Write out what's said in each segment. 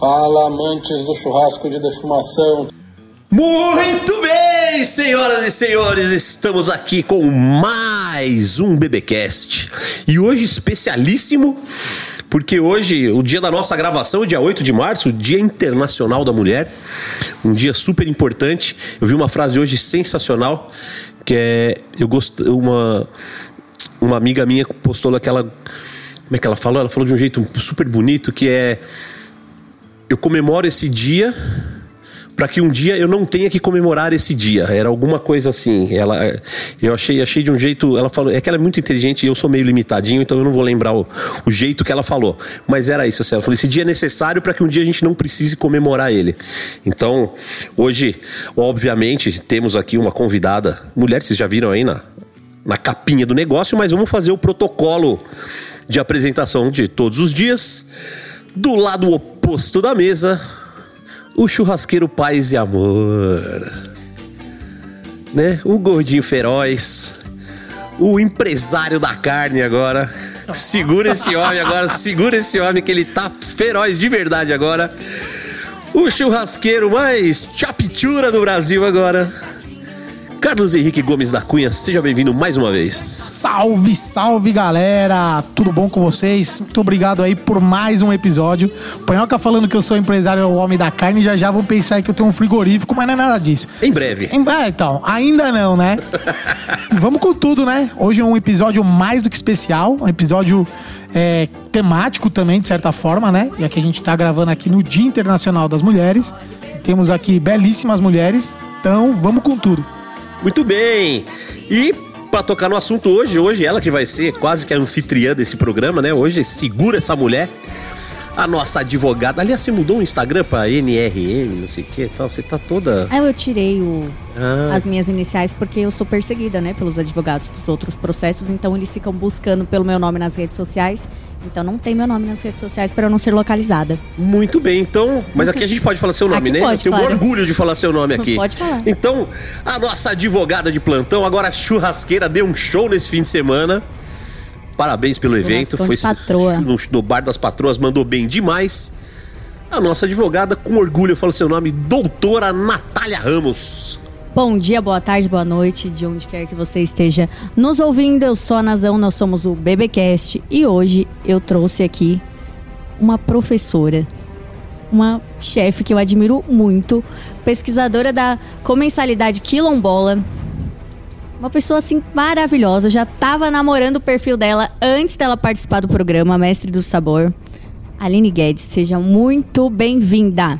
Fala, amantes do churrasco de defumação. Muito bem, senhoras e senhores, estamos aqui com mais um BBcast. E hoje especialíssimo, porque hoje, o dia da nossa gravação, o dia 8 de março, o Dia Internacional da Mulher, um dia super importante. Eu vi uma frase hoje sensacional, que é eu gosto uma uma amiga minha postou aquela como é que ela falou? Ela falou de um jeito super bonito que é eu comemoro esse dia para que um dia eu não tenha que comemorar esse dia. Era alguma coisa assim. Ela, eu achei, achei de um jeito. Ela falou, é que ela é muito inteligente e eu sou meio limitadinho, então eu não vou lembrar o, o jeito que ela falou. Mas era isso. Assim, ela falou: esse dia é necessário para que um dia a gente não precise comemorar ele. Então, hoje, obviamente, temos aqui uma convidada. Mulher, vocês já viram aí na, na capinha do negócio, mas vamos fazer o protocolo de apresentação de todos os dias. Do lado oposto da mesa, o churrasqueiro paz e amor. Né? O gordinho feroz, o empresário da carne agora. Segura esse homem agora, segura esse homem que ele tá feroz de verdade agora. O churrasqueiro mais chapitura do Brasil agora. Carlos Henrique Gomes da Cunha, seja bem-vindo mais uma vez. Salve, salve galera! Tudo bom com vocês? Muito obrigado aí por mais um episódio. Panhoca falando que eu sou empresário o homem da carne, já já vou pensar que eu tenho um frigorífico, mas não é nada disso. Em breve. Em, ah, então, ainda não, né? Vamos com tudo, né? Hoje é um episódio mais do que especial, um episódio é, temático também, de certa forma, né? Já que a gente tá gravando aqui no Dia Internacional das Mulheres. Temos aqui belíssimas mulheres, então vamos com tudo. Muito bem. E para tocar no assunto hoje, hoje ela que vai ser quase que a anfitriã desse programa, né? Hoje segura essa mulher. A nossa advogada. Aliás, você mudou o Instagram pra NRM, não sei o que e tal. Você tá toda. Aí eu tirei o, Ah. as minhas iniciais porque eu sou perseguida, né, pelos advogados dos outros processos, então eles ficam buscando pelo meu nome nas redes sociais. Então não tem meu nome nas redes sociais para eu não ser localizada. Muito bem, então. Mas aqui a gente pode falar seu nome, Aqui né? pode, Eu tenho claro. orgulho de falar seu nome aqui. Pode falar. Então, a nossa advogada de plantão, agora churrasqueira, deu um show nesse fim de semana. Parabéns pelo evento. Patroa. no, no Bar das Patroas, mandou bem demais. A nossa advogada, com orgulho, eu falo seu nome, doutora Natália Ramos. Bom dia, boa tarde, boa noite, de onde quer que você esteja nos ouvindo. Eu sou a Nazão, nós somos o BBcast e hoje eu trouxe aqui uma professora, uma chefe que eu admiro muito, pesquisadora da comensalidade quilombola. Uma pessoa assim maravilhosa, já tava namorando o perfil dela antes dela participar do programa Mestre do Sabor. Aline Guedes, seja muito bem-vinda.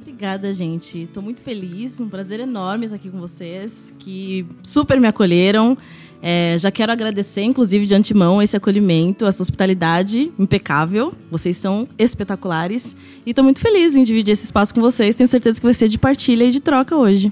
Obrigada, gente. Tô muito feliz, um prazer enorme estar aqui com vocês, que super me acolheram. É, já quero agradecer, inclusive, de antemão, esse acolhimento, essa hospitalidade impecável. Vocês são espetaculares. E tô muito feliz em dividir esse espaço com vocês. Tenho certeza que vai ser de partilha e de troca hoje.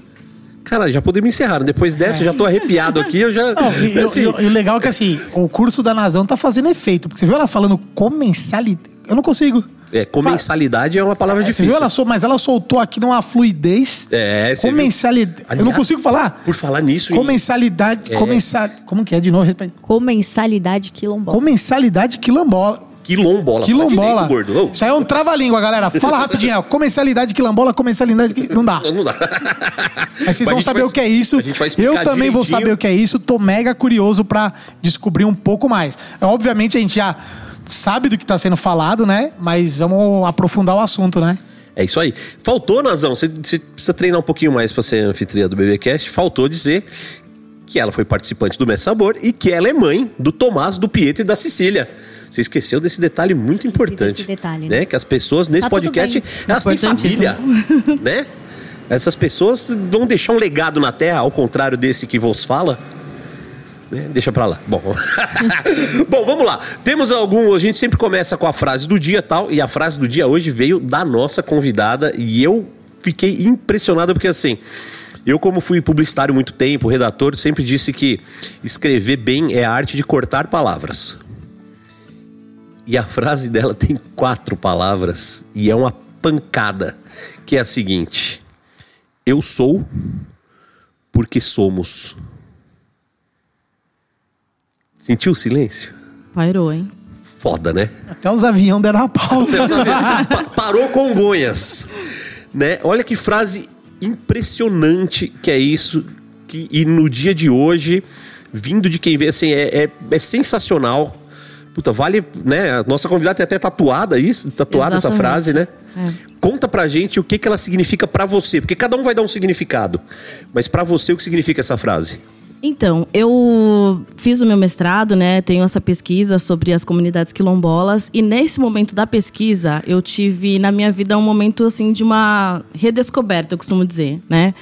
Cara, já podemos encerrar. Depois dessa, eu já tô arrepiado aqui. Eu já. Não, e, assim, e- e o legal é que assim, o curso da Nazão tá fazendo efeito. Porque você viu ela falando comensalidade. Eu não consigo. é, comensalidade é uma palavra Você difícil. viu ela sol, mas ela soltou aqui numa fluidez. É, você? Comensalidade. Eu não Aliás, consigo falar. Por falar nisso, hein? Comensalidade. É. Comensal, como que é de novo? Comensalidade quilombola. Comensalidade quilombola. Quilombola. Quilombola. direito, gordo. Isso aí é um trava-língua, galera. Fala rapidinho. ó. Comensalidade quilombola, comensalidade. qui- Não dá. Não dá. Mas vocês Mas vão saber vai- o que é isso. Eu também vou direitinho. saber o que é isso. Tô mega curioso pra descobrir um pouco mais. Obviamente a gente já sabe do que tá sendo falado, né? Mas vamos aprofundar o assunto, né? É isso aí. Faltou, Nazão, você, você precisa treinar um pouquinho mais pra ser anfitriã do BBcast. Faltou dizer que ela foi participante do Mestre Sabor e que ela é mãe do Tomás, do Pietro e da Cecília. Você esqueceu desse detalhe muito importante. desse detalhe, né? Que as pessoas nesse Tá podcast, elas têm família, né? Essas pessoas vão deixar um legado na Terra, ao contrário desse que vos fala. né? Deixa pra lá. Bom. Bom, vamos lá. Temos algum. A gente sempre começa com a frase do dia tal. E a frase do dia hoje veio da nossa convidada. E eu fiquei impressionado porque assim. Eu, como fui publicitário muito tempo, redator, sempre disse que escrever bem é a arte de cortar palavras. E a frase dela tem quatro palavras e é uma pancada, que é a seguinte: Eu sou porque somos. Sentiu o silêncio? Pairou, hein? foda, né? Até os aviões deram uma pausa. Pa- Parou Congonhas. Né? Olha que frase impressionante que é isso. Que, e no dia de hoje, vindo de quem vê, assim, é, é, é sensacional. Puta, vale, né? A nossa convidada tem até tatuada isso, tatuada essa Exatamente. frase, né? Conta pra gente o que, que ela significa pra você, porque cada um vai dar um significado. Mas pra você, o que significa essa frase? Então, eu fiz o meu mestrado, né? Tenho essa pesquisa sobre as comunidades quilombolas e nesse momento da pesquisa eu tive na minha vida um momento assim de uma redescoberta, eu costumo dizer, né?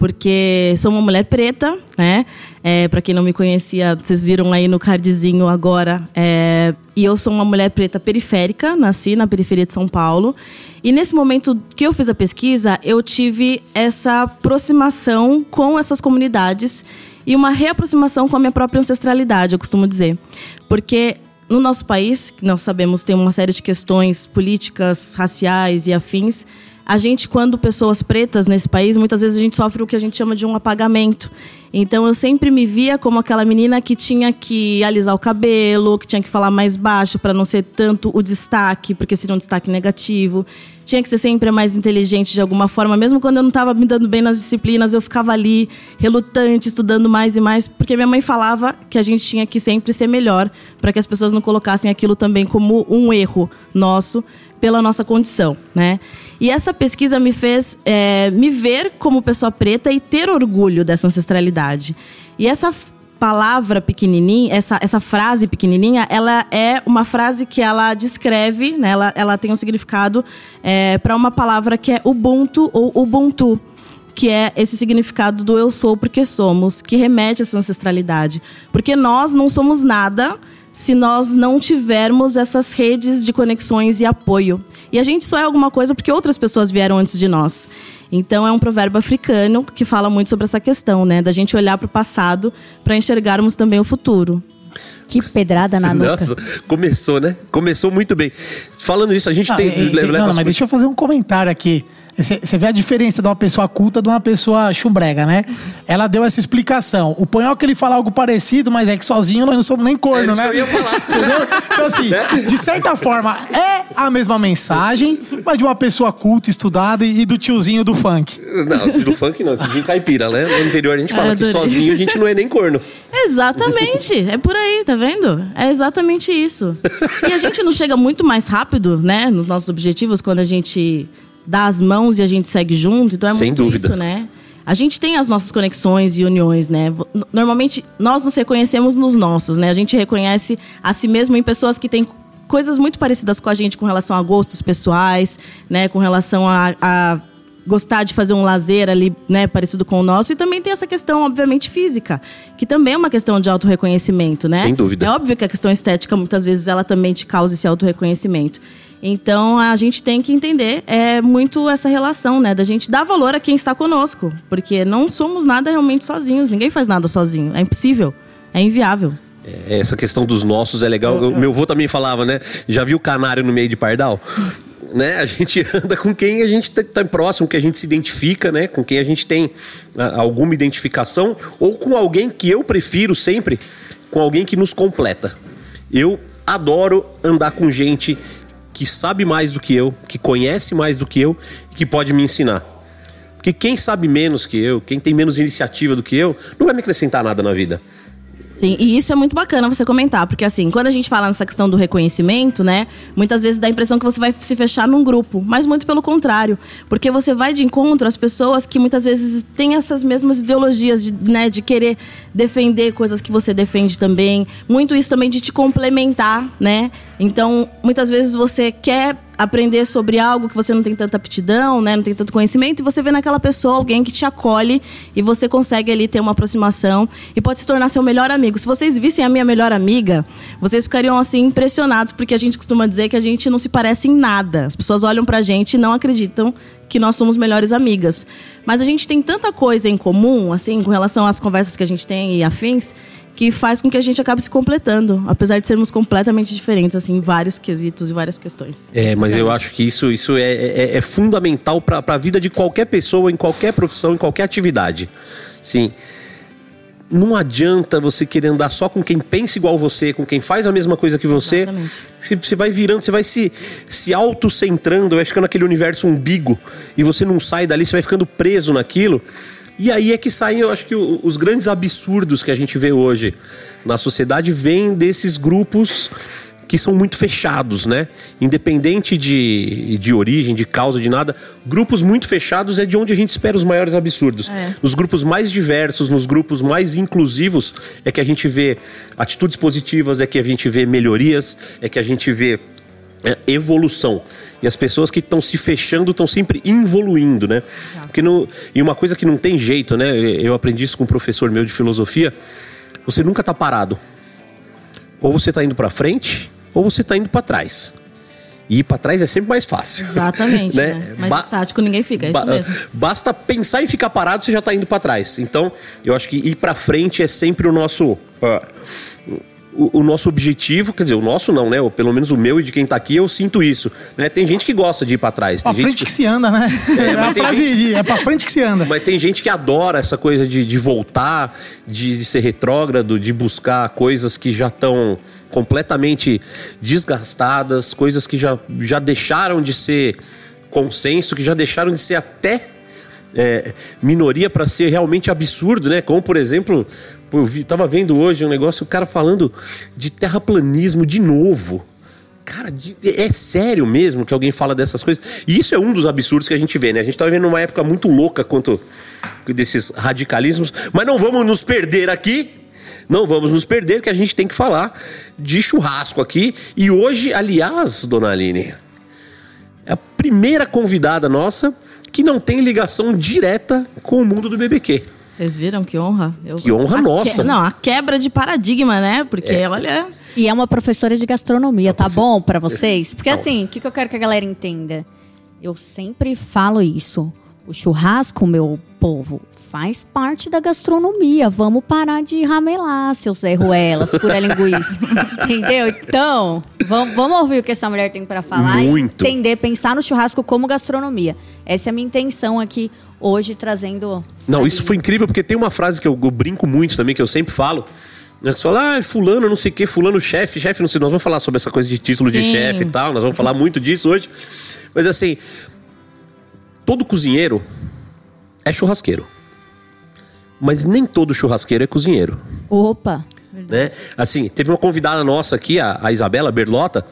Porque sou uma mulher preta, né? É, para quem não me conhecia, vocês viram aí no cardzinho agora. é, e eu sou uma mulher preta periférica, nasci na periferia de São Paulo. E nesse momento que eu fiz a pesquisa, eu tive essa aproximação com essas comunidades e uma reaproximação com a minha própria ancestralidade, eu costumo dizer. Porque no nosso país, nós sabemos tem uma série de questões políticas, raciais e afins, a gente, quando pessoas pretas nesse país, muitas vezes a gente sofre o que a gente chama de um apagamento. Então eu sempre me via como aquela menina que tinha que alisar o cabelo, que tinha que falar mais baixo para não ser tanto o destaque, porque seria um destaque negativo. Tinha que ser sempre mais inteligente de alguma forma, mesmo quando eu não estava me dando bem nas disciplinas, eu ficava ali relutante, estudando mais e mais, porque minha mãe falava que a gente tinha que sempre ser melhor, para que as pessoas não colocassem aquilo também como um erro nosso pela nossa condição, né? E essa pesquisa me fez é, me ver como pessoa preta e ter orgulho dessa ancestralidade. E essa palavra pequenininha, essa, essa frase pequenininha, ela é uma frase que ela descreve, né? ela, ela tem um significado para uma palavra que é Ubuntu ou Ubuntu que é esse significado do eu sou porque somos, que remete a essa ancestralidade. Porque nós não somos nada se nós não tivermos essas redes de conexões e apoio. E a gente só é alguma coisa porque outras pessoas vieram antes de nós. Então é um provérbio africano que fala muito sobre essa questão, né, da gente olhar para o passado para enxergarmos também o futuro. Que pedrada na nuca. Nossa, começou, né? Começou muito bem. Falando isso, a gente Ah, tem. e- e- não, mas coisas- deixa eu fazer um comentário aqui. Você vê a diferença de uma pessoa culta de uma pessoa chumbrega, né? Ela deu essa explicação. O que ele fala algo parecido, mas é que sozinho nós não somos nem É corno, isso né? que eu ia falar. Entendeu? Então, assim, de certa forma, é a mesma mensagem, mas de uma pessoa culta, estudada e, e do tiozinho do funk. Não, do funk não, de caipira, né? No interior a gente fala que sozinho a gente não é nem corno. Exatamente, é por aí, tá vendo? É exatamente isso. E a gente não chega muito mais rápido, né, nos nossos objetivos quando a gente dá as mãos e a gente segue junto, então é Sem muito dúvida. isso, né? A gente tem as nossas conexões e uniões, né? Normalmente nós nos reconhecemos nos nossos, né? A gente reconhece a si mesmo em pessoas que têm coisas muito parecidas com a gente com relação a gostos pessoais, né? Com relação a, a gostar de fazer um lazer ali, né, parecido com o nosso. E também tem essa questão, obviamente, física, que também é uma questão de autorreconhecimento, né? Sem dúvida. É óbvio que a questão estética, muitas vezes, ela também te causa esse autorreconhecimento. Então, a gente tem que entender é muito essa relação, né? Da gente dar valor a quem está conosco. Porque não somos nada realmente sozinhos. Ninguém faz nada sozinho. É impossível. É inviável. É, Essa questão dos nossos é legal. O Meu avô também falava, né? Já viu canário no meio de pardal? né? A gente anda com quem a gente tá, tá próximo, que a gente se identifica, né? Com quem a gente tem alguma identificação, ou com alguém que eu prefiro sempre, com alguém que nos completa. Eu adoro andar com gente que sabe mais do que eu, que conhece mais do que eu e que pode me ensinar. Porque quem sabe menos que eu, quem tem menos iniciativa do que eu, não vai me acrescentar nada na vida. Sim, e isso é muito bacana você comentar, porque assim, quando a gente fala nessa questão do reconhecimento, né, muitas vezes dá a impressão que você vai se fechar num grupo, mas muito pelo contrário, porque você vai de encontro às pessoas que muitas vezes têm essas mesmas ideologias de, né, de querer defender coisas que você defende também, muito isso também de te complementar, né? Então, muitas vezes você quer aprender sobre algo que você não tem tanta aptidão, né, não tem tanto conhecimento, e você vê naquela pessoa alguém que te acolhe e você consegue ali ter uma aproximação e pode se tornar seu melhor amigo. Se vocês vissem a minha melhor amiga, vocês ficariam assim impressionados, porque a gente costuma dizer que a gente não se parece em nada. As pessoas olham pra gente e não acreditam que nós somos melhores amigas. Mas a gente tem tanta coisa em comum, assim, com relação às conversas que a gente tem e afins, que faz com que a gente acabe se completando, apesar de sermos completamente diferentes, assim, em vários quesitos e várias questões. É, mas eu acho que isso, isso é, é, é fundamental para a vida de qualquer pessoa, em qualquer profissão, em qualquer atividade. Sim. não adianta você querer andar só com quem pensa igual você, com quem faz a mesma coisa que você. Exatamente. Você, vai virando, você vai se, se autocentrando, vai ficando naquele universo umbigo e você não sai dali, você vai ficando preso naquilo. E aí é que saem, eu acho que os grandes absurdos que a gente vê hoje na sociedade vêm desses grupos que são muito fechados, né? Independente de, de origem, de causa, de nada, grupos muito fechados é de onde a gente espera os maiores absurdos. É. Nos grupos mais diversos, nos grupos mais inclusivos, é que a gente vê atitudes positivas, é que a gente vê melhorias, é que a gente vê é, evolução. E as pessoas que estão se fechando estão sempre involuindo, né? Porque não, e uma coisa que não tem jeito, né? Eu aprendi isso com um professor meu de filosofia. Você nunca tá parado. Ou você tá indo para frente, ou você tá indo para trás. E ir para trás é sempre mais fácil. Exatamente, né? Mas Ba- estático ninguém fica, é isso Ba- mesmo. Basta pensar em ficar parado, você já tá indo para trás. Então, eu acho que ir para frente é sempre o nosso ah, o, o nosso objetivo, quer dizer, o nosso não, né? Ou pelo menos o meu e de quem tá aqui, eu sinto isso, né? Tem gente que gosta de ir para trás, Pra tem frente gente que se anda, né? É, frase de, é pra frente que se anda. mas tem gente que adora essa coisa de, de voltar, de, de ser retrógrado, de buscar coisas que já estão completamente desgastadas, coisas que já, já deixaram de ser consenso, que já deixaram de ser até é, minoria para ser realmente absurdo, né? Como, por exemplo, eu vi, tava vendo hoje um negócio, o cara falando de terraplanismo de novo. Cara, é sério mesmo que alguém fala dessas coisas? E isso é um dos absurdos que a gente vê, né? A gente tá vivendo uma época muito louca quanto desses radicalismos, mas não vamos nos perder aqui. Não vamos nos perder, que a gente tem que falar de churrasco aqui. E hoje, aliás, dona Aline, é a primeira convidada nossa que não tem ligação direta com o mundo do BBQ. Vocês viram que honra? Eu- Que honra a nossa. Não, a quebra de paradigma, né? Porque, olha. E é uma professora de gastronomia, tá bom pra vocês? Porque assim, o que, que eu quero que a galera entenda? Eu sempre falo isso. O churrasco, meu povo, faz parte da gastronomia. Vamos parar de ramelar, seus Zé Ruelas, fura linguiça. Entendeu? Então, vamos, vamos ouvir o que essa mulher tem pra falar Muito. e entender, pensar no churrasco como gastronomia. Essa é a minha intenção aqui hoje, trazendo. Não, isso foi incrível, porque tem uma frase que eu, eu brinco muito também, que eu sempre falo. Né, você fala, ah, fulano, não sei o quê, fulano chefe, chefe, não sei, nós vamos falar sobre essa coisa de título de Sim. chefe e tal, nós vamos falar muito disso hoje. Mas assim, todo cozinheiro é churrasqueiro. Mas nem todo churrasqueiro é cozinheiro. Opa! né? Assim, teve uma convidada nossa aqui, a, a Isabela Berlota.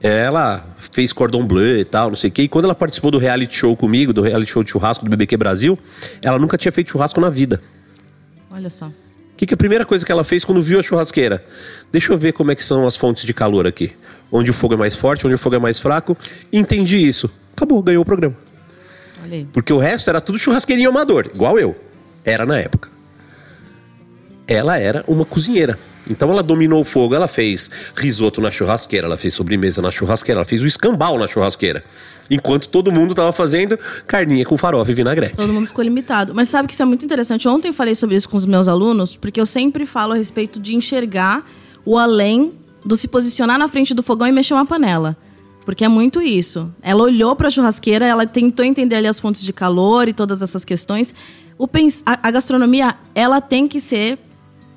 Ela fez cordon bleu e tal, não sei o quê. E quando ela participou do reality show comigo, do reality show de churrasco do BBQ Brasil, ela nunca tinha feito churrasco na vida. Olha só. O que, que é a primeira coisa que ela fez quando viu a churrasqueira? Deixa eu ver como é que são as fontes de calor aqui. Onde o fogo é mais forte, onde o fogo é mais fraco. Entendi isso. Acabou, ganhou o programa. Olha aí. Porque o resto era tudo churrasqueirinho amador, igual eu. Era na época. Ela era uma cozinheira. Então ela dominou o fogo, ela fez risoto na churrasqueira, ela fez sobremesa na churrasqueira, ela fez o escambau na churrasqueira. Enquanto todo mundo tava fazendo carninha com farofa e vinagrete. Todo mundo ficou limitado. Mas sabe que isso é muito interessante. Ontem eu falei sobre isso com os meus alunos, porque eu sempre falo a respeito de enxergar o além do se posicionar na frente do fogão e mexer uma panela. Porque é muito isso. Ela olhou para a churrasqueira, ela tentou entender ali as fontes de calor e todas essas questões. O a, a gastronomia, ela tem que ser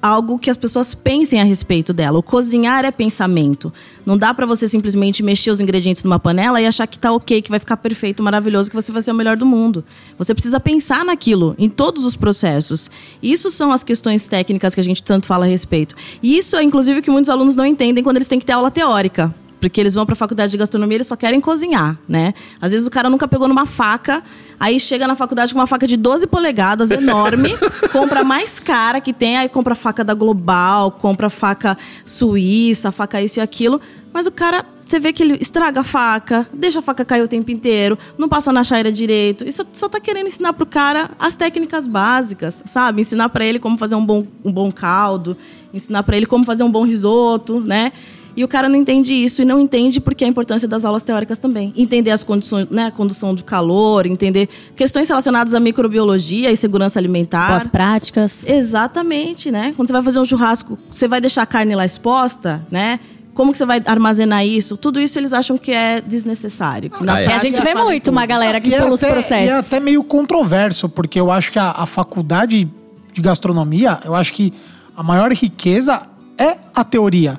algo que as pessoas pensem a respeito dela. O cozinhar é pensamento. Não dá pra você simplesmente mexer os ingredientes numa panela e achar que tá ok, que vai ficar perfeito, maravilhoso, que você vai ser o melhor do mundo. Você precisa pensar naquilo, em todos os processos. Isso são as questões técnicas que a gente tanto fala a respeito. E isso é, inclusive, que muitos alunos não entendem quando eles têm que ter aula teórica. Porque eles vão pra faculdade de gastronomia e eles só querem cozinhar, né? Às vezes o cara nunca pegou numa faca, aí chega na faculdade com uma faca de 12 polegadas, enorme, compra a mais cara que tem, aí compra a faca da Global, compra a faca suíça, faca isso e aquilo. Mas o cara, você vê que ele estraga a faca, deixa a faca cair o tempo inteiro, não passa na chaira direito. Isso só tá querendo ensinar pro cara as técnicas básicas, sabe? Ensinar pra ele como fazer um bom, um bom caldo, ensinar pra ele como fazer um bom risoto, né? E o cara não entende isso e não entende porque a importância das aulas teóricas também. Entender as condições, né, a condução de calor, entender questões relacionadas à microbiologia e segurança alimentar. Boas práticas. Exatamente, né? Quando você vai fazer um churrasco, você vai deixar a carne lá exposta, né? Como que você vai armazenar isso? Tudo isso eles acham que é desnecessário. que na Ah, é. E a prática gente vê muito tudo. uma galera que é pula os até- processos. E é até meio controverso, porque eu acho que a, a faculdade de gastronomia, eu acho que a maior riqueza é a teoria.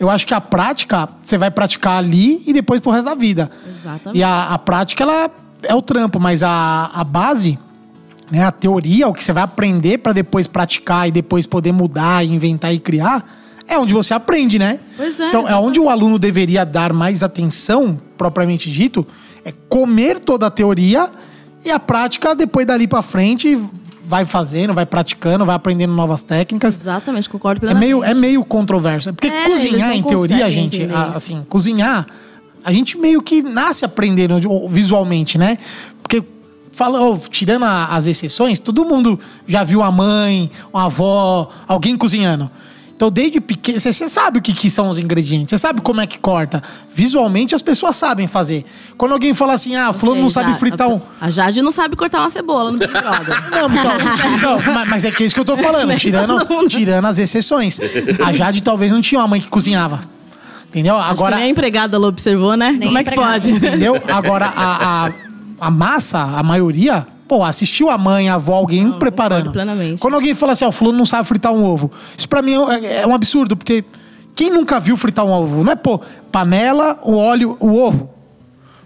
Eu acho que a prática, você vai praticar ali e depois pro resto da vida. Exatamente. E a, a prática, ela é o trampo, mas a, a base, né, a teoria, o que você vai aprender para depois praticar e depois poder mudar, inventar e criar, é onde você aprende, né? Pois é, Então, é exatamente. onde o aluno deveria dar mais atenção, propriamente dito, é comer toda a teoria e a prática, depois dali pra frente, vai fazendo, vai praticando, vai aprendendo novas técnicas. Exatamente, concordo É plenamente. meio, é meio controverso. Porque É, cozinhar, em teoria, gente, a- assim, cozinhar, a gente meio que nasce aprendendo de- visualmente, né? Porque, fala, tirando as exceções, todo mundo já viu a mãe, a avó, alguém cozinhando. Então, desde pequeno, você sabe o que, que são os ingredientes, você sabe como é que corta. Visualmente, as pessoas sabem fazer. Quando alguém fala assim, ah, fulano não sabe fritar um. A Jade não sabe cortar uma cebola no Big Brother. Não, então, então, ma- mas é que é isso que eu tô falando, tirando, tirando as exceções. A Jade talvez não tinha uma mãe que cozinhava. Entendeu? Acho Agora, que nem a empregada ela observou, né? Nem Como é que pode? entendeu? Agora, a, a, a massa, a maioria, pô, assistiu a mãe, a avó, alguém preparando. concordo plenamente. Quando alguém fala assim, ó, o fulano não sabe fritar um ovo. Isso pra mim é, é um absurdo, porque quem nunca viu fritar um ovo? Não é, pô, panela, o óleo, o ovo.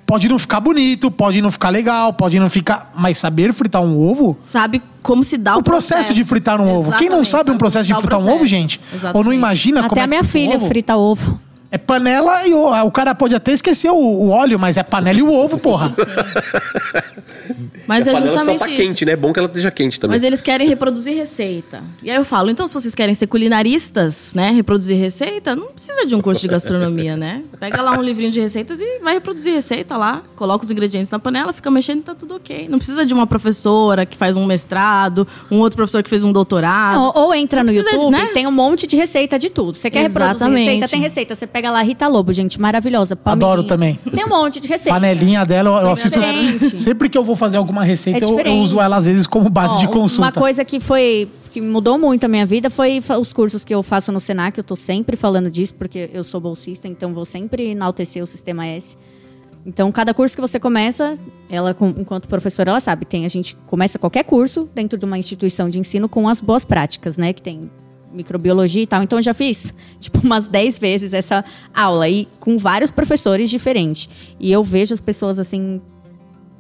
Pode não ficar bonito, pode não ficar legal, pode não ficar. Mas saber fritar um ovo Sabe como se dá o, o processo, de fritar um ovo. Quem não Exatamente, sabe um processo de fritar dá um ovo, processo. gente? Ou não Exatamente. imagina como Até é a minha que um filha ovo? frita ovo. É panela e o, o cara pode até esquecer o, o óleo, mas é panela e o ovo, porra. Mas a é panela só justamente tá isso. quente, né? É bom que ela esteja quente também. Mas eles querem reproduzir receita. E aí eu falo, então se vocês querem ser culinaristas, né, reproduzir receita, não precisa de um curso de gastronomia, né? Pega lá um livrinho de receitas e vai reproduzir receita lá, coloca os ingredientes na panela, fica mexendo e tá tudo ok. Não precisa de uma professora que faz um mestrado, um outro professor que fez um doutorado. Não, ou entra Não no precisa de- YouTube, né? tem um monte de receita de tudo. Você quer reproduzir Exatamente. receita? Tem receita. Você pega lá Rita Lobo, gente, maravilhosa. Adoro também. Tem um monte de receita. Panelinha dela, eu, eu assisto. diferente. Sempre que eu vou fazer alguma receita, É eu, eu uso ela às vezes como base Ó, de consulta. Uma coisa que foi que mudou muito a minha vida foi os cursos que eu faço no Senac. Eu tô sempre falando disso porque eu sou bolsista, então vou sempre enaltecer o sistema S. Então, cada curso que você começa, ela, enquanto professora, ela sabe. Tem, a gente começa qualquer curso dentro de uma instituição de ensino com as boas práticas, né? Que tem microbiologia e tal. Então, eu já fiz, tipo, umas 10 vezes essa aula. E com vários professores diferentes. E eu vejo as pessoas, assim,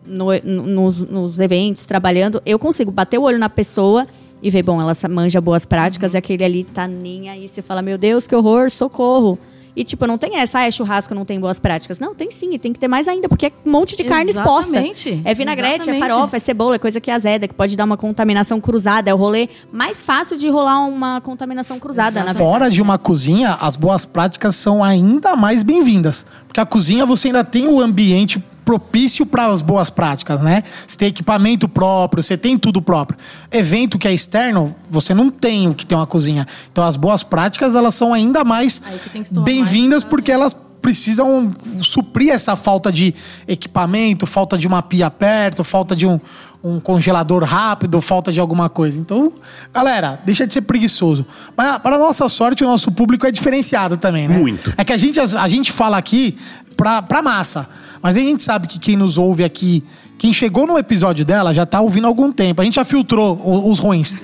no- no- nos, nos eventos, trabalhando, eu consigo bater o olho na pessoa e ver, bom, ela manja boas práticas Uhum. e aquele ali tá nem aí. Você fala, meu Deus, que horror, socorro. E, tipo, não tem essa, ah, é churrasco, não tem boas práticas. Não, tem sim, e tem que ter mais ainda, porque é um monte de carne exposta. Exatamente. É vinagrete, é Exatamente. farofa, é cebola, é coisa que azeda, que pode dar uma contaminação cruzada. É o rolê mais fácil de rolar uma contaminação cruzada, na verdade. Fora de uma cozinha, as boas práticas são ainda mais bem-vindas. Porque a cozinha você ainda tem o ambiente propício para as boas práticas, né? Você tem equipamento próprio, você tem tudo próprio. Evento que é externo, você não tem o que tem uma cozinha. Então as boas práticas, elas são ainda mais bem-vindas porque elas precisam suprir essa falta de equipamento, falta de uma pia perto, falta de um, um congelador rápido, falta de alguma coisa. Então, galera, deixa de ser preguiçoso. Mas, para nossa sorte, o nosso público é diferenciado também, né? Muito. É que a gente, a gente fala aqui pra, pra massa. Mas a gente sabe que quem nos ouve aqui, quem chegou no episódio dela já tá ouvindo há algum tempo. A gente já filtrou os ruins.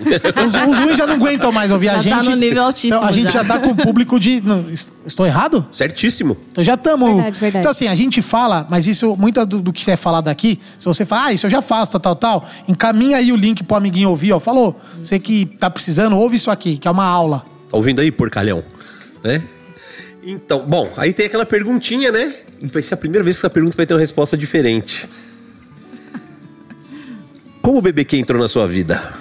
Os, os ruins já não aguentam mais ouvir a Já tá gente. no nível altíssimo Então, a gente já. já. tá com o público de. não, est- estou errado? Certíssimo. Então já estamos. Verdade, verdade. Então, assim, a gente fala, mas isso, muita do, do que é falado aqui, se você fala, ah, isso eu já faço, tal, tal, tal, encaminha aí o link pro amiguinho ouvir, ó. Falou, você que tá precisando, ouve isso aqui, que é uma aula. Tá ouvindo aí, porcalhão? Né? Então, bom, aí tem aquela perguntinha, né? Vai ser a primeira vez que essa pergunta vai ter uma resposta diferente. Como o BBQ entrou na sua vida?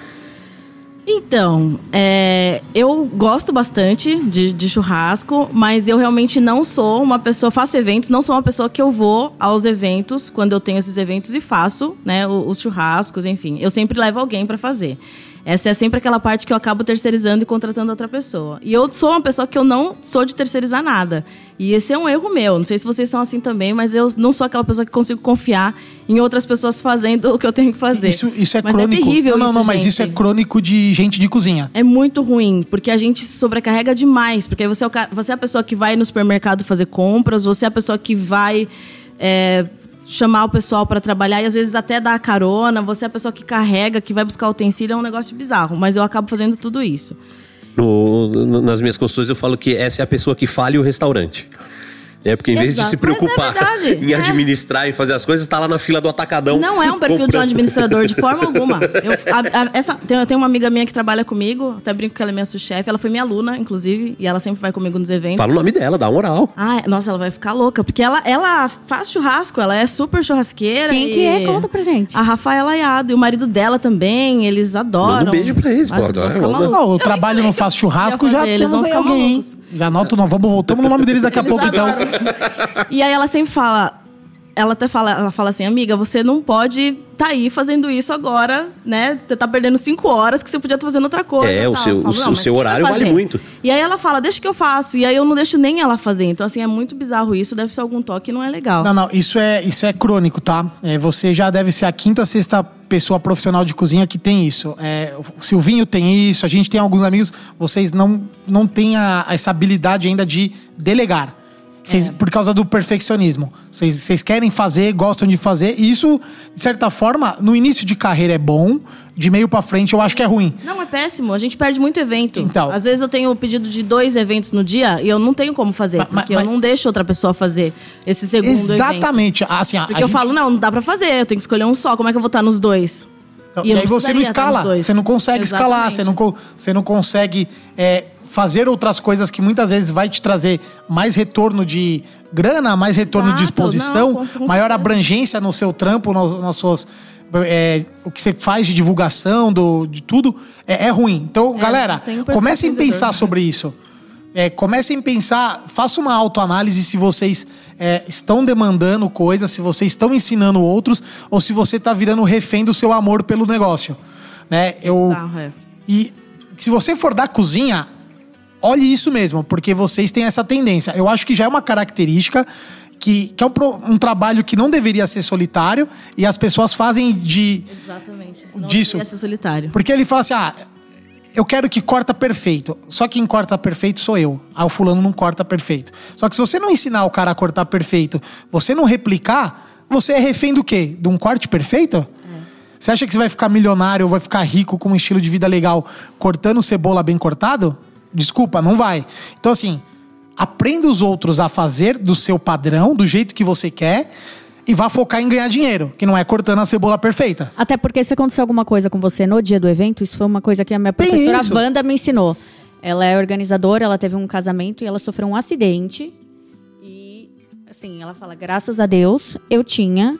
Então, é, eu gosto bastante de, de churrasco, mas eu realmente não sou uma pessoa, faço eventos, não sou uma pessoa que eu vou aos eventos, quando eu tenho esses eventos e faço, né, os, churrascos, enfim. Eu sempre levo alguém para fazer. Essa é sempre aquela parte que eu acabo terceirizando e contratando outra pessoa. E eu sou uma pessoa que eu não sou de terceirizar nada. E esse é um erro meu. Não sei se vocês são assim também, mas eu não sou aquela pessoa que consigo confiar em outras pessoas fazendo o que eu tenho que fazer. Isso, isso é mas crônico. É terrível não, não, não, isso, mas gente. isso é crônico de gente de cozinha. É muito ruim, porque a gente se sobrecarrega demais. Porque você é, o você é a pessoa que vai no supermercado fazer compras, você é a pessoa que vai é, chamar o pessoal para trabalhar e às vezes até dar carona. Você é a pessoa que carrega, que vai buscar utensílio, é um negócio bizarro. Mas eu acabo fazendo tudo isso. No- nas minhas consultas eu falo que essa é a pessoa que falha o restaurante. É porque em vez de Exato. se Mas é preocupar verdade, em é. administrar e fazer as coisas, tá lá na fila do atacadão. Não é um perfil de um comprando. administrador de forma alguma. Eu, a- a- essa, tem, tem uma amiga minha que trabalha comigo, até brinco que ela é minha chefe. Ela foi minha aluna, inclusive, e ela sempre vai comigo nos eventos. Fala o nome dela, dá moral. Ah, nossa, ela vai ficar louca, porque ela, ela faz churrasco, ela é super churrasqueira. Quem e- que é? Conta pra gente. A Rafaela Iado e o marido dela também, eles adoram. Manda um beijo pra eles, pô, malucos. Ó, o Eu trabalho não faz eu churrasco, já eles temos vão aí ficar alguém. Já anota, não, vamos, voltamos no nome deles daqui a Eles pouco, então. E aí ela sempre fala. Ela até fala, ela fala assim, amiga, você não pode tá aí fazendo isso agora, né? Você tá perdendo cinco horas que você podia estar fazendo outra coisa. É, tal. o seu- Eu falo, o seu- "Não, mas seu quem horário vale fazer?" muito. E aí ela fala, deixa que eu faço. E aí eu não deixo nem ela fazer. Então, assim, é muito bizarro isso. Deve ser algum toque, não é legal. Não, não, isso é, isso é crônico, tá? É, você já deve ser a quinta, sexta pessoa profissional de cozinha que tem isso. É, o Silvinho tem isso, a gente tem alguns amigos, vocês não, não têm a- essa habilidade ainda de delegar. Vocês- É. Por causa do perfeccionismo. Vocês, querem fazer, gostam de fazer. E isso, de certa forma, no início de carreira é bom, de meio pra frente eu acho que é ruim. Não, é péssimo. A gente perde muito evento. Então. Às vezes eu tenho o pedido de dois eventos no dia e eu não tenho como fazer. Mas- porque mas- eu não deixo outra pessoa fazer esse segundo evento. Exatamente. Assim, a- Porque a eu gente- falo, não, não dá pra fazer. Eu tenho que escolher um só. Como é que eu vou estar nos dois? Então, E e aí você não escala, você não consegue escalar, Exatamente. você não, você não consegue é, fazer outras coisas que muitas vezes vai te trazer mais retorno de grana, mais retorno de Exato, exposição, não, maior abrangência no seu trampo, no- nas suas. é, o que você faz de divulgação, do, de tudo, é, é ruim. Então, galera, um perfil comecem a pensar sobre isso. É, comecem a pensar, faça uma autoanálise se vocês é, estão demandando coisas, se vocês estão ensinando outros, ou se você está virando refém do seu amor pelo negócio. Né? Eu, Bizarro, é. e se você for da cozinha, olhe isso mesmo, porque vocês têm essa tendência. Eu acho que já é uma característica que, que é um, um trabalho que não deveria ser solitário e as pessoas fazem de. Exatamente. Não Disso. deveria ser solitário. Porque ele fala assim: ah, eu quero que corta perfeito. Só quem corta perfeito sou eu. Ah, o fulano não corta perfeito. Só que se você não ensinar o cara a cortar perfeito, você não replicar, você é refém do quê? De um corte perfeito? Você acha que você vai ficar milionário ou vai ficar rico com um estilo de vida legal cortando cebola bem cortado? Desculpa, não vai. Então, assim, aprenda os outros a fazer do seu padrão, do jeito que você quer, e vá focar em ganhar dinheiro, que não é cortando a cebola perfeita. Até porque se aconteceu alguma coisa com você no dia do evento, isso foi uma coisa que a minha professora. Wanda me ensinou. Ela é organizadora, ela teve um casamento e ela sofreu um acidente. E, assim, ela fala: graças a Deus, eu tinha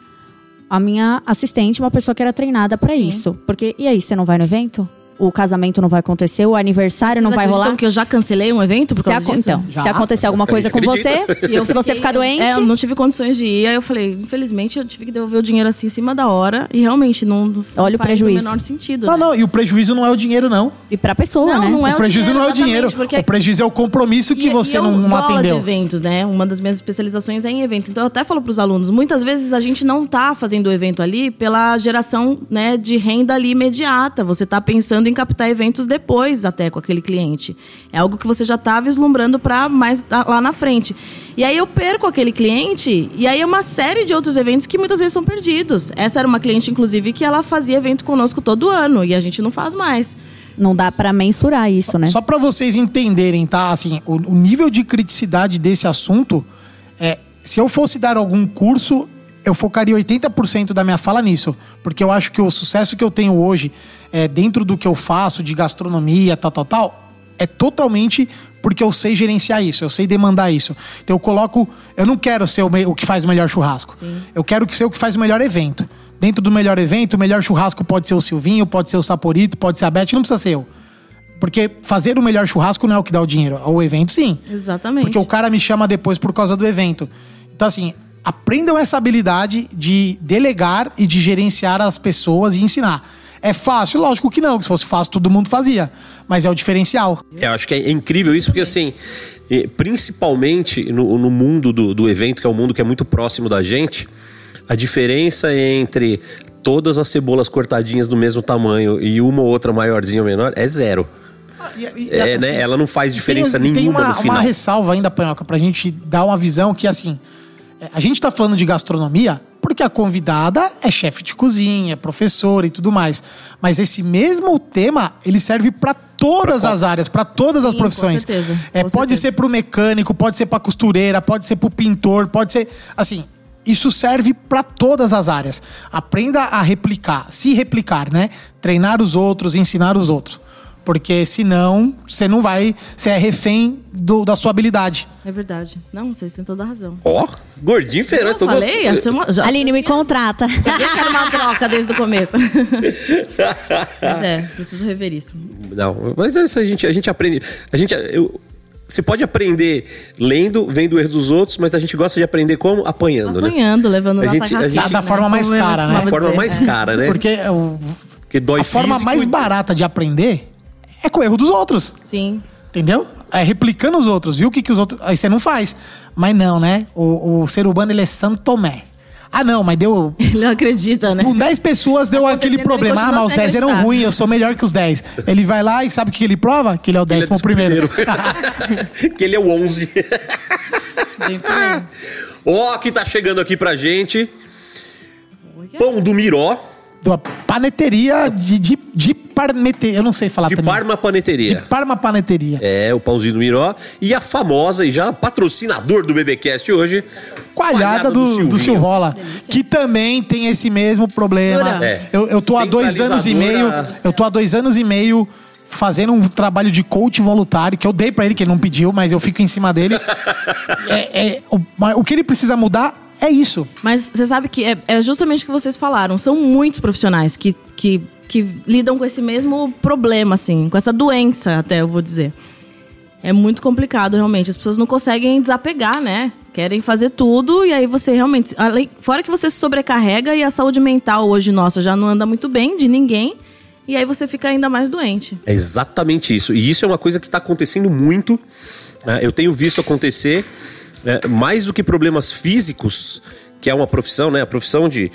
a minha assistente, uma pessoa que era treinada pra isso. Porque, e aí, você não vai no evento? O casamento não vai acontecer, o aniversário não Vocês vai acreditam rolar. que eu já cancelei um evento por Se, causa aco- disso? então, Já? se acontecer alguma coisa com você. E eu se você ficar doente, É, eu não tive condições de ir. Aí eu falei, infelizmente, eu tive que devolver o dinheiro assim em cima da hora. E realmente não, não Olha o faz prejuízo. o menor sentido. Não, né? não, e o prejuízo não é o dinheiro, não. e pra pessoa, Não, né? não é o prejuízo dinheiro, não é o dinheiro. porque- O prejuízo é o compromisso que E- você e eu não, não atendeu. de eventos, né? Uma das minhas especializações é em eventos. Então eu até falo para os alunos, muitas vezes a gente não tá fazendo o evento ali pela geração, né, de renda ali imediata. Você tá pensando em captar eventos depois até com aquele cliente. É algo que você já tá vislumbrando para mais lá na frente. E aí eu perco aquele cliente e aí é uma série de outros eventos que muitas vezes são perdidos. Essa era uma cliente inclusive que ela fazia evento conosco todo ano e a gente não faz mais. Não dá pra mensurar isso, né? Só pra vocês entenderem, tá? Assim, o, o nível de criticidade desse assunto é, se eu fosse dar algum curso, eu focaria 80% da minha fala nisso, porque eu acho que o sucesso que eu tenho hoje é, dentro do que eu faço de gastronomia, tal, tal, tal, é totalmente porque eu sei gerenciar isso, eu sei demandar isso. Então eu coloco, eu não quero ser o, me- o que faz o melhor churrasco. Eu quero que ser o que faz o melhor evento. Dentro do melhor evento, o melhor churrasco pode ser o Silvinho, pode ser o Saporito, pode ser a Beth, não precisa ser eu. Porque fazer o melhor churrasco não é o que dá o dinheiro. O evento, sim. Exatamente. Porque o cara me chama depois por causa do evento. Então, assim, aprendam essa habilidade de delegar e de gerenciar as pessoas e ensinar. É fácil? Lógico que não. que Se fosse fácil, todo mundo fazia. Mas é o diferencial. Eu acho que é incrível isso, porque assim, principalmente no, no mundo do, do evento, que é um mundo que é muito próximo da gente, a diferença entre todas as cebolas cortadinhas do mesmo tamanho e uma ou outra maiorzinha ou menor é zero. É, né? Ela não faz diferença tem, nenhuma tem uma, no final. uma ressalva ainda, Panhoca, pra gente dar uma visão que, assim, A gente tá falando de gastronomia porque a convidada é chefe de cozinha, é professora e tudo mais. Mas esse mesmo tema, ele serve para todas as áreas, para todas as Sim, profissões. com certeza, É, com pode certeza. ser pro mecânico, pode ser pra costureira, pode ser pro pintor, pode ser. Assim, isso serve para todas as áreas. Aprenda a replicar, se replicar, né? Treinar os outros, ensinar os outros. Porque senão você não vai. Você é refém do- da sua habilidade. É verdade. Não, vocês têm toda a razão. Ó, gordinho feirante, Eu tô falei, gostando. ser uma, já, Aline, me contrata. eu vi que era uma troca desde o começo. Mas é, preciso rever isso. Não, mas é isso a gente, a gente aprende. A gente, eu, você pode aprender lendo, vendo o erro dos outros, mas a gente gosta de aprender como? Apanhando, né? Apanhando, levando A na gente- a gente- Da forma mais Como eu cara, né? costumava A forma dizer. mais É. cara, né? Porque o- Porque dói a forma mais e- barata de aprender é com o erro dos outros. Sim. Entendeu? É replicando os outros, viu o que, que os outros. Aí você não faz. Mas não, né? O, o ser humano ele é Santo Tomé. Ah, não, mas deu. Ele não acredita, né? Com 10 pessoas deu aquele Acontecendo, problema. Ah, mas os continua 10 sem eram ruins, eu sou melhor que os 10. Ele vai lá e sabe o que ele prova? Que ele é o Ele é décimo primeiro. que ele é o 11. Bem por aí. Ó, que tá chegando aqui pra gente. Pão do Miró, Da paneteria de, de, de parmete... Eu não sei falar de também. Parma Paneteria. De Parma Paneteria. É, o pãozinho do Miró. E a famosa e já patrocinador do BBcast hoje. Coalhada do, do, Silvinho. Silvola. Que também tem esse mesmo problema. É. Eu, eu tô há dois anos e meio. Eu tô há dois anos e meio fazendo um trabalho de coach voluntário, que eu dei pra ele, que ele não pediu, mas eu fico em cima dele. É- é, o, mas o que ele precisa mudar é isso. Mas você sabe que é, é justamente o que vocês falaram. São muitos profissionais que, que, que lidam com esse mesmo problema, assim, com essa doença, até eu vou dizer. É muito complicado, realmente. As pessoas não conseguem desapegar, né? Querem fazer tudo e aí você realmente. Além, fora que você se sobrecarrega e a saúde mental hoje, nossa, já não anda muito bem de ninguém. E aí você fica ainda mais doente. É exatamente isso. E isso é uma coisa que está acontecendo muito. né? Eu tenho visto acontecer né, mais do que problemas físicos, que é uma profissão, né? A profissão de.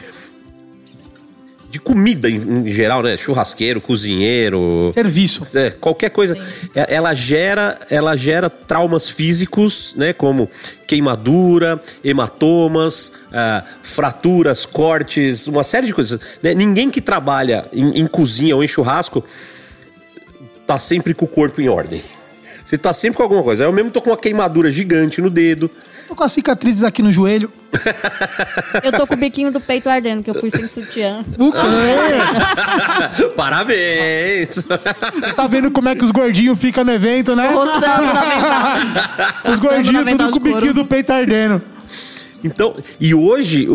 De comida em, em geral, né? Churrasqueiro, cozinheiro. Serviço. É, qualquer coisa. É, Ela gera, ela gera traumas físicos, né? Como queimadura, hematomas, ah, fraturas, cortes, uma série de coisas. né? Ninguém que trabalha em, em cozinha ou em churrasco tá sempre com o corpo em ordem. Você tá sempre com alguma coisa. Eu mesmo tô com uma queimadura gigante no dedo. Tô com as cicatrizes aqui no joelho. Eu tô com o biquinho do peito ardendo, que eu fui sem sutiã. O quê? Parabéns! tá vendo como é que os gordinhos ficam no evento, né? Roçando na mental. Os gordinhos tudo com o biquinho do peito ardendo. Então, e hoje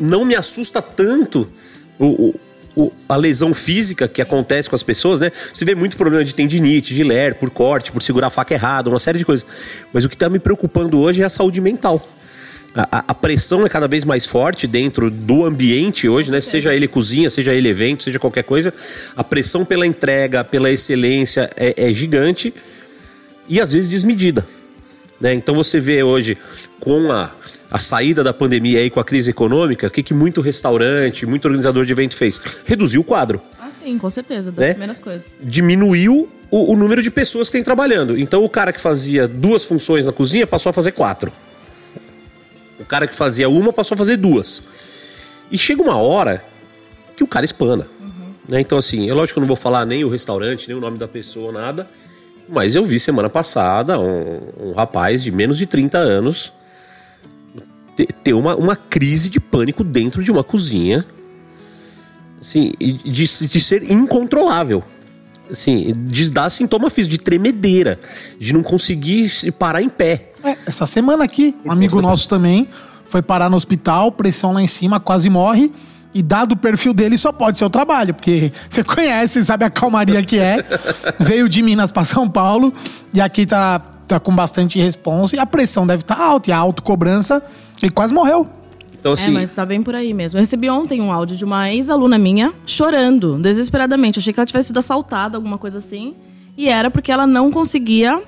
não me assusta tanto o, o- o- a lesão física que acontece com as pessoas, né? Você vê muito problema de tendinite, de ler, por corte, por segurar a faca errada, uma série de coisas. Mas o que está me preocupando hoje é a saúde mental. A, a- pressão é cada vez mais forte dentro do ambiente hoje, né? Seja ele cozinha, seja ele evento, seja qualquer coisa. A pressão pela entrega, pela excelência é- é gigante e às vezes desmedida. né? Então você vê hoje com a, a saída da pandemia aí, com a crise econômica, o que, que muito restaurante, muito organizador de evento fez? Reduziu o quadro. Ah, sim, com certeza. Das Né? primeiras coisas. Diminuiu o, o número de pessoas que tem trabalhando. Então o cara que fazia duas funções na cozinha passou a fazer quatro. O cara que fazia uma passou a fazer duas. E chega uma hora que o cara espana. Né? Então, assim, é lógico que eu não vou falar nem o restaurante, nem o nome da pessoa, nada. Mas eu vi semana passada um, um rapaz de menos de 30 anos ter uma, uma crise de pânico dentro de uma cozinha. Assim, de, de ser incontrolável. Assim, de dar sintoma físico, de tremedeira, de não conseguir se parar em pé. É, essa semana aqui, um amigo nosso também foi parar no hospital, pressão lá em cima, quase morre. E dado o perfil dele, só pode ser o trabalho, porque você conhece, sabe a calmaria que é. Veio de Minas para São Paulo e aqui tá, tá com bastante responsa e a pressão deve estar alta e a autocobrança. Ele quase morreu. Então, assim, É, mas tá bem por aí mesmo. Eu recebi ontem um áudio de uma ex-aluna minha chorando, desesperadamente. Achei que ela tivesse sido assaltada, alguma coisa assim. E era porque ela não conseguia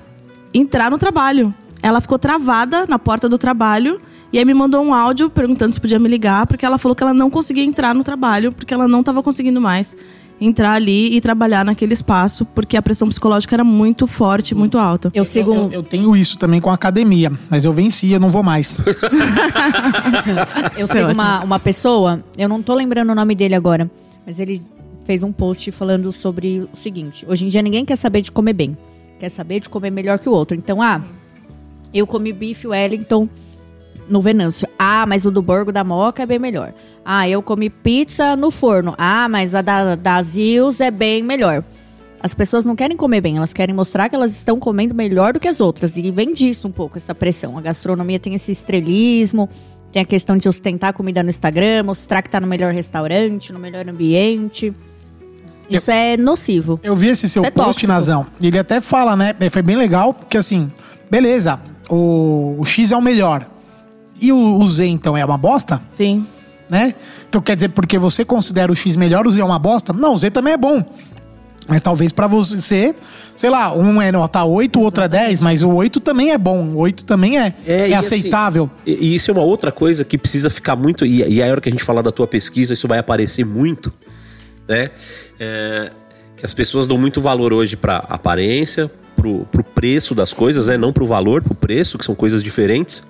entrar no trabalho. Ela ficou travada na porta do trabalho e aí me mandou um áudio perguntando se podia me ligar, porque ela falou que ela não conseguia entrar no trabalho, porque ela não estava conseguindo mais. Entrar ali e trabalhar naquele espaço, porque a pressão psicológica era muito forte, muito alta. Eu sigo Eu, um. eu tenho isso também com a academia, mas eu venci, eu não vou mais. Eu Foi sigo ótimo. uma, uma pessoa, eu não tô lembrando o nome dele agora, mas ele fez um post falando sobre o seguinte: hoje em dia ninguém quer saber de comer bem, quer saber de comer melhor que o outro. Então, ah, eu comi bife Wellington no Venâncio. Ah, mas o do Borgo da Moca é bem melhor. Ah, eu comi pizza no forno. Ah, mas a da, da Zils é bem melhor. As pessoas não querem comer bem, elas querem mostrar que elas estão comendo melhor do que as outras. E vem disso um pouco, essa pressão. A gastronomia tem esse estrelismo, tem a questão de ostentar a comida no Instagram, mostrar que tá no melhor restaurante, no melhor ambiente. Isso é nocivo. Eu vi esse seu Isso é post, tóxico. Nazão. e Ele até fala, né? Foi bem legal, porque assim, beleza, o, o X é o melhor. E o, o Z, então, é uma bosta? Sim. né? Então quer dizer, porque você considera o X melhor, o Z é uma bosta? Não, o Z também é bom. Mas talvez pra você, sei lá, um é nota 8, o outro é 10, mas o 8 também é bom, o 8 também é, é, e assim, aceitável. e, e isso é uma outra coisa que precisa ficar muito. E, e a hora que a gente falar da tua pesquisa, isso vai aparecer muito, né? É, que as pessoas dão muito valor hoje pra aparência, pro, pro preço das coisas, né? Não pro valor, pro preço, que são coisas diferentes.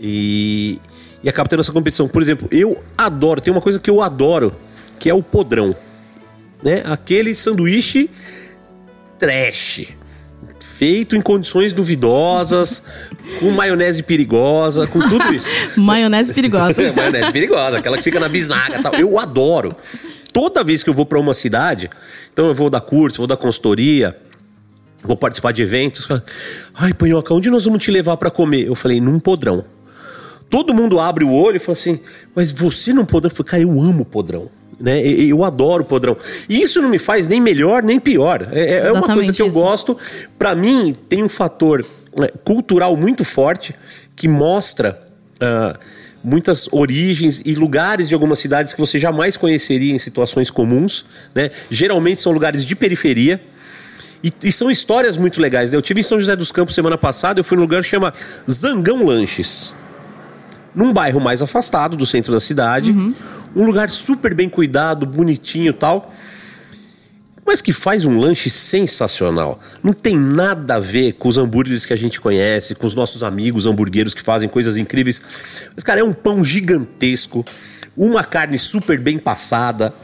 E, e acaba tendo essa competição. Por exemplo, eu adoro, tem uma coisa que eu adoro, que é o podrão. Né? Aquele sanduíche trash. Feito em condições duvidosas, com maionese perigosa, com tudo isso. Maionese perigosa. maionese perigosa, aquela que fica na bisnaga tal. Eu adoro. Toda vez que eu vou pra uma cidade, então eu vou dar curso, vou dar consultoria, vou participar de eventos. Ai, Panhoca, onde nós vamos te levar pra comer? Eu falei, num podrão. Todo mundo abre o olho e fala assim, mas você não podrão? Eu falei, cara, eu amo podrão. Né? Eu adoro podrão. E isso não me faz nem melhor nem pior. É, é uma coisa que eu isso. gosto. Pra mim, tem um fator né, cultural muito forte que mostra ah, muitas origens e lugares de algumas cidades que você jamais conheceria em situações comuns. Né? Geralmente são lugares de periferia. E, e são histórias muito legais. Né? Eu tive em São José dos Campos semana passada, eu fui num lugar que chama Zangão Lanches. Num bairro mais afastado do centro da cidade. Um lugar super bem cuidado, bonitinho tal. Mas que faz um lanche sensacional. Não tem nada a ver com os hambúrgueres que a gente conhece, com os nossos amigos hamburgueiros que fazem coisas incríveis. Mas, cara, é um pão gigantesco, uma carne super bem passada,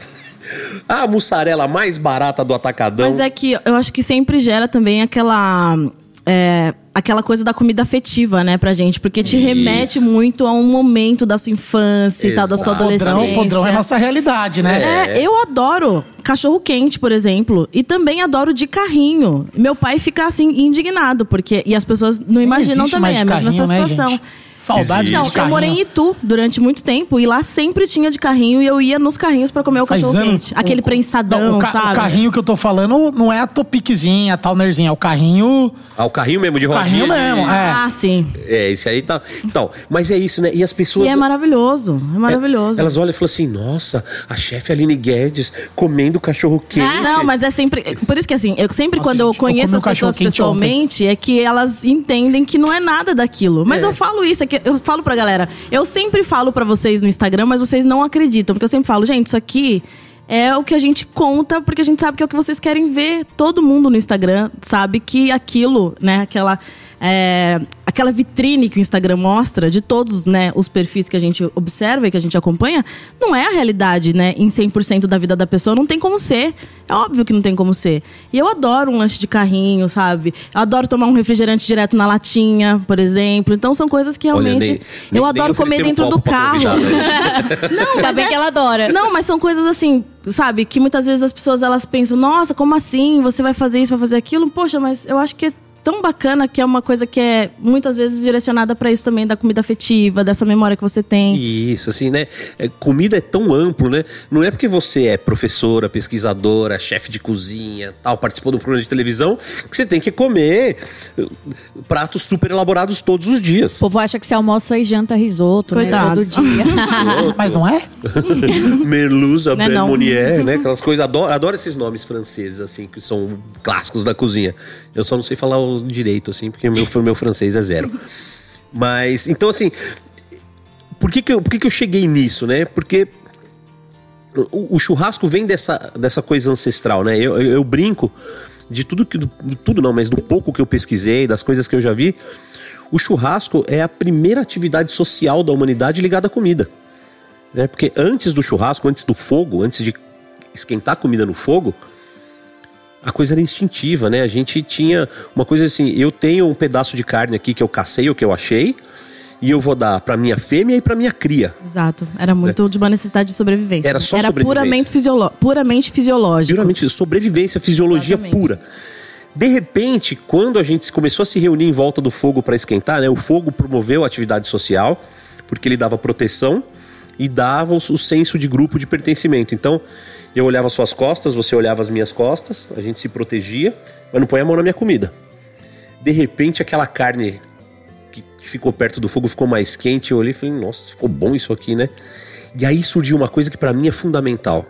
a mussarela mais barata do atacadão. Mas é que eu acho que sempre gera também aquela. É, aquela coisa da comida afetiva, né, pra gente. Porque te Isso. remete muito a um momento da sua infância e tal, da sua Exato. adolescência. Podrão, podrão é nossa realidade, né? É, eu adoro cachorro quente, por exemplo, e também adoro de carrinho. Meu pai fica assim indignado porque e as pessoas não imaginam também é a mesma carrinho, né, situação. Saudade Existe. Não, de eu morei em Itu durante muito tempo e lá sempre tinha de carrinho e eu ia nos carrinhos pra comer o Faz cachorro anos- quente. Aquele o- prensadão, não, o ca- sabe? O carrinho que eu tô falando não é a topiquezinha, a townerzinha, é o carrinho. Ah, o carrinho mesmo de O rodinha. carrinho de- mesmo, é. Ah, sim. É, esse aí tá. Então, mas é isso, né? E as pessoas. E é maravilhoso, é maravilhoso. Elas olham e falam assim: nossa, a chefe Aline Guedes comendo cachorro quente. Ah, Não, mas é sempre. Por isso que assim, eu sempre Nossa, quando eu gente, eu conheço um as pessoas pessoalmente, é que elas entendem que não é nada daquilo. Mas É. eu falo isso, que eu falo pra galera. Eu sempre falo pra vocês no Instagram, mas vocês não acreditam. Porque eu sempre falo, gente, isso aqui. É o que a gente conta, porque a gente sabe que é o que vocês querem ver. Todo mundo no Instagram sabe que aquilo, né, aquela. É, aquela vitrine que o Instagram mostra de todos né, os perfis que a gente observa e que a gente acompanha, não é a realidade, né? Em 100% da vida da pessoa, não tem como ser. É óbvio que não tem como ser. E eu adoro um lanche de carrinho, sabe? Eu adoro tomar um refrigerante direto na latinha, por exemplo. Então são coisas que Olha, realmente. nem- eu nem- adoro nem comer oferecer um dentro do carro. né? Não, Ainda mas bem é- que ela adora. não, mas são coisas assim, sabe? Que muitas vezes as pessoas elas pensam, nossa, como assim? Você vai fazer isso, vai fazer aquilo? Poxa, mas eu acho que é tão bacana que é uma coisa que é muitas vezes direcionada pra isso também, da comida afetiva, dessa memória que você tem. Isso, assim, né? É, comida é tão amplo, né? Não é porque você é professora, pesquisadora, chefe de cozinha, tal, participou de um programa de televisão, que você tem que comer uh, pratos super elaborados todos os dias. O povo acha que você almoça e janta risoto, né? Coitados. Todo dia. Mas não é? Merluza, é não. Bermonier, né? Aquelas coisas. Adoro, adoro esses nomes franceses, assim, que são clássicos da cozinha. Eu só não sei falar o direito, assim, porque meu, meu francês é zero. Mas, então, assim, por que que eu, por que que eu cheguei nisso, né? Porque o, o churrasco vem dessa, dessa coisa ancestral, né? Eu, eu, eu brinco de tudo que. De tudo não, mas do pouco que eu pesquisei, das coisas que eu já vi. O churrasco é a primeira atividade social da humanidade ligada à comida. Né? Porque antes do churrasco, antes do fogo, antes de esquentar a comida no fogo, a coisa era instintiva, né? A gente tinha uma coisa assim: eu tenho um pedaço de carne aqui que eu cacei, o que eu achei e eu vou dar para minha fêmea e para minha cria. Exato. Era muito é. de uma necessidade de sobrevivência. Era só Era sobrevivência. puramente, fisiolo puramente fisiológico. Puramente sobrevivência, fisiologia Exatamente. pura. De repente, quando a gente começou a se reunir em volta do fogo para esquentar, né, o fogo promoveu a atividade social, porque ele dava proteção e dava o, o senso de grupo de pertencimento. Então, eu olhava suas costas, você olhava as minhas costas, a gente se protegia, mas não põe a mão na minha comida. De repente, aquela carne que ficou perto do fogo ficou mais quente, eu olhei e falei, nossa, ficou bom isso aqui, né? E aí surgiu uma coisa que para mim é fundamental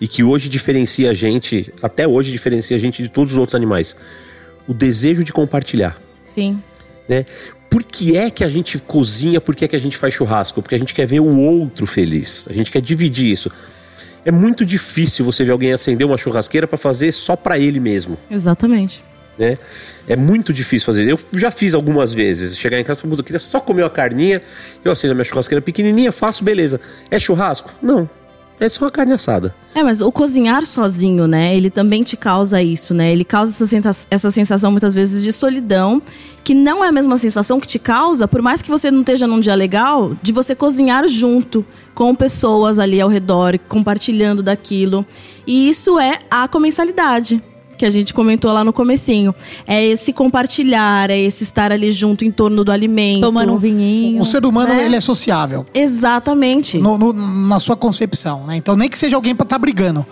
e que hoje diferencia a gente, até hoje diferencia a gente de todos os outros animais, o desejo de compartilhar, Sim. né? Por que é que a gente cozinha, por que é que a gente faz churrasco? Porque a gente quer ver o outro feliz, a gente quer dividir isso. É muito difícil você ver alguém acender uma churrasqueira para fazer só para ele mesmo Exatamente. né? É muito difícil fazer. Eu já fiz algumas vezes. Chegar em casa e falar, "Puta, eu queria só comer uma carninha. Eu acendo a minha churrasqueira pequenininha, faço, beleza. É churrasco? Não. É só uma carne assada. É, mas o cozinhar sozinho, né? Ele também te causa isso, né? Ele causa essa, sensa- essa sensação muitas vezes de solidão, que não é a mesma sensação que te causa, por mais que você não esteja num dia legal, de você cozinhar junto com pessoas ali ao redor, compartilhando daquilo. E isso é a comensalidade. Que a gente comentou lá no comecinho. É esse compartilhar, é esse estar ali junto em torno do alimento. Tomando um vinhinho. O ser humano, né? ele é sociável. Exatamente. no- no- na sua concepção, né? Então, nem que seja alguém pra estar brigando.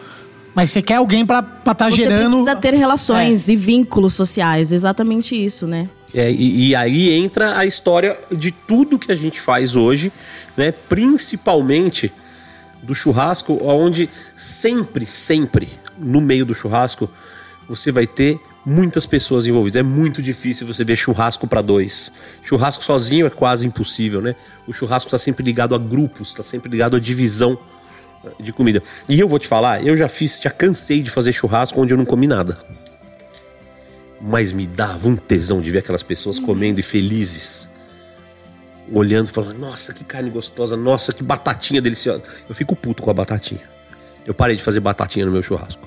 Mas você quer alguém pra estar tá Você gerando. precisa ter relações e vínculos sociais. Exatamente isso, né? É, e, e aí entra a história de tudo que a gente faz hoje, né? Principalmente do churrasco, onde sempre, sempre, no meio do churrasco, você vai ter muitas pessoas envolvidas. É muito difícil você ver churrasco para dois. Churrasco sozinho é quase impossível, né? O churrasco está sempre ligado a grupos, está sempre ligado a divisão de comida. E eu vou te falar, eu já fiz, já cansei de fazer churrasco onde eu não comi nada. Mas me dava um tesão de ver aquelas pessoas comendo e felizes. Olhando e falando, nossa, que carne gostosa, nossa, que batatinha deliciosa. Eu fico puto com a batatinha. Eu parei de fazer batatinha no meu churrasco.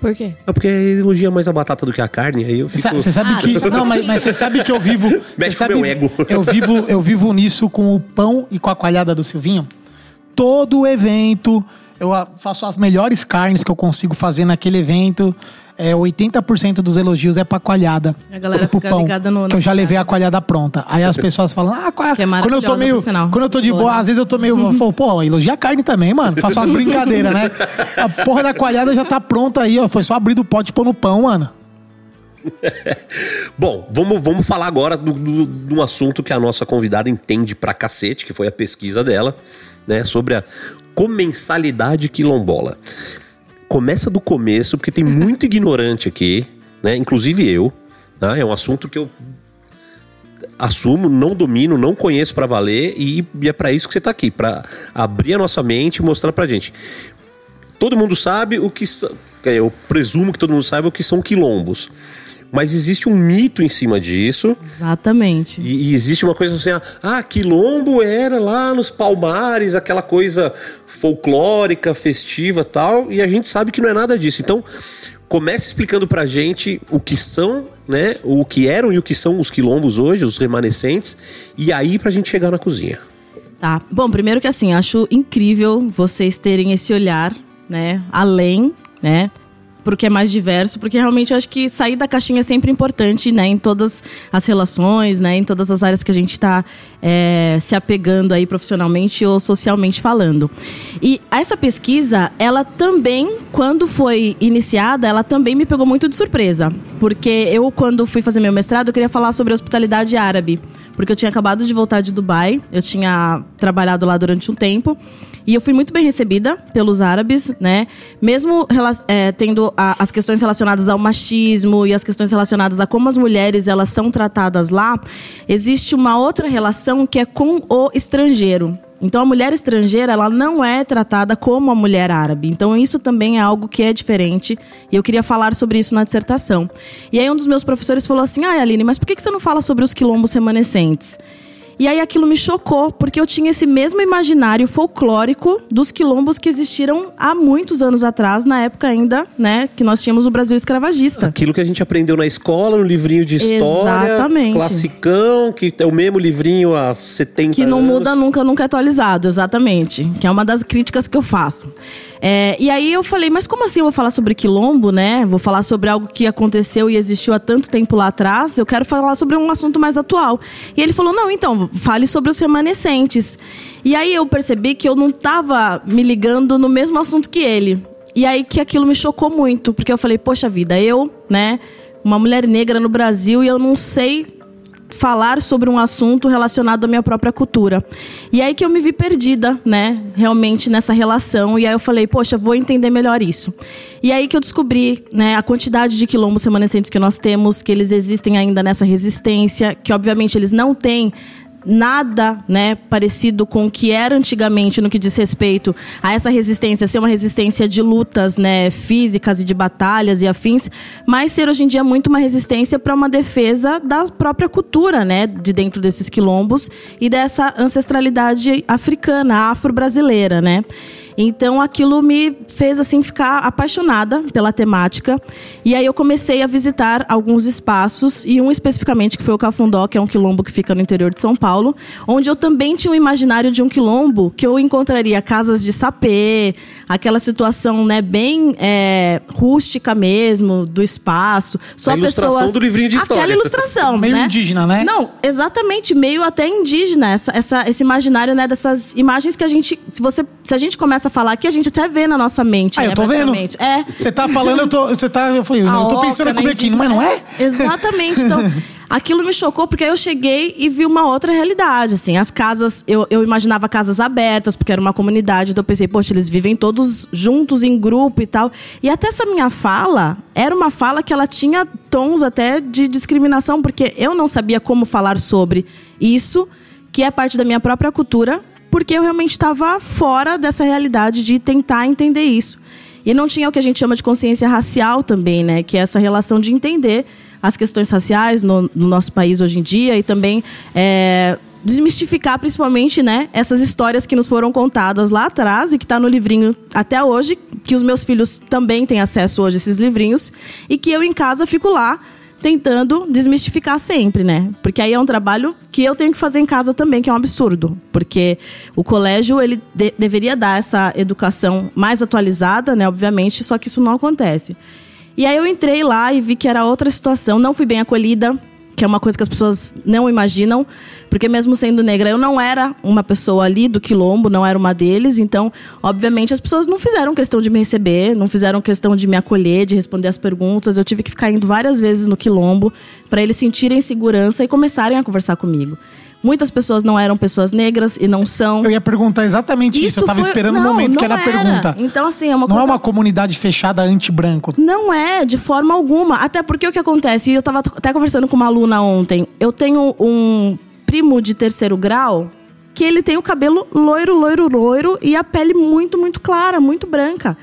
Por quê? É porque elogia mais a batata do que a carne, aí eu fico. Você sabe que. Não, mas, mas você sabe que eu vivo. Mexe você com sabe, meu ego. Eu vivo, eu vivo nisso com o pão e com a coalhada do Silvinho. Todo evento, eu ah, faço as melhores carnes que eu consigo fazer naquele evento. É, 80% dos elogios é pra coalhada. A galera pro fica ligada no- Que eu já levei a coalhada pronta. Aí as pessoas falam, ah, qual é? Que é quando eu tô meio. Quando eu tô de boa, às vezes eu tô meio. eu falo, pô, elogia a carne também, mano. Faço umas brincadeiras, né? A porra da coalhada já tá pronta aí, ó. Foi só abrir do pote e pôr no pão, mano. Bom, vamos, vamos falar agora do, do, de um assunto que a nossa convidada entende pra cacete, que foi a pesquisa dela, né? Sobre a comensalidade quilombola. Começa do começo, porque tem muito ignorante aqui, né? Inclusive eu. Tá? É um assunto que eu assumo, não domino, não conheço pra valer e, é pra isso que você tá aqui, Pra abrir a nossa mente e mostrar pra gente. Todo mundo sabe o que são, eu presumo que todo mundo sabe o que são quilombos. Mas existe um mito em cima disso. Exatamente. E, e existe uma coisa assim, ah, ah, quilombo era lá nos palmares, aquela coisa folclórica, festiva tal, e a gente sabe que não é nada disso. Então, comece explicando pra gente o que são, né, o que eram e o que são os quilombos hoje, os remanescentes, e aí pra gente chegar na cozinha. Tá. Bom, primeiro que assim, acho incrível vocês terem esse olhar, né? Além, né? Porque é mais diverso, porque realmente eu acho que sair da caixinha é sempre importante, né? Em todas as relações, né? Em todas as áreas que a gente está se apegando aí profissionalmente ou socialmente falando. E essa pesquisa, ela também, quando foi iniciada, ela também me pegou muito de surpresa. Porque eu, quando fui fazer meu mestrado, eu queria falar sobre hospitalidade árabe porque eu tinha acabado de voltar de Dubai, eu tinha trabalhado lá durante um tempo. E eu fui muito bem recebida pelos árabes, né? Mesmo é, tendo a- as questões relacionadas ao machismo e as questões relacionadas a como as mulheres elas são tratadas lá, existe uma outra relação que é com o estrangeiro. Então a mulher estrangeira, ela não é tratada como a mulher árabe. Então isso também é algo que é diferente e eu queria falar sobre isso na dissertação. E aí um dos meus professores falou assim: "Ah, Aline, mas por que você não fala sobre os quilombos remanescentes?" E aí aquilo me chocou, porque eu tinha esse mesmo imaginário folclórico dos quilombos que existiram há muitos anos atrás, na época ainda, né, que nós tínhamos o Brasil escravagista. Aquilo que a gente aprendeu na escola, no livrinho de história. Exatamente. Classicão, que é o mesmo livrinho há 70 Que não anos. muda nunca, nunca é atualizado, exatamente. Que é uma das críticas que eu faço. É, e aí eu falei, mas como assim eu vou falar sobre quilombo, né? Vou falar sobre algo que aconteceu e existiu há tanto tempo lá atrás. Eu quero falar sobre um assunto mais atual. E ele falou, não, então, fale sobre os remanescentes. E aí eu percebi que eu não estava me ligando no mesmo assunto que ele. E aí que aquilo me chocou muito, porque eu falei, poxa vida, eu, né, uma mulher negra no Brasil e eu não sei falar sobre um assunto relacionado à minha própria cultura. E aí que eu me vi perdida, né, realmente nessa relação. E aí eu falei, poxa, vou entender melhor isso. E aí que eu descobri, né, a quantidade de quilombos remanescentes que nós temos, que eles existem ainda nessa resistência, que obviamente eles não têm nada, né, parecido com o que era antigamente no que diz respeito a essa resistência ser uma resistência de lutas, né, físicas e de batalhas e afins, mas ser hoje em dia muito uma resistência para uma defesa da própria cultura, né, de dentro desses quilombos e dessa ancestralidade africana, afro-brasileira, né? Então aquilo me fez assim ficar apaixonada pela temática. E aí eu comecei a visitar alguns espaços e um especificamente que foi o Cafundó, que é um quilombo que fica no interior de São Paulo, onde eu também tinha um imaginário de um quilombo que eu encontraria casas de sapê, aquela situação, né, bem é, rústica mesmo do espaço, só A ilustração pessoas do livrinho de história. Aquela ilustração, Meio né? indígena, né? Não, exatamente, meio até indígena, essa, essa, esse imaginário, né, dessas imagens que a gente, se você, se a gente começa a falar aqui, a gente até vê na nossa mente, Ah, né, eu tô vendo. É. Você tá falando, eu tô. Você tá. Eu falei, eu tô pensando oca, né, comigo aqui, não é, não é? Exatamente. Então, aquilo me chocou porque aí eu cheguei e vi uma outra realidade, assim. As casas, eu, eu imaginava casas abertas, porque era uma comunidade, então eu pensei, poxa, eles vivem todos juntos, em grupo e tal. E até essa minha fala, era uma fala que ela tinha tons até de discriminação, porque eu não sabia como falar sobre isso, que é parte da minha própria cultura, porque eu realmente estava fora dessa realidade de tentar entender isso. E não tinha o que a gente chama de consciência racial também, né? Que é essa relação de entender as questões raciais no, no nosso país hoje em dia e também é, desmistificar principalmente, né? Essas histórias que nos foram contadas lá atrás e que está no livrinho até hoje, que os meus filhos também têm acesso hoje a esses livrinhos e que eu em casa fico lá tentando desmistificar sempre, né? Porque aí é um trabalho que eu tenho que fazer em casa também, que é um absurdo. Porque o colégio, ele de- deveria dar essa educação mais atualizada, né? Obviamente, só que isso não acontece. E aí eu entrei lá e vi que era outra situação. Não fui bem acolhida, que é uma coisa que as pessoas não imaginam. Porque mesmo sendo negra, eu não era uma pessoa ali do quilombo, não era uma deles. Então, obviamente, as pessoas não fizeram questão de me receber, não fizeram questão de me acolher, de responder as perguntas. Eu tive que ficar indo várias vezes no quilombo para eles sentirem segurança e começarem a conversar comigo. Muitas pessoas não eram pessoas negras e não são. Eu ia perguntar exatamente isso. Eu tava foi- esperando o não, momento que era a pergunta. Então, assim, é uma Não coisa. é uma comunidade fechada anti-branco. Não é, de forma alguma. Até porque o que acontece, e eu estava até conversando com uma aluna ontem. Eu tenho um primo de terceiro grau que ele tem o cabelo loiro, loiro, loiro e a pele muito, muito clara, muito branca.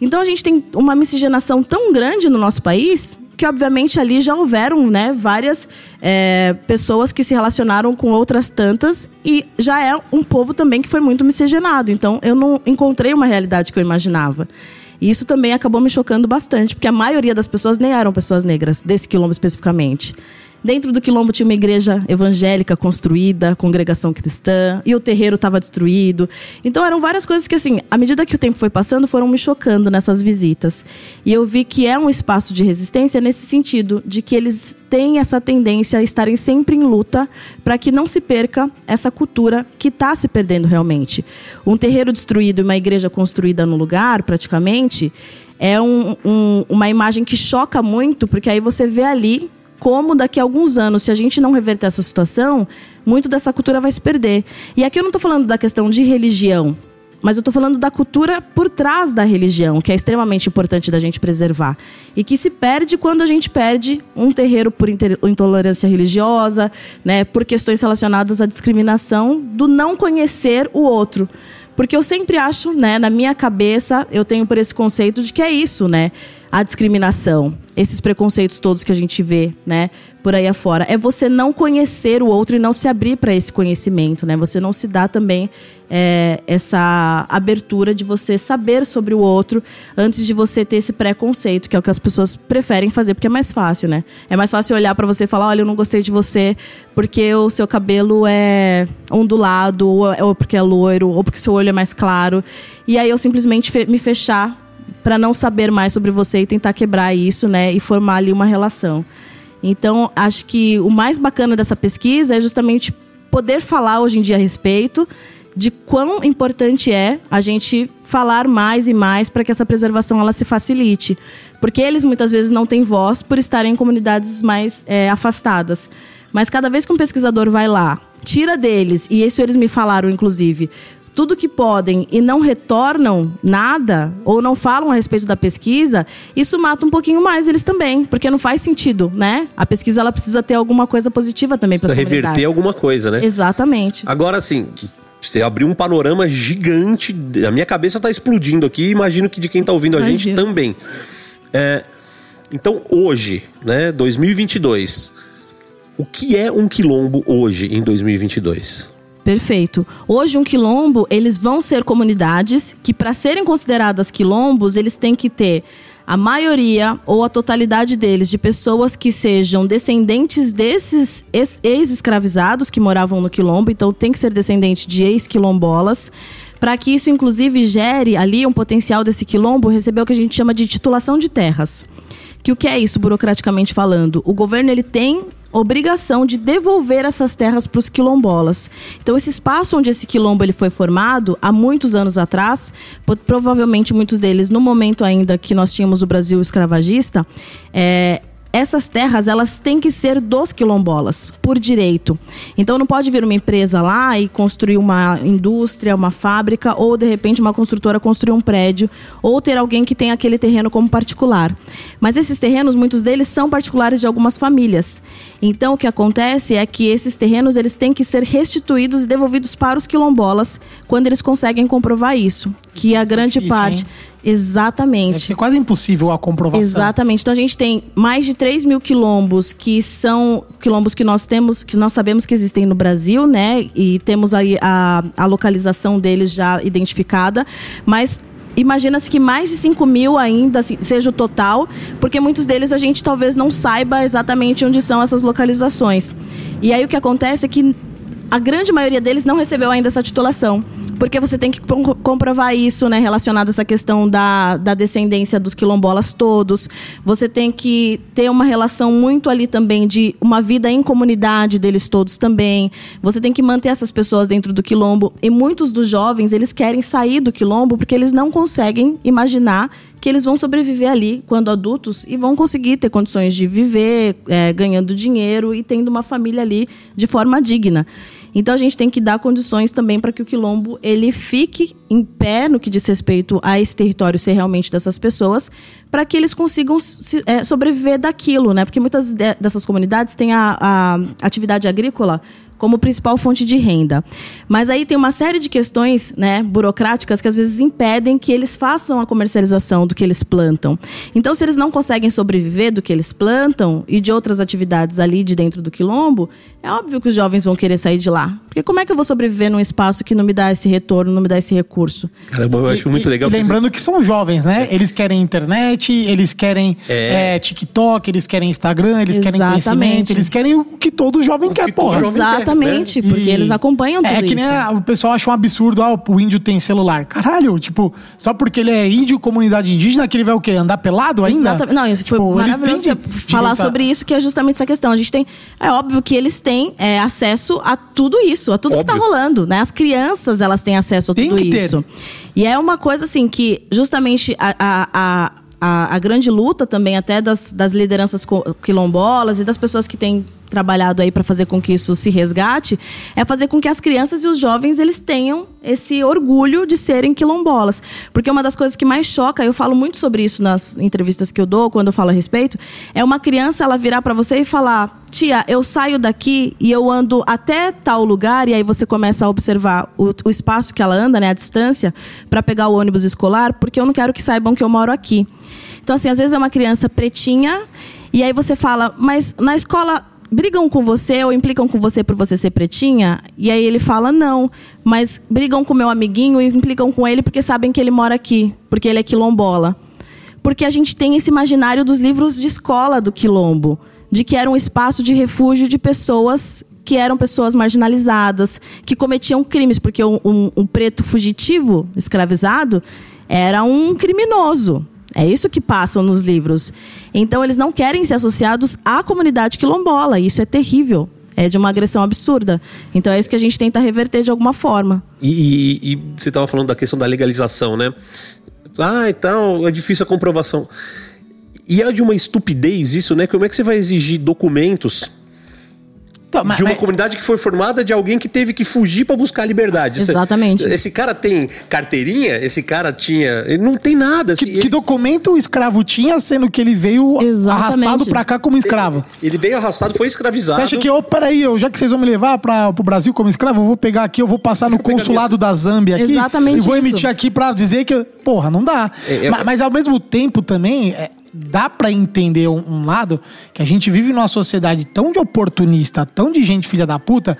Então a gente tem uma miscigenação tão grande no nosso país que obviamente ali já houveram né, várias é, pessoas que se relacionaram com outras tantas e já é um povo também que foi muito miscigenado. Então eu não encontrei uma realidade que eu imaginava. E isso também acabou me chocando bastante, porque a maioria das pessoas nem eram pessoas negras, desse quilombo especificamente. Dentro do quilombo tinha uma igreja evangélica construída, congregação cristã, e o terreiro estava destruído. Então eram várias coisas que, assim, à medida que o tempo foi passando, foram me chocando nessas visitas. E eu vi que é um espaço de resistência nesse sentido, de que eles têm essa tendência a estarem sempre em luta para que não se perca essa cultura que está se perdendo realmente. Um terreiro destruído e uma igreja construída no lugar, praticamente, é um- um- uma imagem que choca muito, porque aí você vê ali como daqui a alguns anos, se a gente não reverter essa situação, muito dessa cultura vai se perder. E aqui eu não estou falando da questão de religião. mas eu tô falando da cultura por trás da religião, que é extremamente importante da gente preservar. E que se perde quando a gente perde um terreiro por intolerância religiosa, né, por questões relacionadas à discriminação do não conhecer o outro. Porque eu sempre acho, né, na minha cabeça, eu tenho por esse conceito de que é isso, né? A discriminação, esses preconceitos todos que a gente vê, né, por aí afora. É você não conhecer o outro e não se abrir para esse conhecimento, né? Você não se dá também é, essa abertura de você saber sobre o outro antes de você ter esse preconceito, que é o que as pessoas preferem fazer, porque é mais fácil, né? É mais fácil olhar para você e falar: olha, eu não gostei de você porque o seu cabelo é ondulado, ou porque é loiro, ou porque seu olho é mais claro. E aí eu simplesmente me fechar para não saber mais sobre você e tentar quebrar isso, né? E formar ali uma relação. Então, acho que o mais bacana dessa pesquisa é justamente poder falar hoje em dia a respeito de quão importante é a gente falar mais e mais para que essa preservação ela se facilite. Porque eles muitas vezes não têm voz por estarem em comunidades mais é, afastadas. Mas cada vez que um pesquisador vai lá, tira deles, e isso eles me falaram, inclusive, tudo que podem e não retornam nada ou não falam a respeito da pesquisa, isso mata um pouquinho mais eles também, porque não faz sentido, né? A pesquisa ela precisa ter alguma coisa positiva também para reverter alguma coisa, né? Exatamente. Agora assim, você abriu um panorama gigante. A minha cabeça está explodindo aqui. Imagino que de quem está ouvindo a gente também. É, então, hoje, né, 2022, o que é um quilombo hoje, em 2022? Perfeito. Hoje um quilombo, eles vão ser comunidades que para serem consideradas quilombos, eles têm que ter a maioria ou a totalidade deles de pessoas que sejam descendentes desses ex-escravizados que moravam no quilombo, então tem que ser descendente de ex-quilombolas, para que isso inclusive gere ali um potencial desse quilombo receber o que a gente chama de titulação de terras. Que o que é isso burocraticamente falando? O governo ele tem obrigação de devolver essas terras para os quilombolas. Então esse espaço onde esse quilombo ele foi formado há muitos anos atrás, provavelmente muitos deles no momento ainda que nós tínhamos o Brasil escravagista, é, essas terras elas têm que ser dos quilombolas, por direito. Então não pode vir uma empresa lá e construir uma indústria, uma fábrica, ou de repente uma construtora construir um prédio, ou ter alguém que tem aquele terreno como particular. Mas esses terrenos, muitos deles são particulares de algumas famílias. Então o que acontece é que esses terrenos eles têm que ser restituídos e devolvidos para os quilombolas quando eles conseguem comprovar isso, que a grande parte Exatamente. Deve ser quase impossível a comprovação. Exatamente. Então a gente tem mais de 3 mil quilombos que são quilombos que nós temos, que nós sabemos que existem no Brasil, né? E temos aí a, a localização deles já identificada. Mas imagina-se que mais de 5 mil ainda seja o total, porque muitos deles a gente talvez não saiba exatamente onde são essas localizações. E aí o que acontece é que a grande maioria deles não recebeu ainda essa titulação. Porque você tem que comprovar isso, né? Relacionado a essa questão da, da descendência dos quilombolas todos. Você tem que ter uma relação muito ali também de uma vida em comunidade deles todos também. Você tem que manter essas pessoas dentro do quilombo. E muitos dos jovens, eles querem sair do quilombo porque eles não conseguem imaginar que eles vão sobreviver ali quando adultos e vão conseguir ter condições de viver, é, ganhando dinheiro e tendo uma família ali de forma digna. Então a gente tem que dar condições também para que o quilombo ele fique em pé no que diz respeito a esse território ser realmente dessas pessoas, para que eles consigam se, é, sobreviver daquilo, né? Porque muitas dessas comunidades têm a, a atividade agrícola como principal fonte de renda. Mas aí tem uma série de questões né, burocráticas que às vezes impedem que eles façam a comercialização do que eles plantam. Então, se eles não conseguem sobreviver do que eles plantam e de outras atividades ali de dentro do quilombo, é óbvio que os jovens vão querer sair de lá. Porque como é que eu vou sobreviver num espaço que não me dá esse retorno, não me dá esse recurso? Caramba, eu acho e, muito legal. E lembrando que são jovens, né? É. Eles querem internet, eles querem é. É, TikTok, eles querem Instagram, eles Exatamente. querem conhecimento, eles querem o que todo jovem o quer, porra. Exatamente, quer, né? porque e eles acompanham tudo isso. É que nem o pessoal acha um absurdo, ah, o índio tem celular. Caralho, tipo, só porque ele é índio, comunidade indígena, que ele vai o quê? Andar pelado ainda? Exatamente. Não, isso tipo, foi maravilhoso falar sobre isso, que é justamente essa questão. A gente tem. É óbvio que eles têm é, acesso a tudo isso, a tudo Óbvio. que tá rolando, né? As crianças, elas têm acesso a Tem tudo isso. E é uma coisa assim que justamente a, a, a a, a, grande luta também até das, das lideranças quilombolas e das pessoas que têm trabalhado aí para fazer com que isso se resgate é fazer com que as crianças e os jovens eles tenham esse orgulho de serem quilombolas. Porque uma das coisas que mais choca, eu falo muito sobre isso nas entrevistas que eu dou, quando eu falo a respeito, é uma criança ela virar para você e falar: "Tia, eu saio daqui e eu ando até tal lugar" e aí você começa a observar o, o espaço que ela anda, né, a distância, para pegar o ônibus escolar, porque eu não quero que saibam que eu moro aqui. Então assim, às vezes é uma criança pretinha e aí você fala: "Mas na escola brigam com você ou implicam com você por você ser pretinha? E aí ele fala, não. Mas brigam com meu amiguinho e implicam com ele porque sabem que ele mora aqui, porque ele é quilombola. Porque a gente tem esse imaginário dos livros de escola do quilombo, de que era um espaço de refúgio de pessoas que eram pessoas marginalizadas, que cometiam crimes, porque um, um, um preto fugitivo, escravizado, era um criminoso. É isso que passam nos livros. Então eles não querem ser associados à comunidade quilombola. E isso é terrível. É de uma agressão absurda. Então é isso que a gente tenta reverter de alguma forma. E, e- e você estava falando da questão da legalização, né? Ah, então é difícil a comprovação. E é de uma estupidez isso, né? Como é que você vai exigir documentos Então, mas- de uma mas- comunidade que foi formada de alguém que teve que fugir para buscar a liberdade? Isso- Exatamente. Esse cara tem carteirinha? Esse cara tinha. Ele não tem nada. que, assim, que ele, documento o escravo tinha, sendo que ele veio Exatamente. arrastado pra cá como escravo? ele veio arrastado, foi escravizado. Você acha que, ô, peraí, eu, já que vocês vão me levar para o Brasil como escravo, eu vou pegar aqui, eu vou passar no eu consulado da Zâmbia aqui Exatamente e vou isso. emitir aqui pra dizer que. Porra, não dá. É, é- Ma- mas, ao mesmo tempo também. é, Dá pra entender um, um lado que a gente vive numa sociedade tão de oportunista, tão de gente filha da puta,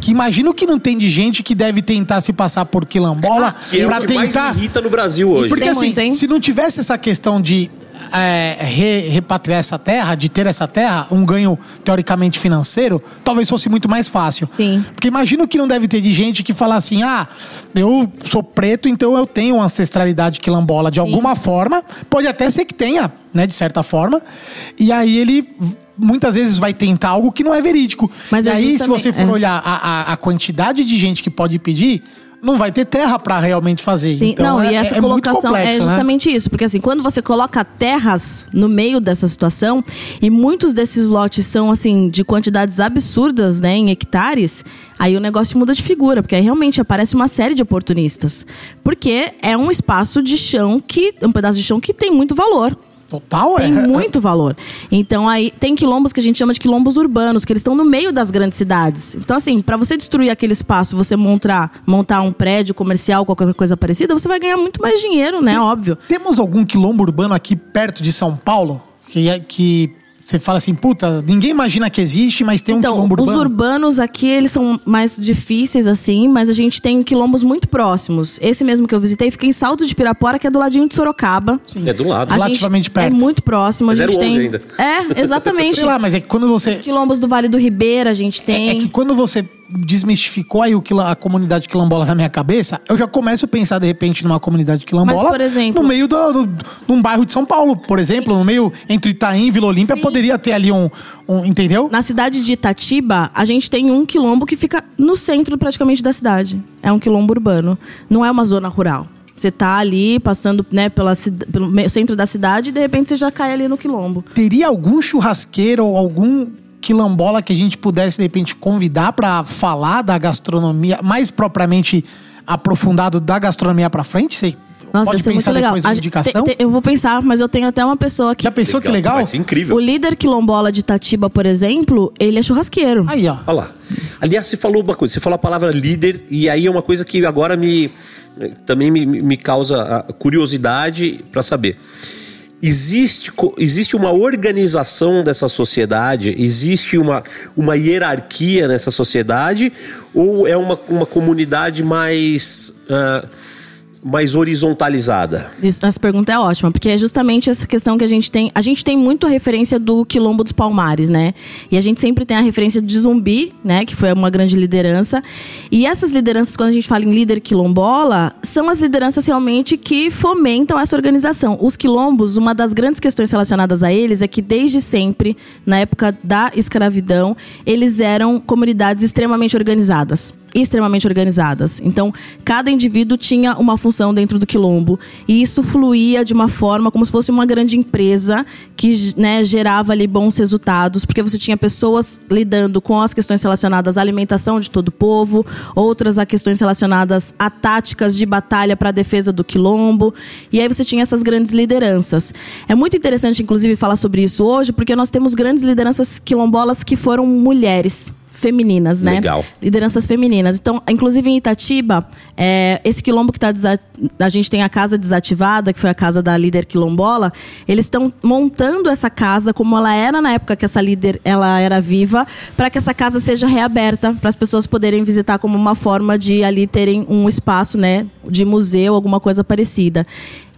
que imagino que não tem de gente que deve tentar se passar por quilombola Que é pra o que mais tentar. me irrita no Brasil hoje. Porque Tem assim, muito, hein? se não tivesse essa questão de é, re- repatriar essa terra, de ter essa terra, um ganho teoricamente financeiro, talvez fosse muito mais fácil. Sim. Porque imagino que não deve ter de gente que fala assim: ah, eu sou preto, então eu tenho uma ancestralidade quilombola de alguma forma. Pode até ser que tenha, né, de certa forma. E aí ele. Muitas vezes vai tentar algo que não é verídico. Mas e é aí, se justamente- você for é. olhar a, a- a quantidade de gente que pode pedir, não vai ter terra pra realmente fazer. Sim, então, não, é, e essa é colocação complexo, é né? justamente isso, porque assim, quando você coloca terras no meio dessa situação, e muitos desses lotes são assim, de quantidades absurdas, né, em hectares, aí o negócio muda de figura, porque aí realmente aparece uma série de oportunistas. Porque é um espaço de chão que. um pedaço de chão que tem muito valor. Total, Tem é. muito valor. Então aí tem quilombos que a gente chama de quilombos urbanos, que eles estão no meio das grandes cidades. Então assim, para você destruir aquele espaço, você montar, montar um prédio comercial, qualquer coisa parecida, você vai ganhar muito mais dinheiro, né? Óbvio. Temos algum quilombo urbano aqui perto de São Paulo? Que, é- que você fala assim, puta, ninguém imagina que existe, mas tem um Então, quilombo os urbano. urbanos aqui, eles são mais difíceis, assim, mas a gente tem quilombos muito próximos. Esse mesmo que eu visitei, fica em Salto de Pirapora, que é do ladinho de Sorocaba. É do lado. A Relativamente gente perto. É muito próximo. A É gente 011 tem. ainda. É, exatamente. Sei lá, mas é que quando você. Quilombos do Vale do Ribeira, a gente É, tem. é que quando você desmistificou aí o quila- a comunidade quilombola na minha cabeça, eu já começo a pensar de repente numa comunidade quilombola. Mas, por exemplo- No meio do, do, de um bairro de São Paulo, por exemplo, no meio entre Itaim e Vila Olímpia, Sim. poderia ter ali um. um entendeu? Na cidade de Itatiba, a gente tem um quilombo que fica no centro praticamente da cidade. É um quilombo urbano. Não é uma zona rural. Você tá ali passando né, pela, pelo centro da cidade e de repente você já cai ali no quilombo. Teria algum churrasqueiro ou algum quilombola que a gente pudesse, de repente, convidar pra falar da gastronomia, mais propriamente aprofundado da gastronomia pra frente? Você Nossa, pode ia ser muito pensar legal. depois A indicação? te- te- eu vou pensar, mas eu tenho até uma pessoa que. Já pensou que legal? Vai ser incrível. O líder quilombola de Itatiba, por exemplo, ele é churrasqueiro. Aí, ó. Olha lá. Aliás, você falou uma coisa, você falou a palavra líder, e aí é uma coisa que agora me também me, me causa curiosidade para saber. Existe, existe uma organização dessa sociedade? Existe uma, uma hierarquia nessa sociedade? Ou é uma, uma comunidade mais, ah, mais horizontalizada? Isso, essa pergunta é ótima, porque é justamente essa questão que a gente tem. A gente tem muito a referência do Quilombo dos Palmares, né? E a gente sempre tem a referência de Zumbi, né? Que foi uma grande liderança. E essas lideranças, quando a gente fala em líder quilombola, são as lideranças realmente que fomentam essa organização. Os quilombos, uma das grandes questões relacionadas a eles é que desde sempre, na época da escravidão, eles eram comunidades extremamente organizadas. Extremamente organizadas. Então, cada indivíduo tinha uma função dentro do quilombo e isso fluía de uma forma como se fosse uma grande empresa que né, gerava ali bons resultados, porque você tinha pessoas lidando com as questões relacionadas à alimentação de todo o povo, outras a questões relacionadas a táticas de batalha para a defesa do quilombo, e aí você tinha essas grandes lideranças. É muito interessante, inclusive, falar sobre isso hoje, porque nós temos grandes lideranças quilombolas que foram mulheres femininas, né? Legal. Lideranças femininas. Então, inclusive em Itatiba, é, esse quilombo que tá a gente tem a casa desativada, que foi a casa da líder quilombola, eles estão montando essa casa como ela era na época que essa líder ela era viva, para que essa casa seja reaberta para as pessoas poderem visitar como uma forma de ali terem um espaço, né, de museu, alguma coisa parecida.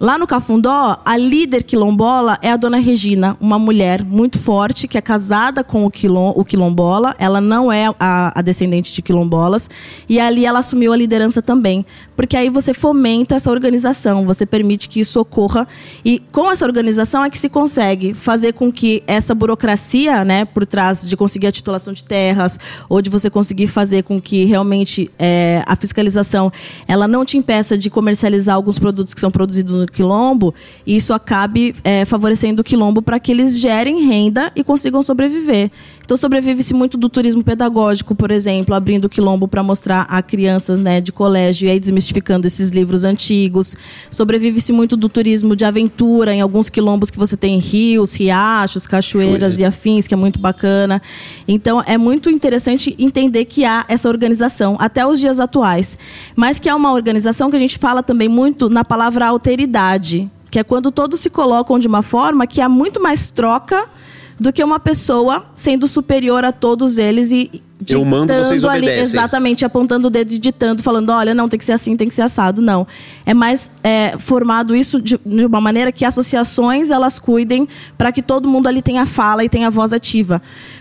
Lá no Cafundó, a líder quilombola é a dona Regina, uma mulher muito forte que é casada com o, o quilombola. Ela não é a, a descendente de quilombolas. E ali ela assumiu a liderança também. Porque aí você fomenta essa organização, você permite que isso ocorra. E com essa organização é que se consegue fazer com que essa burocracia, né, por trás de conseguir a titulação de terras, ou de você conseguir fazer com que realmente é, a fiscalização ela não te impeça de comercializar alguns produtos que são produzidos no quilombo, isso acabe é, favorecendo o quilombo para que eles gerem renda e consigam sobreviver. Então sobrevive-se muito do turismo pedagógico, por exemplo, abrindo o quilombo para mostrar a crianças né, de colégio e aí desmistificando esses livros antigos. Sobrevive-se muito do turismo de aventura em alguns quilombos que você tem rios, riachos, cachoeiras Cachoeira. e afins, que é muito bacana. Então é muito interessante entender que há essa organização até os dias atuais, mas que é uma organização que a gente fala também muito na palavra alteridade, que é quando todos se colocam de uma forma que há muito mais troca do que uma pessoa sendo superior a todos eles e Eu mando, ditando vocês ali, exatamente apontando o dedo e ditando, falando, olha, não tem que ser assim, tem que ser assado, não. É mais é, formado isso de, de uma maneira que associações elas cuidem para que todo mundo ali tenha fala e tenha voz ativa,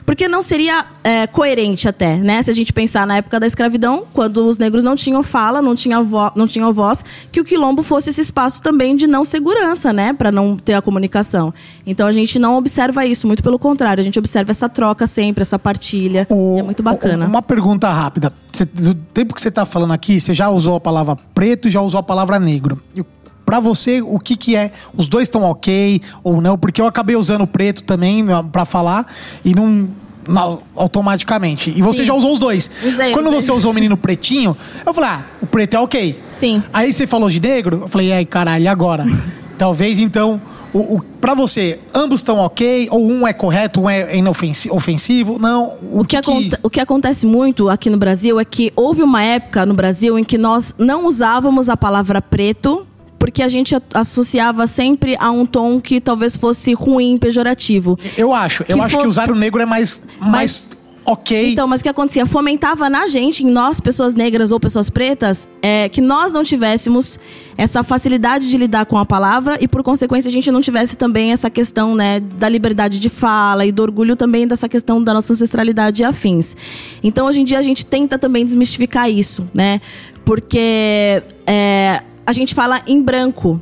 porque não seria é, coerente até, né? Se a gente pensar na época da escravidão, quando os negros não tinham fala, não tinham, vo não tinham voz, que o quilombo fosse esse espaço também de não segurança, né? Para não ter a comunicação. Então a gente não observa isso, muito pelo contrário, a gente observa essa troca sempre, essa partilha. O- é muito bacana. Uma pergunta rápida. Você- do tempo que você tá falando aqui, você já usou a palavra preto e já usou a palavra negro. E Pra você, o que que é? Os dois estão ok ou não? Porque eu acabei usando o preto também pra falar e não... automaticamente. E você Sim. já usou os dois. Usei, Quando usei. você usou o menino pretinho, eu falei, ah, o preto é ok. Sim. Aí você falou de negro, eu falei, ai, caralho, e agora? Talvez então, o, o, pra você, ambos estão ok, ou um é correto, um é inofensivo, ofensivo? Não. O, O que, aconte- o que acontece muito aqui no Brasil é que houve uma época no Brasil em que nós não usávamos a palavra preto porque a gente associava sempre a um tom que talvez fosse ruim, pejorativo. Eu acho. Eu Que acho for- que usar o negro é mais, mais ok. Então, mas o que acontecia? Fomentava na gente, em nós, pessoas negras ou pessoas pretas, é, que nós não tivéssemos essa facilidade de lidar com a palavra e, por consequência, a gente não tivesse também essa questão né, da liberdade de fala e do orgulho também dessa questão da nossa ancestralidade e afins. Então, hoje em dia, a gente tenta também desmistificar isso, né? Porque é, a gente fala em branco,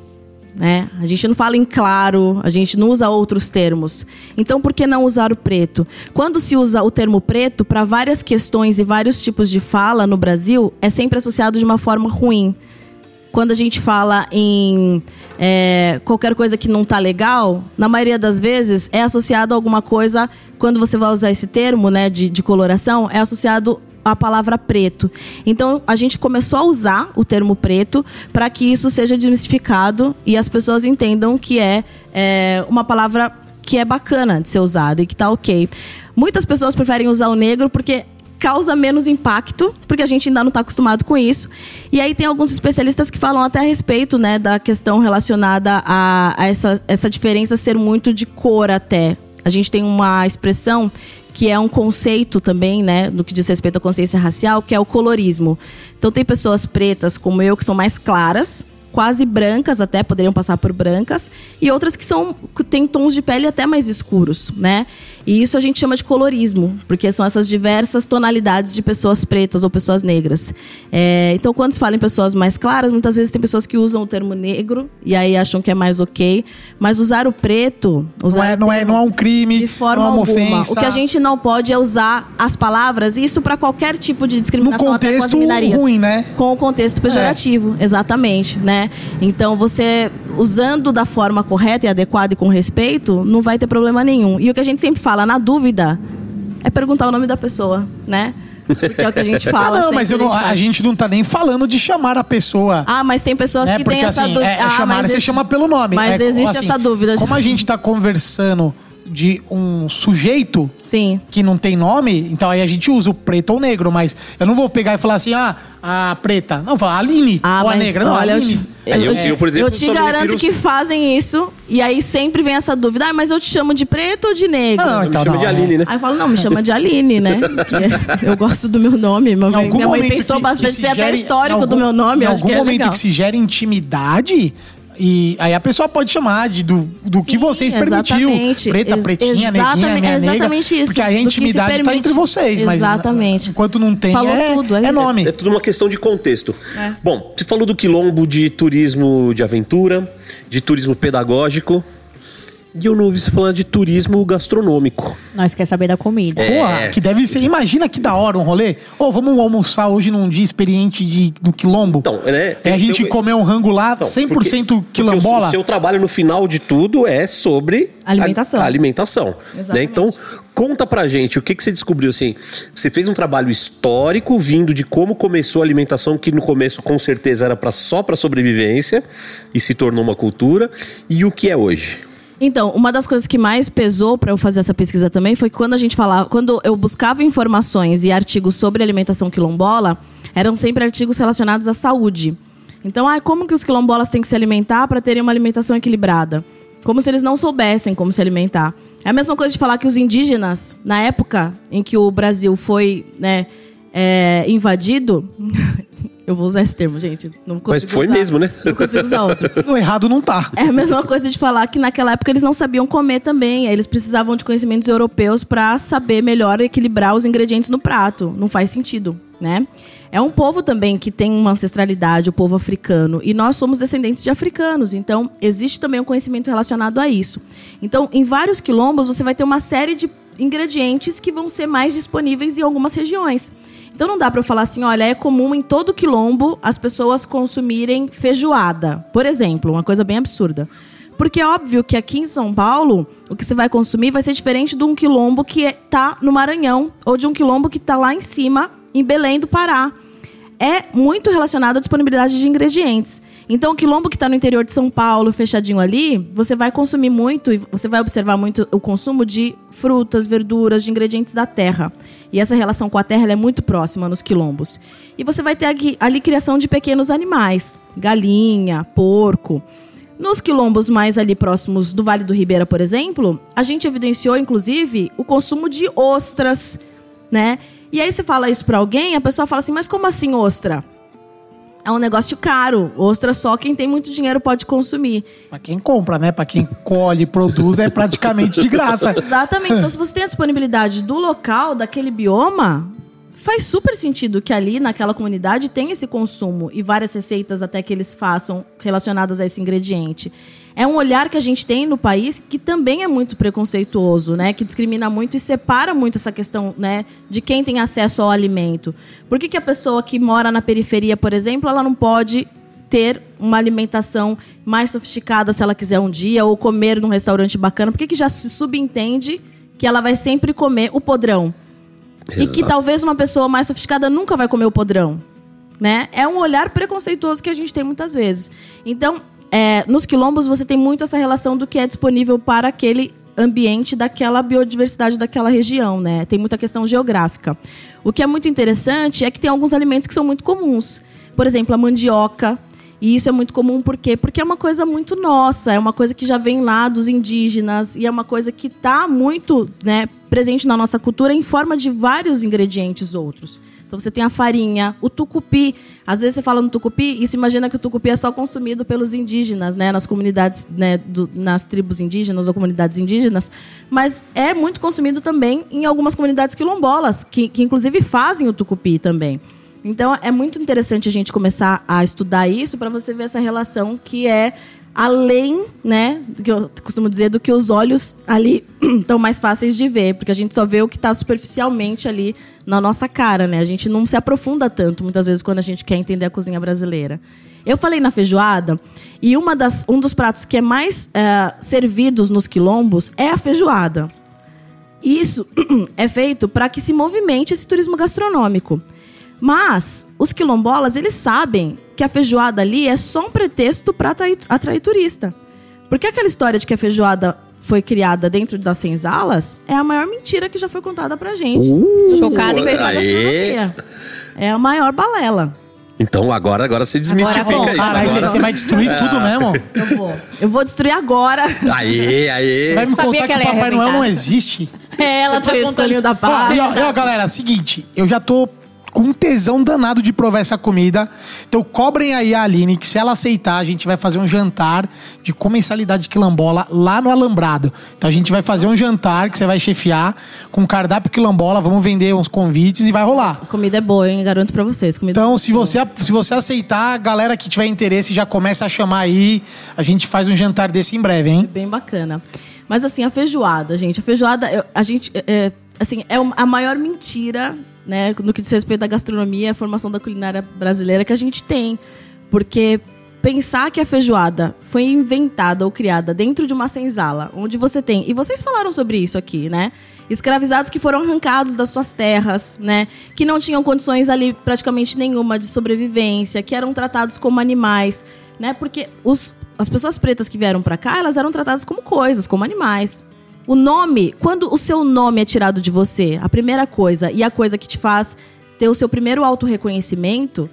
né? A gente não fala em claro, a gente não usa outros termos. Então, por que não usar o preto? Quando se usa o termo preto para várias questões e vários tipos de fala no Brasil, é sempre associado de uma forma ruim. Quando a gente fala em é, qualquer coisa que não tá legal, na maioria das vezes é associado a alguma coisa. Quando você vai usar esse termo, né, de, de coloração, é associado a palavra preto. Então a gente começou a usar o termo preto para que isso seja desmistificado e as pessoas entendam que é, é, uma palavra que é bacana de ser usada e que tá ok. Muitas pessoas preferem usar o negro porque causa menos impacto, porque a gente ainda não está acostumado com isso. E aí tem alguns especialistas que falam até a respeito né, da questão relacionada a, a essa, essa diferença ser muito de cor até. A gente tem uma expressão que é um conceito também, né, no que diz respeito à consciência racial, que é o colorismo. Então tem pessoas pretas como eu que são mais claras, quase brancas até poderiam passar por brancas, e outras que são que têm tons de pele até mais escuros, né? E isso a gente chama de colorismo, porque são essas diversas tonalidades de pessoas pretas ou pessoas negras. É, então, quando se fala em pessoas mais claras, muitas vezes tem pessoas que usam o termo negro e aí acham que é mais ok. Mas usar o preto. Usar Não é, não, é, não é um crime, de forma não é uma alguma. ofensa. O que a gente não pode é usar as palavras, isso para qualquer tipo de No discriminação as contexto ruim, né? Com o contexto pejorativo, exatamente, né? Então você usando da forma correta e adequada e com respeito, não vai ter problema nenhum. E o que a gente sempre fala, na dúvida, é perguntar o nome da pessoa, né? Porque é o que a gente Ah, fala. não, mas eu não- a gente a gente não tá nem falando de chamar a pessoa. Ah, mas tem pessoas né? que Porque têm essa assim, dúvida. é, é ah, chamar, mas você esse- chama pelo nome. Mas É, existe assim, essa dúvida. Como a gente tá conversando de um sujeito Sim. que não tem nome, então aí a gente usa o preto ou negro, mas eu não vou pegar e falar assim, ah, a preta. Não, vou falar a Aline Ah, ou a negra. Não, olha, a eu Aline. te, É, eu- eu, por exemplo, eu te me garanto que fazem isso e aí sempre vem essa dúvida. Ah, mas eu te chamo de preto ou de negro? Não, Me então, chama não, de é. Aline, né? Aí eu falo, não, me chama de Aline, né? Eu gosto do meu nome. Minha Em mãe, algum minha mãe momento pensou que- bastante, que se sei até gere- histórico algum- do meu nome, Em eu acho algum que é momento legal. que se gera intimidade, e aí a pessoa pode chamar de, do, do que Sim, vocês permitiu. exatamente. Preta, Ex- pretinha, neguinha, exatamente- minha é nega. exatamente isso, Porque aí a que intimidade tá permite. entre vocês. Mas Exatamente. enquanto não tem, Falou é, tudo, é é nome. É tudo uma questão de contexto. É. Bom, você falou do quilombo de turismo de aventura, de turismo pedagógico. E eu não ouvi você falar de turismo gastronômico. Nós quer saber da comida. É. Porra, que deve ser. Imagina que da hora um rolê. Ô, vamos almoçar hoje num dia experiente de, do quilombo. Então, né? Tem a gente tem- comer um rango lá, Então, 100% porque- porque quilombola. O seu trabalho no final de tudo é sobre Alimentação. a- a alimentação. Né? Exatamente. Então, conta pra gente o que, que você descobriu assim. Você fez um trabalho histórico vindo de como começou a alimentação, que no começo com certeza era pra, só para sobrevivência e se tornou uma cultura, e o que é hoje. Então, uma das coisas que mais pesou para eu fazer essa pesquisa também foi quando a gente falava, quando eu buscava informações e artigos sobre alimentação quilombola, eram sempre artigos relacionados à saúde. Então, ah, como que os quilombolas têm que se alimentar para terem uma alimentação equilibrada? Como se eles não soubessem como se alimentar. É a mesma coisa de falar que os indígenas, na época em que o Brasil foi né, é, invadido, eu vou usar esse termo, gente. Não consigo Mas foi usar- mesmo, né? Não consigo usar outro. No errado não tá. É a mesma coisa de falar que naquela época eles não sabiam comer também. aí Eles precisavam de conhecimentos europeus para saber melhor equilibrar os ingredientes no prato. Não faz sentido, né? É um povo também que tem uma ancestralidade, o povo africano. E nós somos descendentes de africanos. Então, existe também um conhecimento relacionado a isso. Então, em vários quilombos, você vai ter uma série de ingredientes que vão ser mais disponíveis em algumas regiões. Então não dá pra eu falar assim, olha, é comum em todo quilombo as pessoas consumirem feijoada, por exemplo, uma coisa bem absurda. Porque é óbvio que aqui em São Paulo, o que você vai consumir vai ser diferente de um quilombo que é- tá no Maranhão ou de um quilombo que tá lá em cima, em Belém do Pará. É muito relacionado à disponibilidade de ingredientes. Então, o quilombo que está no interior de São Paulo, fechadinho ali, você vai consumir muito e você vai observar muito o consumo de frutas, verduras, de ingredientes da terra. E essa relação com a terra é muito próxima nos quilombos. E você vai ter aqui, ali criação de pequenos animais, galinha, porco. Nos quilombos mais ali próximos do Vale do Ribeira, por exemplo, a gente evidenciou, inclusive, o consumo de ostras, né? E aí você fala isso pra alguém, a pessoa fala assim, mas como assim ostra? É um negócio caro. Ostra só quem tem muito dinheiro pode consumir. Pra quem compra, né? Pra quem colhe, produz, é praticamente de graça. Exatamente. Então, se você tem a disponibilidade do local, daquele bioma, faz super sentido que ali, naquela comunidade, tenha esse consumo e várias receitas até que eles façam relacionadas a esse ingrediente. É um olhar que a gente tem no país que também é muito preconceituoso, né? Que discrimina muito e separa muito essa questão, né? De quem tem acesso ao alimento. Por que, que a pessoa que mora na periferia, por exemplo, ela não pode ter uma alimentação mais sofisticada se ela quiser um dia, ou comer num restaurante bacana? Por que, que já se subentende que ela vai sempre comer o podrão? E que Exato. talvez uma pessoa mais sofisticada nunca vai comer o podrão. Né? É um olhar preconceituoso que a gente tem muitas vezes. Então, é, nos quilombos você tem muito essa relação do que é disponível para aquele ambiente daquela biodiversidade daquela região, né? Tem muita questão geográfica. O que é muito interessante é que tem alguns alimentos que são muito comuns. Por exemplo, a mandioca. E isso é muito comum por quê? Porque é uma coisa muito nossa, é uma coisa que já vem lá dos indígenas e é uma coisa que está muito né, presente na nossa cultura em forma de vários ingredientes outros. Então você tem a farinha, o tucupi. Às vezes você fala no tucupi e se imagina que o tucupi é só consumido pelos indígenas, né, nas comunidades, né, do, nas tribos indígenas ou comunidades indígenas, mas é muito consumido também em algumas comunidades quilombolas, que, que inclusive fazem o tucupi também. Então é muito interessante a gente começar a estudar isso para você ver essa relação que é além, né, do que eu costumo dizer, do que os olhos ali estão mais fáceis de ver, porque a gente só vê o que está superficialmente ali na nossa cara, né? A gente não se aprofunda tanto muitas vezes quando a gente quer entender a cozinha brasileira. Eu falei na feijoada e uma das, um dos pratos que é mais é, servidos nos quilombos é a feijoada. Isso é feito para que se movimente esse turismo gastronômico. Mas os quilombolas, eles sabem que a feijoada ali é só um pretexto para atrair, atrair turista. Porque aquela história de que a feijoada foi criada dentro das senzalas é a maior mentira que já foi contada pra gente. Uh, Chocada em aê. É a maior balela. Então agora, agora você desmistifica Agora é bom. isso. Caralho, você- Agora... você vai destruir tudo mesmo? Eu vou. Eu vou destruir agora. Aê, aê. Você vai me Sabia contar que que, o Papai Noel não existe? É, ela Você tá foi o contando. da paz. e, ó, e, ó, galera, seguinte, eu já tô com um tesão danado de provar essa comida. Então cobrem aí a Aline, que se ela aceitar, a gente vai fazer um jantar de comensalidade quilombola lá no Alambrado. Então a gente vai fazer um jantar que você vai chefiar com cardápio quilombola, vamos vender uns convites e vai rolar. A comida é boa, hein? Garanto pra vocês. Comida Então, se você, se você aceitar, a galera que tiver interesse já começa a chamar aí. A gente faz um jantar desse em breve, hein? bem bacana. Mas assim, a feijoada, gente, a feijoada, a gente, é, é, assim, é a maior mentira, né, no que diz respeito à gastronomia, a formação da culinária brasileira que a gente tem, porque pensar que a feijoada foi inventada ou criada dentro de uma senzala, onde você tem, e vocês falaram sobre isso aqui, né? Escravizados que foram arrancados das suas terras, né? Que não tinham condições ali praticamente nenhuma de sobrevivência, que eram tratados como animais, né? Porque os, as pessoas pretas que vieram pra cá, elas eram tratadas como coisas, como animais. O nome, quando o seu nome é tirado de você, a primeira coisa e a coisa que te faz ter o seu primeiro autorreconhecimento,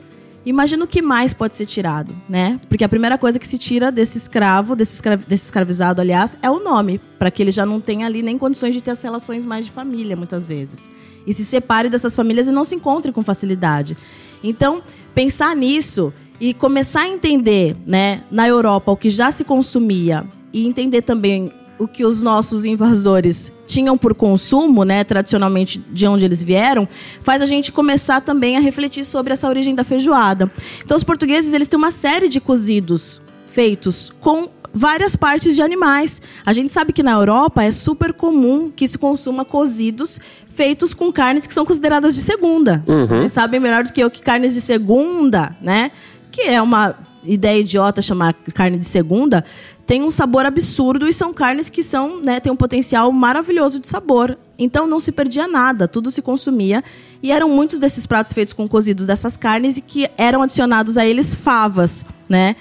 imagina o que mais pode ser tirado, né? Porque a primeira coisa que se tira desse escravo, desse, escra- desse escravizado, aliás, é o nome, para que ele já não tenha ali nem condições de ter as relações mais de família, muitas vezes. E se separe dessas famílias e não se encontre com facilidade. Então, pensar nisso e começar a entender, né, na Europa o que já se consumia e entender também o que os nossos invasores tinham por consumo, né, tradicionalmente de onde eles vieram, faz a gente começar também a refletir sobre essa origem da feijoada. Então, os portugueses eles têm uma série de cozidos feitos com várias partes de animais. A gente sabe que na Europa é super comum que se consuma cozidos feitos com carnes que são consideradas de segunda. Vocês sabem melhor do que eu que carnes de segunda, né? Que é uma ideia idiota chamar carne de segunda, tem um sabor absurdo e são carnes que são, né, tem um potencial maravilhoso de sabor. Então não se perdia nada, tudo se consumia e eram muitos desses pratos feitos com cozidos dessas carnes e que eram adicionados a eles favas, né?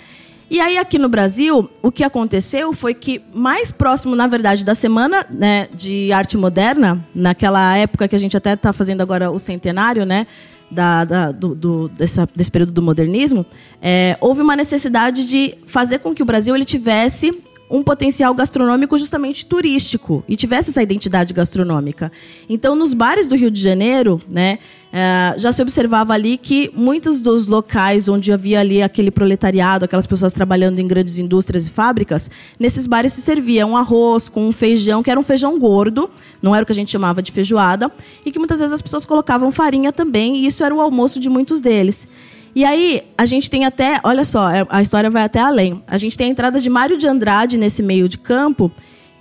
E aí aqui no Brasil, o que aconteceu foi que mais próximo, na verdade, da semana né, de arte moderna, naquela época que a gente até está fazendo agora o centenário, né? Da, da- do, do- dessa- desse período do modernismo, é, houve uma necessidade de fazer com que o Brasil ele tivesse um potencial gastronômico justamente turístico e tivesse essa identidade gastronômica. Então, nos bares do Rio de Janeiro, né, eh, já se observava ali que muitos dos locais onde havia ali aquele proletariado, aquelas pessoas trabalhando em grandes indústrias e fábricas, nesses bares se servia um arroz com um feijão, que era um feijão gordo, não era o que a gente chamava de feijoada, e que muitas vezes as pessoas colocavam farinha também, e isso era o almoço de muitos deles. E aí, a gente tem até, olha só, é- a história vai até além. A gente tem a entrada de Mário de Andrade nesse meio de campo,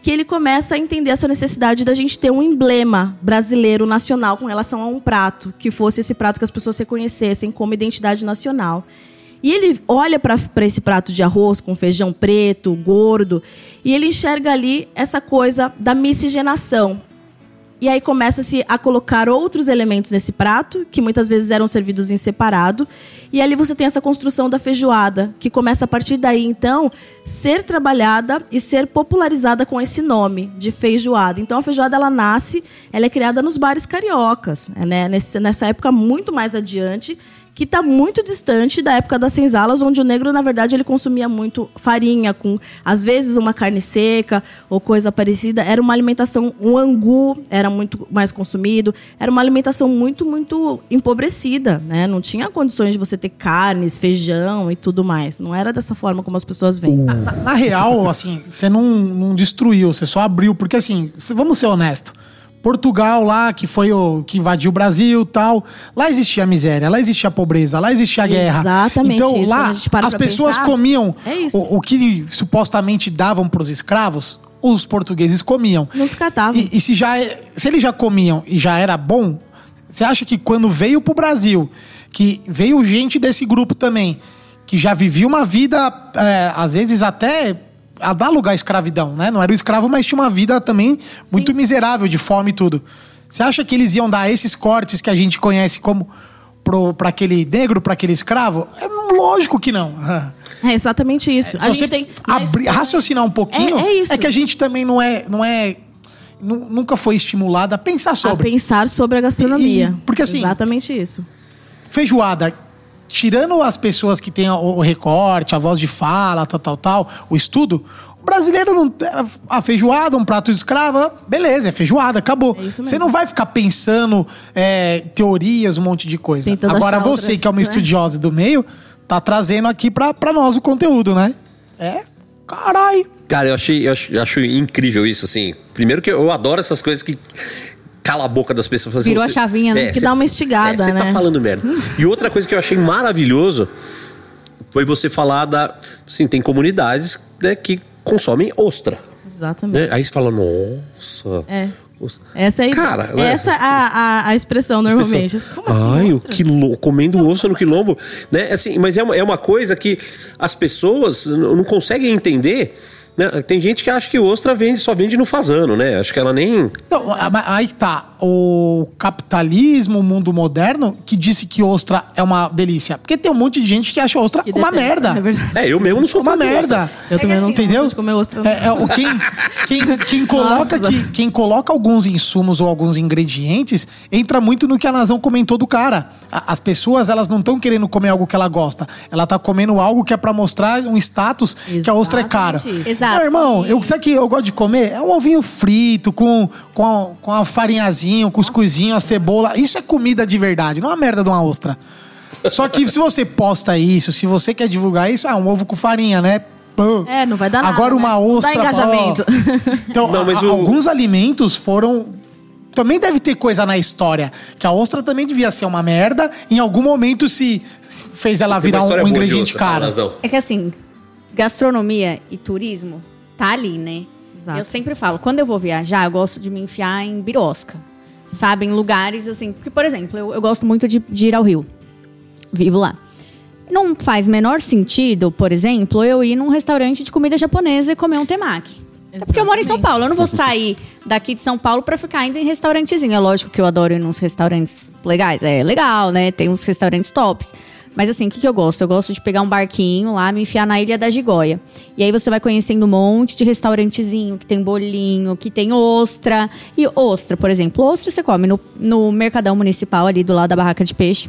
que ele começa a entender essa necessidade da gente ter um emblema brasileiro nacional com relação a um prato, que fosse esse prato que as pessoas reconhecessem como identidade nacional. E ele olha para esse prato de arroz com feijão preto, gordo, e ele enxerga ali essa coisa da miscigenação. E aí começa-se a colocar outros elementos nesse prato, que muitas vezes eram servidos em separado. E ali você tem essa construção da feijoada, que começa a partir daí, então, ser trabalhada e ser popularizada com esse nome de feijoada. Então a feijoada ela nasce, ela é criada nos bares cariocas, né? Nessa época muito mais adiante, que está muito distante da época das senzalas, onde o negro, na verdade, ele consumia muito farinha, com às vezes uma carne seca ou coisa parecida. Era uma alimentação, um angu era muito mais consumido, era uma alimentação muito, muito empobrecida, né? Não tinha condições de você ter carnes, feijão e tudo mais. Não era dessa forma como as pessoas veem. Na, na real, assim, você não, não destruiu, você só abriu. Porque, assim, vamos ser honestos. Portugal lá, que foi o que invadiu o Brasil tal. Lá existia a miséria, lá existia a pobreza, lá existia a guerra. Exatamente Então isso, lá para as pessoas pensar, comiam é. O, o que supostamente davam pros escravos, os portugueses comiam. Não descartavam. E, e se, já, é- se eles já comiam e já era bom, você acha que quando veio pro Brasil, que veio gente desse grupo também, que já vivia uma vida, é, às vezes até análoga à escravidão, né? Não era o escravo, mas tinha uma vida também muito miserável, de fome e tudo. Você acha que eles iam dar esses cortes que a gente conhece como pro, pra aquele negro, pra aquele escravo? É lógico que não. É exatamente isso. Se a gente tem abrir- raciocinar um pouquinho, É- é isso. que a gente também não é, não é, nu- nunca foi estimulado a pensar a sobre pensar sobre a gastronomia. E- porque, assim, Exatamente isso. feijoada. Tirando as pessoas que têm o recorte, a voz de fala, tal, tal, tal, o estudo, o brasileiro não. A feijoada, um prato de escrava, beleza, é feijoada, acabou. É Você não vai ficar pensando é, teorias, um monte de coisa. Tentando Agora você, outras, que é uma né? estudiosa do meio, tá trazendo aqui pra, pra nós o conteúdo, né? É. Carai. Cara, eu achei, eu acho, eu acho incrível isso, assim. Primeiro que eu adoro essas coisas que cala a boca das pessoas. Assim, Virou a chavinha, né? Que cê- dá uma instigada, Você tá né? falando merda. E outra coisa que eu achei maravilhoso foi você falar da... Assim, tem comunidades né, que consomem ostra. Exatamente. Né? Aí você fala, nossa... É. Essa aí. Cara, né? essa é a, a, a expressão normalmente. Como assim? Ai, o quilombo, comendo ostra no quilombo. Né? Assim, mas é uma, é uma coisa que as pessoas não conseguem entender. Né? Tem gente que acha que ostra vende, só vende no fazano, né? Acho que ela nem. Então, aí tá. O capitalismo, o mundo moderno, que disse que ostra é uma delícia. Porque tem um monte de gente que acha ostra Que uma detesta, merda. É. É, eu mesmo não sou uma merda. Eu também não sou Entendeu? muito de comer ostra. não. É, é, o quem, quem, quem coloca que, quem coloca alguns insumos ou alguns ingredientes entra muito no que a Nazão comentou do cara. As pessoas, elas não estão querendo comer algo que ela gosta. Ela tá comendo algo que é pra mostrar um status que a ostra é cara. Exatamente isso. Exato. Meu irmão, eu, sabe que eu gosto de comer? É um ovinho frito, com, com, a, com a farinhazinha, um cuscuzinho, a cebola. Isso é comida de verdade, não é uma merda de uma ostra. Só que se você posta isso, se você quer divulgar isso, ah, um ovo com farinha, né? Pã. É, não vai dar nada, Agora né? uma Não dá ostra. engajamento. ó. Então, Não, mas a- o- alguns alimentos foram. Também deve ter coisa na história. Que a ostra também devia ser uma merda. Em algum momento se, se fez ela Tem virar um, um ingrediente. Nazão. É que assim, gastronomia e turismo tá ali, né? Exato. Eu sempre falo, quando eu vou viajar, eu gosto de me enfiar em birosca. Sabe? Em lugares assim. Porque, por exemplo, eu, eu gosto muito de, de ir ao Rio. Vivo lá. Não faz menor sentido, por exemplo, eu ir num restaurante de comida japonesa e comer um temaki. Até porque eu moro em São. Paulo, eu não vou sair daqui de São Paulo pra ficar indo em restaurantezinho. É lógico que eu adoro ir nos restaurantes legais, é legal, né? Tem uns restaurantes tops. Mas assim, o que, que eu gosto? Eu gosto de pegar um barquinho lá, me enfiar na Ilha da Gigóia. E aí você vai conhecendo um monte de restaurantezinho, que tem bolinho, que tem ostra. E ostra, por exemplo, ostra você come no, no Mercadão Municipal ali do lado da barraca de peixe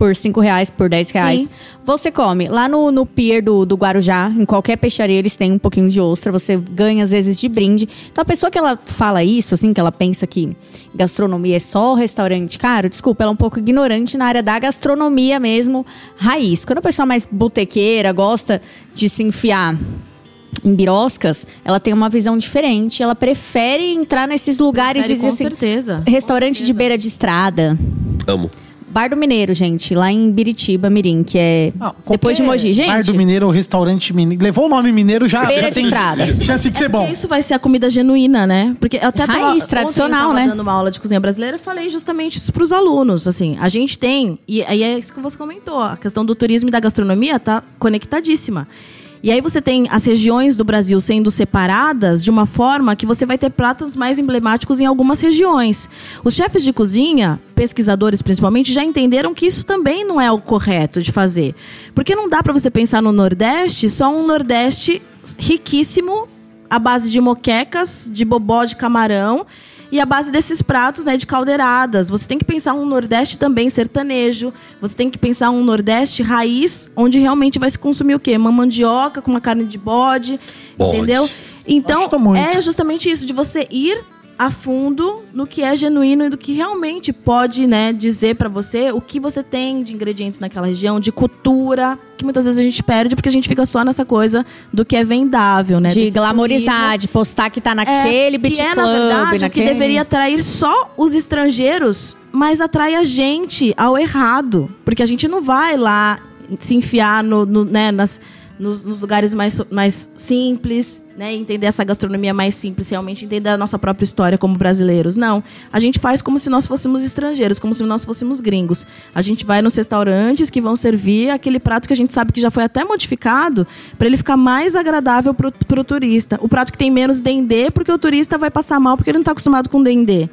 por 5 reais, por 10 reais. Sim. Você come lá no, no pier do, do Guarujá, em qualquer peixaria eles têm um pouquinho de ostra, você ganha às vezes de brinde. Então a pessoa que ela fala isso, assim, que ela pensa que gastronomia é só restaurante caro, desculpa, ela é um pouco ignorante na área da gastronomia mesmo, raiz. Quando a pessoa é mais botequeira, gosta de se enfiar em biroscas, ela tem uma visão diferente, ela prefere entrar nesses lugares Prefere, com assim, certeza. Restaurante de beira de estrada. Amo. Bar do Mineiro, gente, lá em Biritiba, Mirim, que é Ah, depois de Mogi. Gente, Bar do Mineiro restaurante mineiro. Levou o nome mineiro já. Beira já de tem estrada. Chance de ser bom. Porque isso vai ser a comida genuína, né? Porque eu até tava, Raiz, ontem tradicional, eu tava né? dando uma aula de cozinha brasileira e falei justamente isso pros alunos. Assim, a gente tem, e aí é isso que você comentou, a questão do turismo e da gastronomia tá conectadíssima. E aí você tem as regiões do Brasil sendo separadas de uma forma que você vai ter pratos mais emblemáticos em algumas regiões. Os chefes de cozinha, pesquisadores principalmente, já entenderam que isso também não é o correto de fazer. Porque não dá para você pensar no Nordeste só um Nordeste riquíssimo à base de moquecas, de bobó de camarão E a base desses pratos, né, de caldeiradas. Você tem que pensar um Nordeste também sertanejo. Você tem que pensar um Nordeste raiz, onde realmente vai se consumir o quê? Uma mandioca com uma carne de bode, Bode. entendeu? Então, é justamente isso, de você ir a fundo no que é genuíno e do que realmente pode, né, dizer pra você o que você tem de ingredientes naquela região, de cultura, que muitas vezes a gente perde porque a gente fica só nessa coisa do que é vendável, né? De glamorizar, de postar que tá naquele beat que é, club, na verdade, naquele... que deveria atrair só os estrangeiros, mas atrai a gente ao errado. Porque a gente não vai lá se enfiar no, no- né, nas, nos, nos lugares mais, mais simples, né? Entender essa gastronomia mais simples, realmente entender a nossa própria história como brasileiros. Não. A gente faz como se nós fôssemos estrangeiros, como se nós fôssemos gringos. A gente vai nos restaurantes que vão servir aquele prato que a gente sabe que já foi até modificado para ele ficar mais agradável pro, pro turista. O prato que tem menos dendê, porque o turista vai passar mal porque ele não está acostumado com dendê.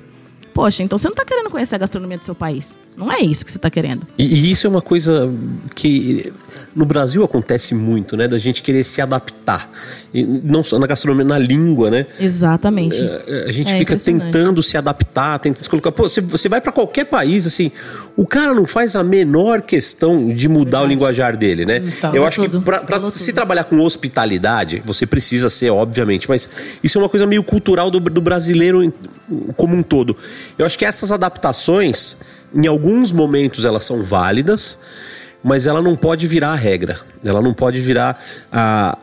Poxa, então você não está querendo conhecer a gastronomia do seu país. Não é isso que você está querendo. E, e isso é uma coisa que no Brasil acontece muito, né? Da gente querer se adaptar. E não só na gastronomia, na língua, né? Exatamente. É, A gente É fica tentando se adaptar, tentando se colocar. Pô, você, você vai pra qualquer país, assim, o cara não faz a menor questão de mudar o linguajar dele, né? Então, Eu falou acho que tudo, pra, pra falou se tudo. trabalhar com hospitalidade, você precisa ser, obviamente, mas isso é uma coisa meio cultural do, do brasileiro como um todo. Eu acho que essas adaptações, em alguns momentos, elas são válidas, mas ela não pode virar a regra. Ela não pode virar a,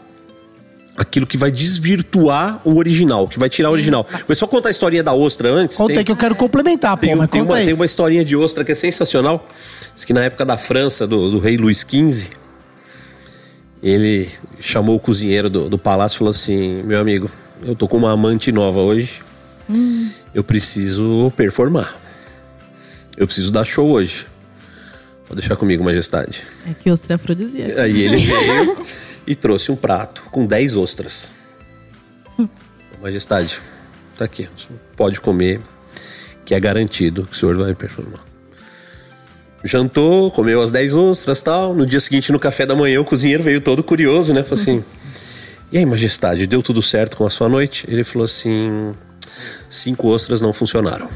aquilo que vai desvirtuar o original, que vai tirar o original. Mas só contar a historinha da ostra antes. Conta tem- que eu quero complementar, pô, tem, mas tem conta uma, aí. tem uma historinha de ostra que é sensacional. Diz que na época da França, do, do rei Luís XV, ele chamou o cozinheiro do, do palácio e falou assim: Meu amigo, eu tô com uma amante nova hoje. Eu preciso performar. Eu preciso dar show hoje. Pode deixar comigo, majestade. É que ostra é afrodisíaca. Aí ele veio e trouxe um prato com 10 ostras. Majestade, tá aqui. Pode comer, que é garantido que o senhor vai performar. Jantou, comeu as 10 ostras tal. No dia seguinte, no café da manhã, o cozinheiro veio todo curioso, né? Falou assim: E aí, majestade, deu tudo certo com a sua noite? Ele falou assim: Cinco ostras não funcionaram.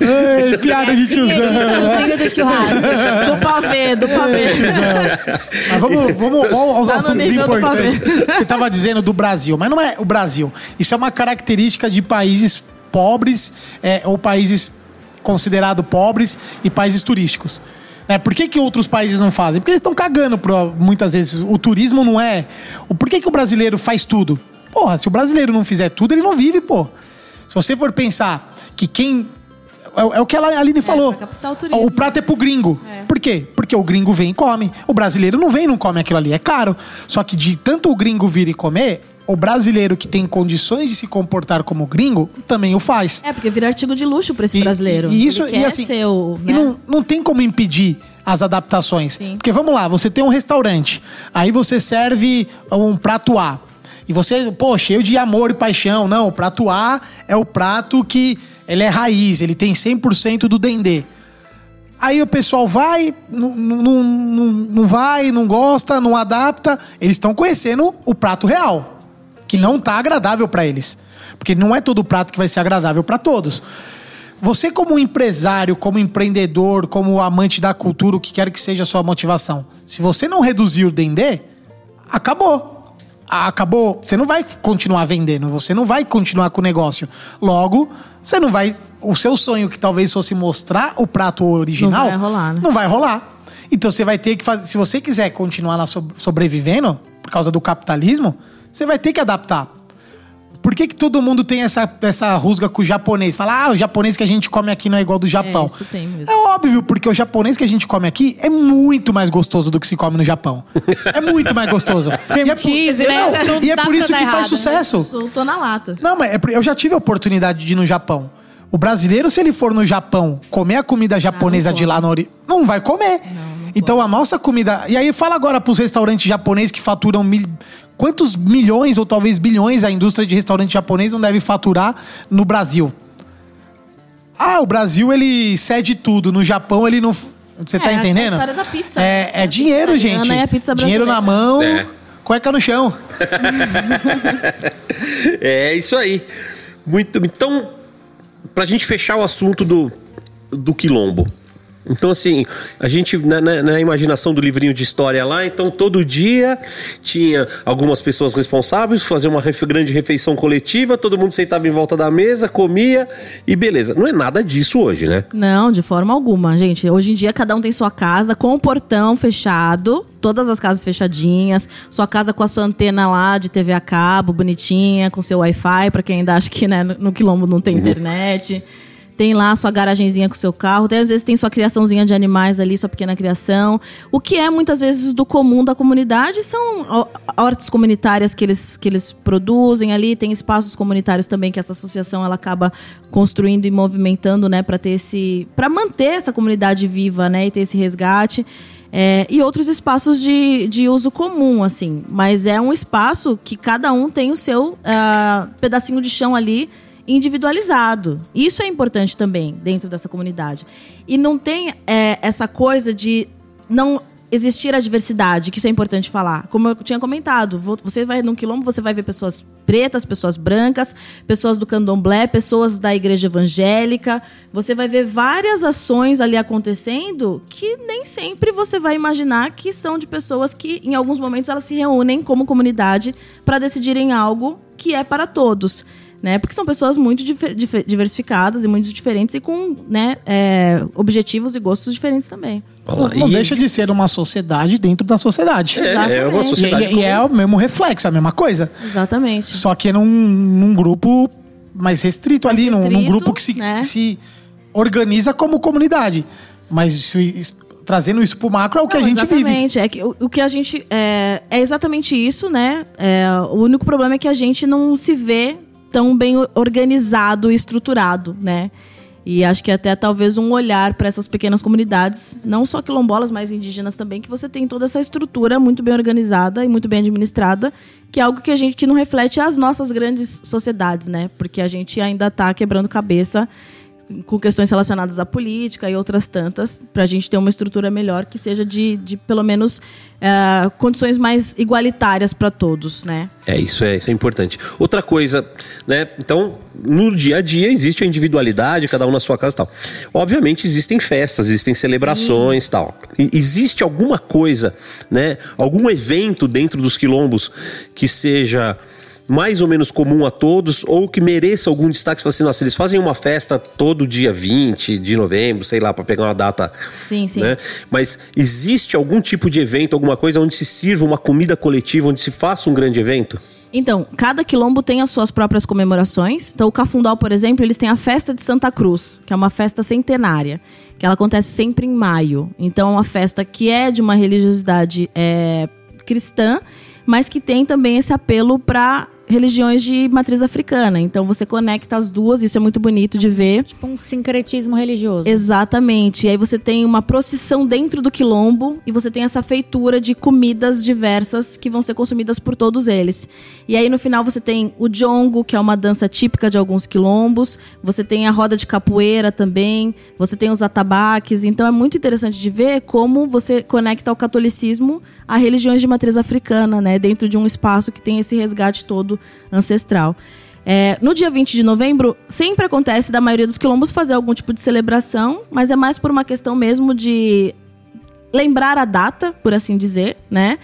Ei, piada de tiozão. Do churrasco. Do pavê, do pavê. Mas vamos, vamos, vamos aos Tá no assuntos importantes. Você estava dizendo do Brasil, mas não é o Brasil. Isso é uma característica de países pobres é, ou países considerados pobres e países turísticos. É, por que, que outros países não fazem? Porque eles estão cagando pro, muitas vezes. O turismo não é. O, por que, que o brasileiro faz tudo? Porra, se o brasileiro não fizer tudo, ele não vive, pô. Se você for pensar que quem. É, é o que a Aline falou. pra captar o prato é pro gringo. Por quê? Porque o gringo vem e come. O brasileiro não vem e não come aquilo ali. É caro. Só que de tanto o gringo vir e comer, o brasileiro que tem condições de se comportar como gringo também o faz. É, porque vira artigo de luxo pra esse E- brasileiro. E, isso, e assim, o, e né? não, não tem como impedir as adaptações. Sim. Porque vamos lá, você tem um restaurante, aí você serve um prato A. E você, pô, cheio de amor e paixão. Não, o prato A é o prato que ele é raiz, ele tem 100% do dendê. Aí o pessoal vai, não, não, não, não vai, não gosta, não adapta. Eles estão conhecendo o prato real, que não tá agradável para eles. Porque não é todo prato que vai ser agradável para todos. Você, como empresário, como empreendedor, como amante da cultura, o que quer que seja a sua motivação, se você não reduzir o dendê, acabou. Acabou. Você não vai continuar vendendo, você não vai continuar com o negócio. Logo, você não vai. O seu sonho, que talvez fosse mostrar o prato original, Não vai rolar, né? não vai rolar. Então você vai ter que fazer. Se você quiser continuar lá so- sobrevivendo, por causa do capitalismo, você vai ter que adaptar. Por que, que todo mundo tem essa, essa rusga com o japonês? Fala, ah, o japonês que a gente come aqui não é igual do Japão. isso tem mesmo. É óbvio, porque o japonês que a gente come aqui é muito mais gostoso do que se come no Japão. É muito mais gostoso. Cream E é por- cheese, né? Não, Não e é por isso que faz né? sucesso. Soltou na lata. Não, mas é por- eu já tive a oportunidade de ir no Japão. O brasileiro, se ele for no Japão comer a comida japonesa de lá no ori... não vai comer. então a nossa comida. E aí fala agora pros restaurantes japoneses que faturam mil... quantos milhões ou talvez bilhões a indústria de restaurante japonês não deve faturar no Brasil. Ah, o Brasil ele cede tudo. No Japão ele não. Você tá É, a entendendo? história da pizza. É, é A dinheiro, pizza gente. e a pizza dinheiro na mão. É. Cueca no chão. É isso aí. Muito. Então, pra gente fechar o assunto do, do quilombo. Então, assim, a gente, na, na- na imaginação do livrinho de história lá, então todo dia tinha algumas pessoas responsáveis, fazer uma refe- grande refeição coletiva, todo mundo sentava em volta da mesa, comia e beleza. Não é nada disso hoje, né? Não, de forma alguma, gente. Hoje em dia cada um tem sua casa com o portão fechado, todas as casas fechadinhas, sua casa com a sua antena lá de TV a cabo, bonitinha, com seu Wi-Fi, pra quem ainda acha que né, no quilombo não tem internet. Tem lá sua garagenzinha com seu carro, até às vezes tem sua criaçãozinha de animais ali, sua pequena criação. O que é muitas vezes do comum da comunidade são ho- hortas comunitárias que eles, que eles produzem ali, tem espaços comunitários também que essa associação ela acaba construindo e movimentando, né, para ter esse, para manter essa comunidade viva, né, e ter esse resgate. É, e outros espaços de, de uso comum, assim. Mas é um espaço que cada um tem o seu ah, pedacinho de chão ali individualizado. Isso é importante também dentro dessa comunidade. E não tem é, essa coisa de não existir a diversidade, que isso é importante falar. Como eu tinha comentado, vo- você vai num quilombo, você vai ver pessoas pretas, pessoas brancas, pessoas do candomblé, pessoas da igreja evangélica. Você vai ver várias ações ali acontecendo que nem sempre você vai imaginar que são de pessoas que, em alguns momentos, elas se reúnem como comunidade para decidirem algo que é para todos né? Porque são pessoas muito diversificadas e muito diferentes e com né, é, objetivos e gostos diferentes também. Olha lá. Não E deixa de ser uma sociedade dentro da sociedade. É, é uma Exatamente. E, sociedade. e- e é o mesmo reflexo, a mesma coisa. Exatamente. Só que num, num grupo mais restrito Mais ali, num- num, restrito, grupo que se, né? se organiza como comunidade. Mas isso- trazendo isso pro macro é o que Não, a gente vive. exatamente. É que o, o que a gente. É, é exatamente isso, né? É, o único problema é que a gente não se vê tão bem organizado e estruturado, né? E acho que até talvez um olhar para essas pequenas comunidades, não só quilombolas, mas indígenas também, que você tem toda essa estrutura muito bem organizada e muito bem administrada, que é algo que a gente que não reflete as nossas grandes sociedades, né? Porque a gente ainda está quebrando cabeça com questões relacionadas à política e outras tantas, para a gente ter uma estrutura melhor que seja de, de pelo menos, eh, condições mais igualitárias para todos, né? É, isso é, isso é importante. Outra coisa, né? Então, no dia a dia existe a individualidade, cada um na sua casa e tal. Obviamente existem festas, existem celebrações e tal. E existe alguma coisa, né? Algum evento dentro dos quilombos que seja mais ou menos comum a todos ou que mereça algum destaque? Você fala assim, nossa, eles fazem uma festa todo dia 20 de novembro, sei lá, para pegar uma data. Sim, sim. Né? Mas existe algum tipo de evento, alguma coisa onde se sirva uma comida coletiva, onde se faça um grande evento? Então, cada quilombo tem as suas próprias comemorações. Então, o Cafundal, por exemplo, eles têm a festa de Santa Cruz, que é uma festa centenária, que ela acontece sempre em maio. Então, é uma festa que é de uma religiosidade é, cristã, mas que tem também esse apelo para religiões de matriz africana. Então, você conecta as duas, isso é muito bonito de ver. Tipo um sincretismo religioso. Exatamente. E aí você tem uma procissão dentro do quilombo e você tem essa feitura de comidas diversas que vão ser consumidas por todos eles. E aí no final você tem o jongo, que é uma dança típica de alguns quilombos. Você tem a roda de capoeira também. Você tem os atabaques. Então é muito interessante de ver como você conecta o catolicismo a religiões de matriz africana, né? Dentro de um espaço que tem esse resgate todo ancestral. É, no dia 20 de novembro, sempre acontece da maioria dos quilombos fazer algum tipo de celebração, mas é mais por uma questão mesmo de lembrar a data, por assim dizer, né?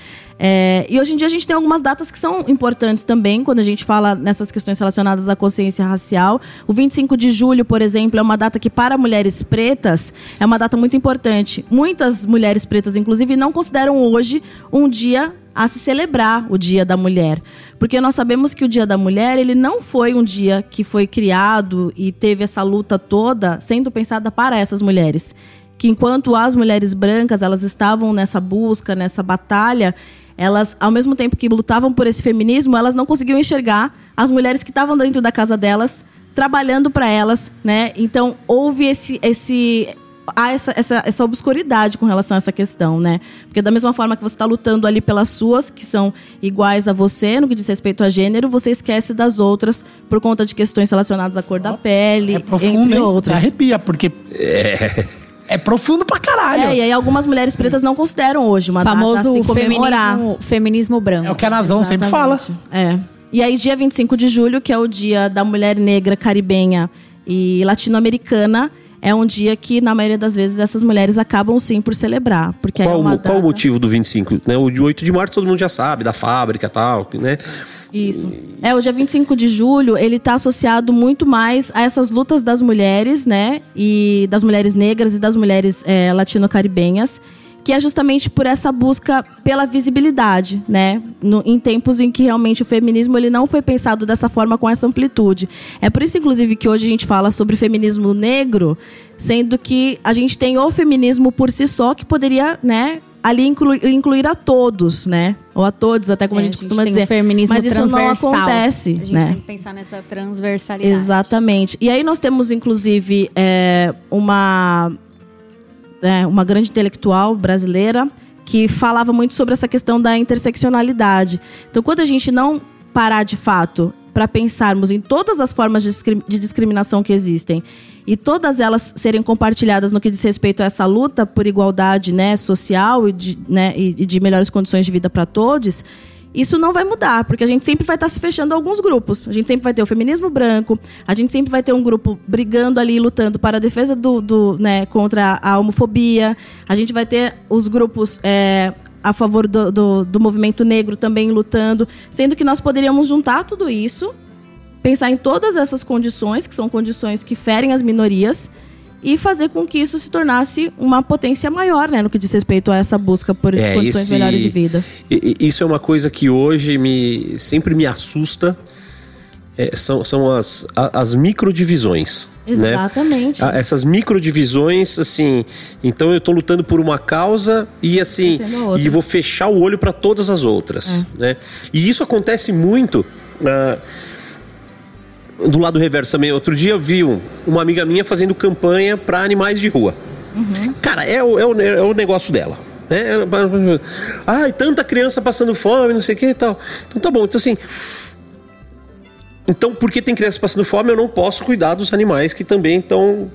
É, e hoje em dia a gente tem algumas datas que são importantes também, quando a gente fala nessas questões relacionadas à consciência racial. O 25 de julho, por exemplo, é uma data que, para mulheres pretas, é uma data muito importante. Muitas mulheres pretas, inclusive, não consideram hoje um dia a se celebrar o Dia da Mulher. Porque nós sabemos que o Dia da Mulher, ele não foi um dia que foi criado e teve essa luta toda sendo pensada para essas mulheres. Que enquanto as mulheres brancas, elas estavam nessa busca, nessa batalha, elas, ao mesmo tempo que lutavam por esse feminismo, elas não conseguiam enxergar as mulheres que estavam dentro da casa delas, trabalhando para elas, né? Então, houve esse esse há essa, essa, essa obscuridade com relação a essa questão, né? Porque da mesma forma que você está lutando ali pelas suas, que são iguais a você, no que diz respeito a gênero, você esquece das outras por conta de questões relacionadas à cor da pele, É profundo, entre hein? outras. Arrepia, porque É profundo pra caralho. É, e aí algumas mulheres pretas não consideram hoje uma data Famoso se comemorar. feminismo, feminismo branco. É o que a Nazão sempre fala. Exatamente. É. E aí, dia 25 de julho, que é o dia da mulher negra, caribenha e latino-americana, é um dia que, na maioria das vezes, essas mulheres acabam sim por celebrar. Porque Qual, é mo- qual o data- motivo do 25? Né? O de 8 de março todo mundo já sabe, da fábrica e tal, né? Isso. É, o dia 25 de julho, ele tá associado muito mais a essas lutas das mulheres, né? E das mulheres negras e das mulheres é, latino-caribenhas. Que é justamente por essa busca pela visibilidade, né? No- em tempos em que realmente o feminismo ele não foi pensado dessa forma, com essa amplitude. É por isso, inclusive, que hoje a gente fala sobre feminismo negro, sendo que a gente tem o feminismo por si só, que poderia, né? Ali inclu- incluir a todos, né? Ou a todos, até como É, a gente costuma tem dizer. o feminismo Mas isso não acontece, A gente né? tem que pensar nessa transversalidade. Exatamente. E aí nós temos, inclusive, é, uma, é, uma grande intelectual brasileira que falava muito sobre essa questão da interseccionalidade. Então, quando a gente não parar de fato para pensarmos em todas as formas de discri- de discriminação que existem e todas elas serem compartilhadas no que diz respeito a essa luta por igualdade né, social e de, né, e de melhores condições de vida para todos, isso não vai mudar, porque a gente sempre vai estar se fechando a alguns grupos. A gente sempre vai ter o feminismo branco, a gente sempre vai ter um grupo brigando ali, lutando para a defesa do, do né, contra a homofobia. A gente vai ter os grupos é, a favor do, do, do movimento negro também lutando, sendo que nós poderíamos juntar tudo isso, pensar em todas essas condições, que são condições que ferem as minorias, e fazer com que isso se tornasse uma potência maior, né, no que diz respeito a essa busca por É, condições esse- melhores de vida. Isso é uma coisa que hoje me sempre me assusta. é, são são as, a- as microdivisões. né? Exatamente. Ah, essas microdivisões, assim. Então eu tô lutando por uma causa e assim. A outra. E vou fechar o olho para todas as outras. Né? E isso acontece muito. ah, do lado reverso também. Outro dia eu vi um- uma amiga minha fazendo campanha para animais de rua. Cara, é o, é, o, é o negócio dela. Né? Ai, tanta criança passando fome, não sei o que e tal. Então tá bom. Então assim. Então, porque tem criança passando fome, eu não posso cuidar dos animais que também estão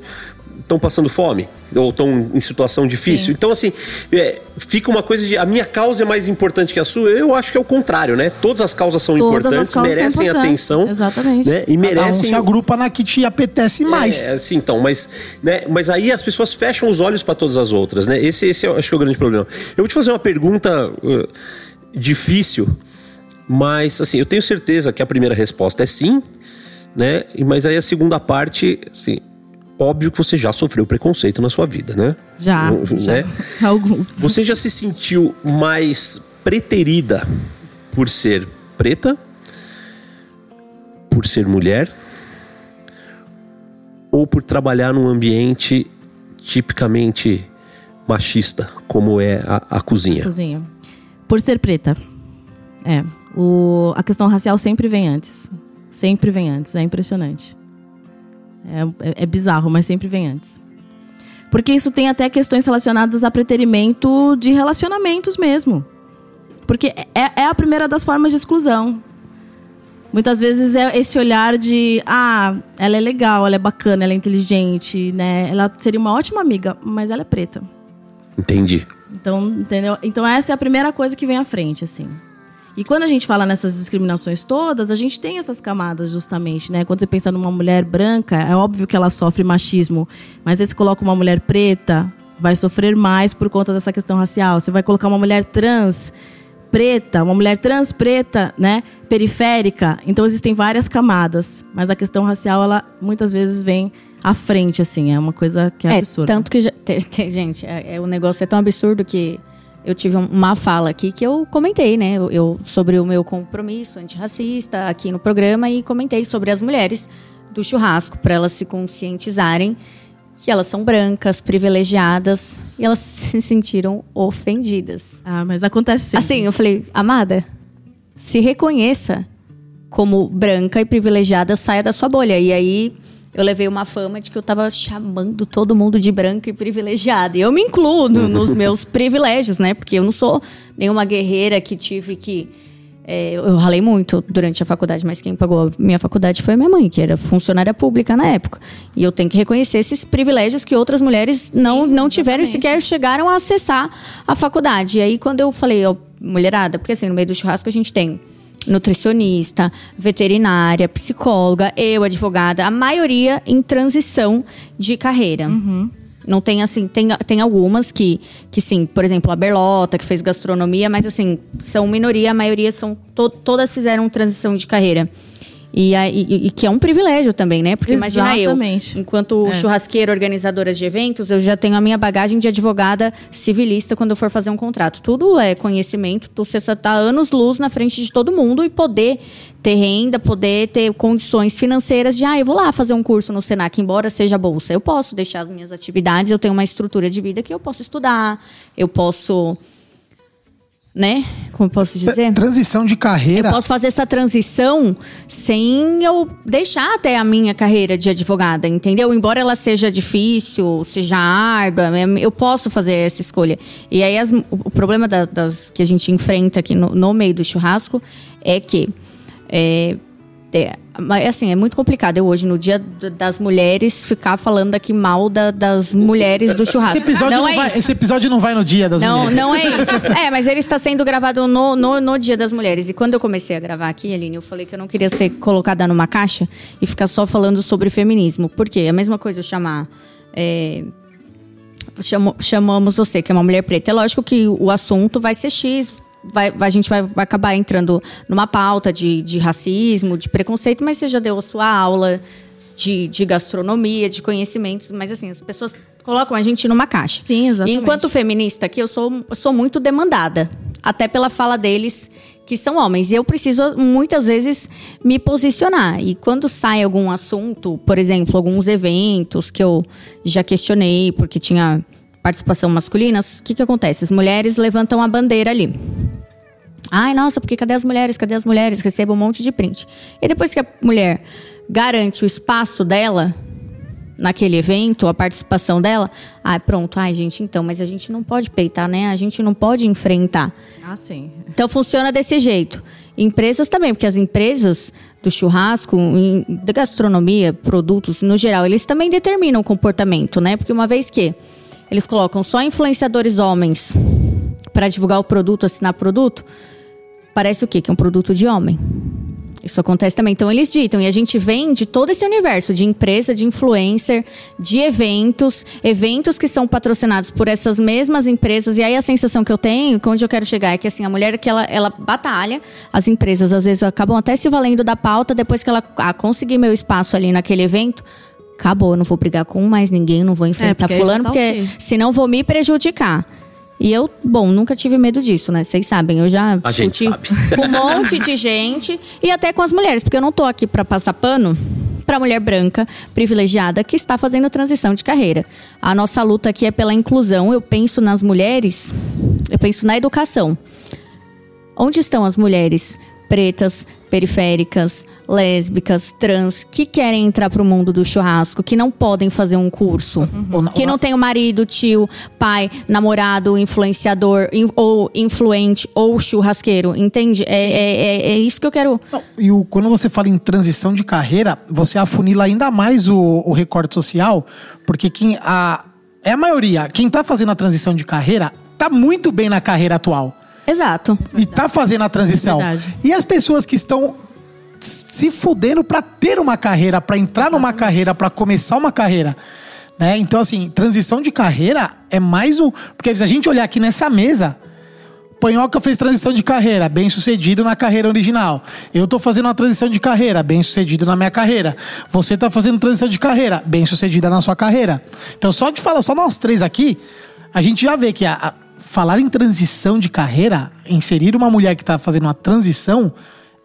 estão passando fome ou estão em situação difícil. Então, assim, é, fica uma coisa de a minha causa é mais importante que a sua. Eu acho que é o contrário, né? Todas as causas são Todas as importantes, causas são merecem importantes. atenção, Exatamente. né? E Cada um merecem se agrupa na que te apetece mais. é, assim, então, mas, né, mas aí as pessoas fecham os olhos para todas as outras, né? Esse, esse eu acho que é o grande problema. Eu vou te fazer uma pergunta uh, difícil, mas assim, eu tenho certeza que a primeira resposta é sim, né? Mas aí a segunda parte, assim, óbvio que você já sofreu preconceito na sua vida, né? Já, Né? já. Alguns. Você já se sentiu mais preterida por ser preta? Por ser mulher? Ou por trabalhar num ambiente tipicamente machista, como é a, a cozinha? Cozinha. Por ser preta. É. O, a questão racial sempre vem antes. Sempre vem antes. É impressionante. É, é- é bizarro, mas sempre vem antes. Porque isso tem até questões relacionadas a preterimento de relacionamentos mesmo. Porque é, é a primeira das formas de exclusão. Muitas vezes é esse olhar de, ah, ela é legal, ela é bacana, ela é inteligente, né? Ela seria uma ótima amiga, mas ela é preta. Entendi. Então, entendeu? Então essa é a primeira coisa que vem à frente, assim. E quando a gente fala nessas discriminações todas, a gente tem essas camadas justamente, né? Quando você pensa numa mulher branca, é óbvio que ela sofre machismo, mas aí você coloca uma mulher preta, vai sofrer mais por conta dessa questão racial. Você vai colocar uma mulher trans preta, uma mulher trans preta, né, periférica. Então existem várias camadas, mas a questão racial ela muitas vezes vem à frente assim, é uma coisa que é, É, absurda. tanto que, já, gente, é, é, o negócio é tão absurdo que eu tive um- uma fala aqui que eu comentei, né? Eu, eu- sobre o meu compromisso antirracista aqui no programa e comentei sobre as mulheres do churrasco, para elas se conscientizarem que elas são brancas, privilegiadas e elas se sentiram ofendidas. Ah, mas acontece sempre. Assim, eu falei, amada, se reconheça como branca e privilegiada, saia da sua bolha. E aí eu levei uma fama de que eu tava chamando todo mundo de branca e privilegiada. E eu me incluo no- nos meus privilégios, né? Porque eu não sou nenhuma guerreira que tive que É, eu ralei muito durante a faculdade, mas quem pagou a minha faculdade foi a minha mãe, que era funcionária pública na época. E eu tenho que reconhecer esses privilégios que outras mulheres não, não tiveram e sequer chegaram a acessar a faculdade. E aí, quando eu falei, ó, mulherada, porque assim, no meio do churrasco a gente tem nutricionista, veterinária, psicóloga, eu, advogada, a maioria em transição de carreira. Não tem assim, tem, tem algumas que, que sim, por exemplo, a Berlota, que fez gastronomia, mas assim, são minoria, a maioria são, to, todas fizeram transição de carreira. E, e, e que é um privilégio também, né? Porque imagina eu, Exatamente. enquanto É. churrasqueira, organizadora de eventos, eu já tenho a minha bagagem de advogada civilista quando eu for fazer um contrato. Tudo é conhecimento, você está anos luz na frente de todo mundo e poder ter renda, poder ter condições financeiras de, ah, eu vou lá fazer um curso no Senac, embora seja bolsa. Eu posso deixar as minhas atividades, eu tenho uma estrutura de vida que eu posso estudar, eu posso, né? Como posso dizer? Transição de carreira. Eu posso fazer essa transição sem eu deixar até a minha carreira de advogada, entendeu? Embora ela seja difícil, seja árdua, eu posso fazer essa escolha. E aí as- o o problema da- das que a gente enfrenta aqui no, no meio do churrasco é que é, é, mas, assim, é muito complicado eu hoje, no dia das mulheres, ficar falando aqui mal da- das mulheres do churrasco. Esse episódio, não é vai, isso. esse episódio não vai no dia das Não, mulheres. não é isso. É, mas ele está sendo gravado no, no, no Dia das Mulheres. E quando eu comecei a gravar aqui, Aline, eu falei que eu não queria ser colocada numa caixa e ficar só falando sobre feminismo. Por quê? É a mesma coisa eu chamar. é, chamamos você, que é uma mulher preta. É lógico que o assunto vai ser X. Vai, a gente vai, vai acabar entrando numa pauta de, de racismo, de preconceito, mas você já deu a sua aula de, de gastronomia, de conhecimentos. Mas assim, as pessoas colocam a gente numa caixa. Sim, exatamente. E enquanto feminista aqui, eu sou, eu sou muito demandada. Até pela fala deles, que são homens. E eu preciso, muitas vezes, me posicionar. E quando sai algum assunto, por exemplo, alguns eventos que eu já questionei, porque tinha participação masculina, o que, que acontece? As mulheres levantam a bandeira ali. Ai, nossa, porque cadê as mulheres? Cadê as mulheres? Recebo um monte de print. E depois que a mulher garante o espaço dela naquele evento, a participação dela, ah, pronto, ai, gente, então, mas a gente não pode peitar, né? A gente não pode enfrentar. Ah, sim. Então funciona desse jeito. Empresas também, porque as empresas do churrasco, da gastronomia, produtos no geral, eles também determinam o comportamento, né? Porque uma vez que eles colocam só influenciadores homens para divulgar o produto, assinar produto, parece o quê? Que é um produto de homem. Isso acontece também. Então eles ditam, e a gente vem de todo esse universo de empresa, de influencer, de eventos, eventos que são patrocinados por essas mesmas empresas. E aí a sensação que eu tenho, que onde eu quero chegar, é que assim, a mulher que ela, ela batalha, as empresas às vezes acabam até se valendo da pauta, depois que ela ah, conseguir meu espaço ali naquele evento. Acabou, eu não vou brigar com mais ninguém, não vou enfrentar porque aí já fulano, tá porque ok. senão vou me prejudicar. E eu, bom, nunca tive medo disso, né? Vocês sabem, eu já A gente discuti sabe. com um monte de gente e até com as mulheres, porque eu não tô aqui pra passar pano pra mulher branca privilegiada que está fazendo transição de carreira. A nossa luta aqui é pela inclusão. Eu penso nas mulheres, eu penso na educação. Onde estão as mulheres pretas, periféricas, lésbicas, trans, que querem entrar pro mundo do churrasco, que não podem fazer um curso, na- que não tem o marido, tio, pai, namorado, influenciador, in- ou influente, ou churrasqueiro, entende? É, é, é, é isso que eu quero. Não, e o- quando você fala em transição de carreira, você afunila ainda mais o, o recorte social, porque quem a, é a maioria. Quem tá fazendo a transição de carreira tá muito bem na carreira atual. Exato. E tá fazendo a transição. Verdade. E as pessoas que estão se fudendo pra ter uma carreira, pra entrar numa carreira, pra começar uma carreira. Né? Então, assim, transição de carreira é mais um. Porque se a gente olhar aqui nessa mesa, Panhoca fez transição de carreira, bem sucedido na carreira original. Eu tô fazendo uma transição de carreira, bem sucedido na minha carreira. Você tá fazendo transição de carreira, bem sucedida na sua carreira. Então, só de falar, só nós três aqui, a gente já vê que a- a- falar em transição de carreira, inserir uma mulher que tá fazendo uma transição,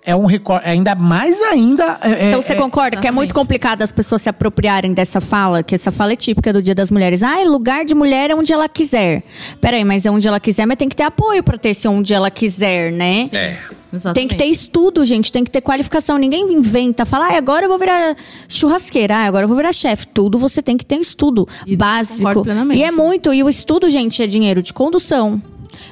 é um recorde, ainda mais ainda. é- Então é- você é- concorda que é muito complicado as pessoas se apropriarem dessa fala, que essa fala é típica do Dia das Mulheres. Ah, lugar de mulher é onde ela quiser. Peraí, mas é onde ela quiser, mas tem que ter apoio pra ter esse onde ela quiser, né? É. Exatamente. Tem que ter estudo, gente, tem que ter qualificação. Ninguém inventa, fala, ah, agora eu vou virar churrasqueira, ah, agora eu vou virar chefe. Tudo você tem que ter estudo E básico. E é muito, e o estudo, gente, é dinheiro de condução,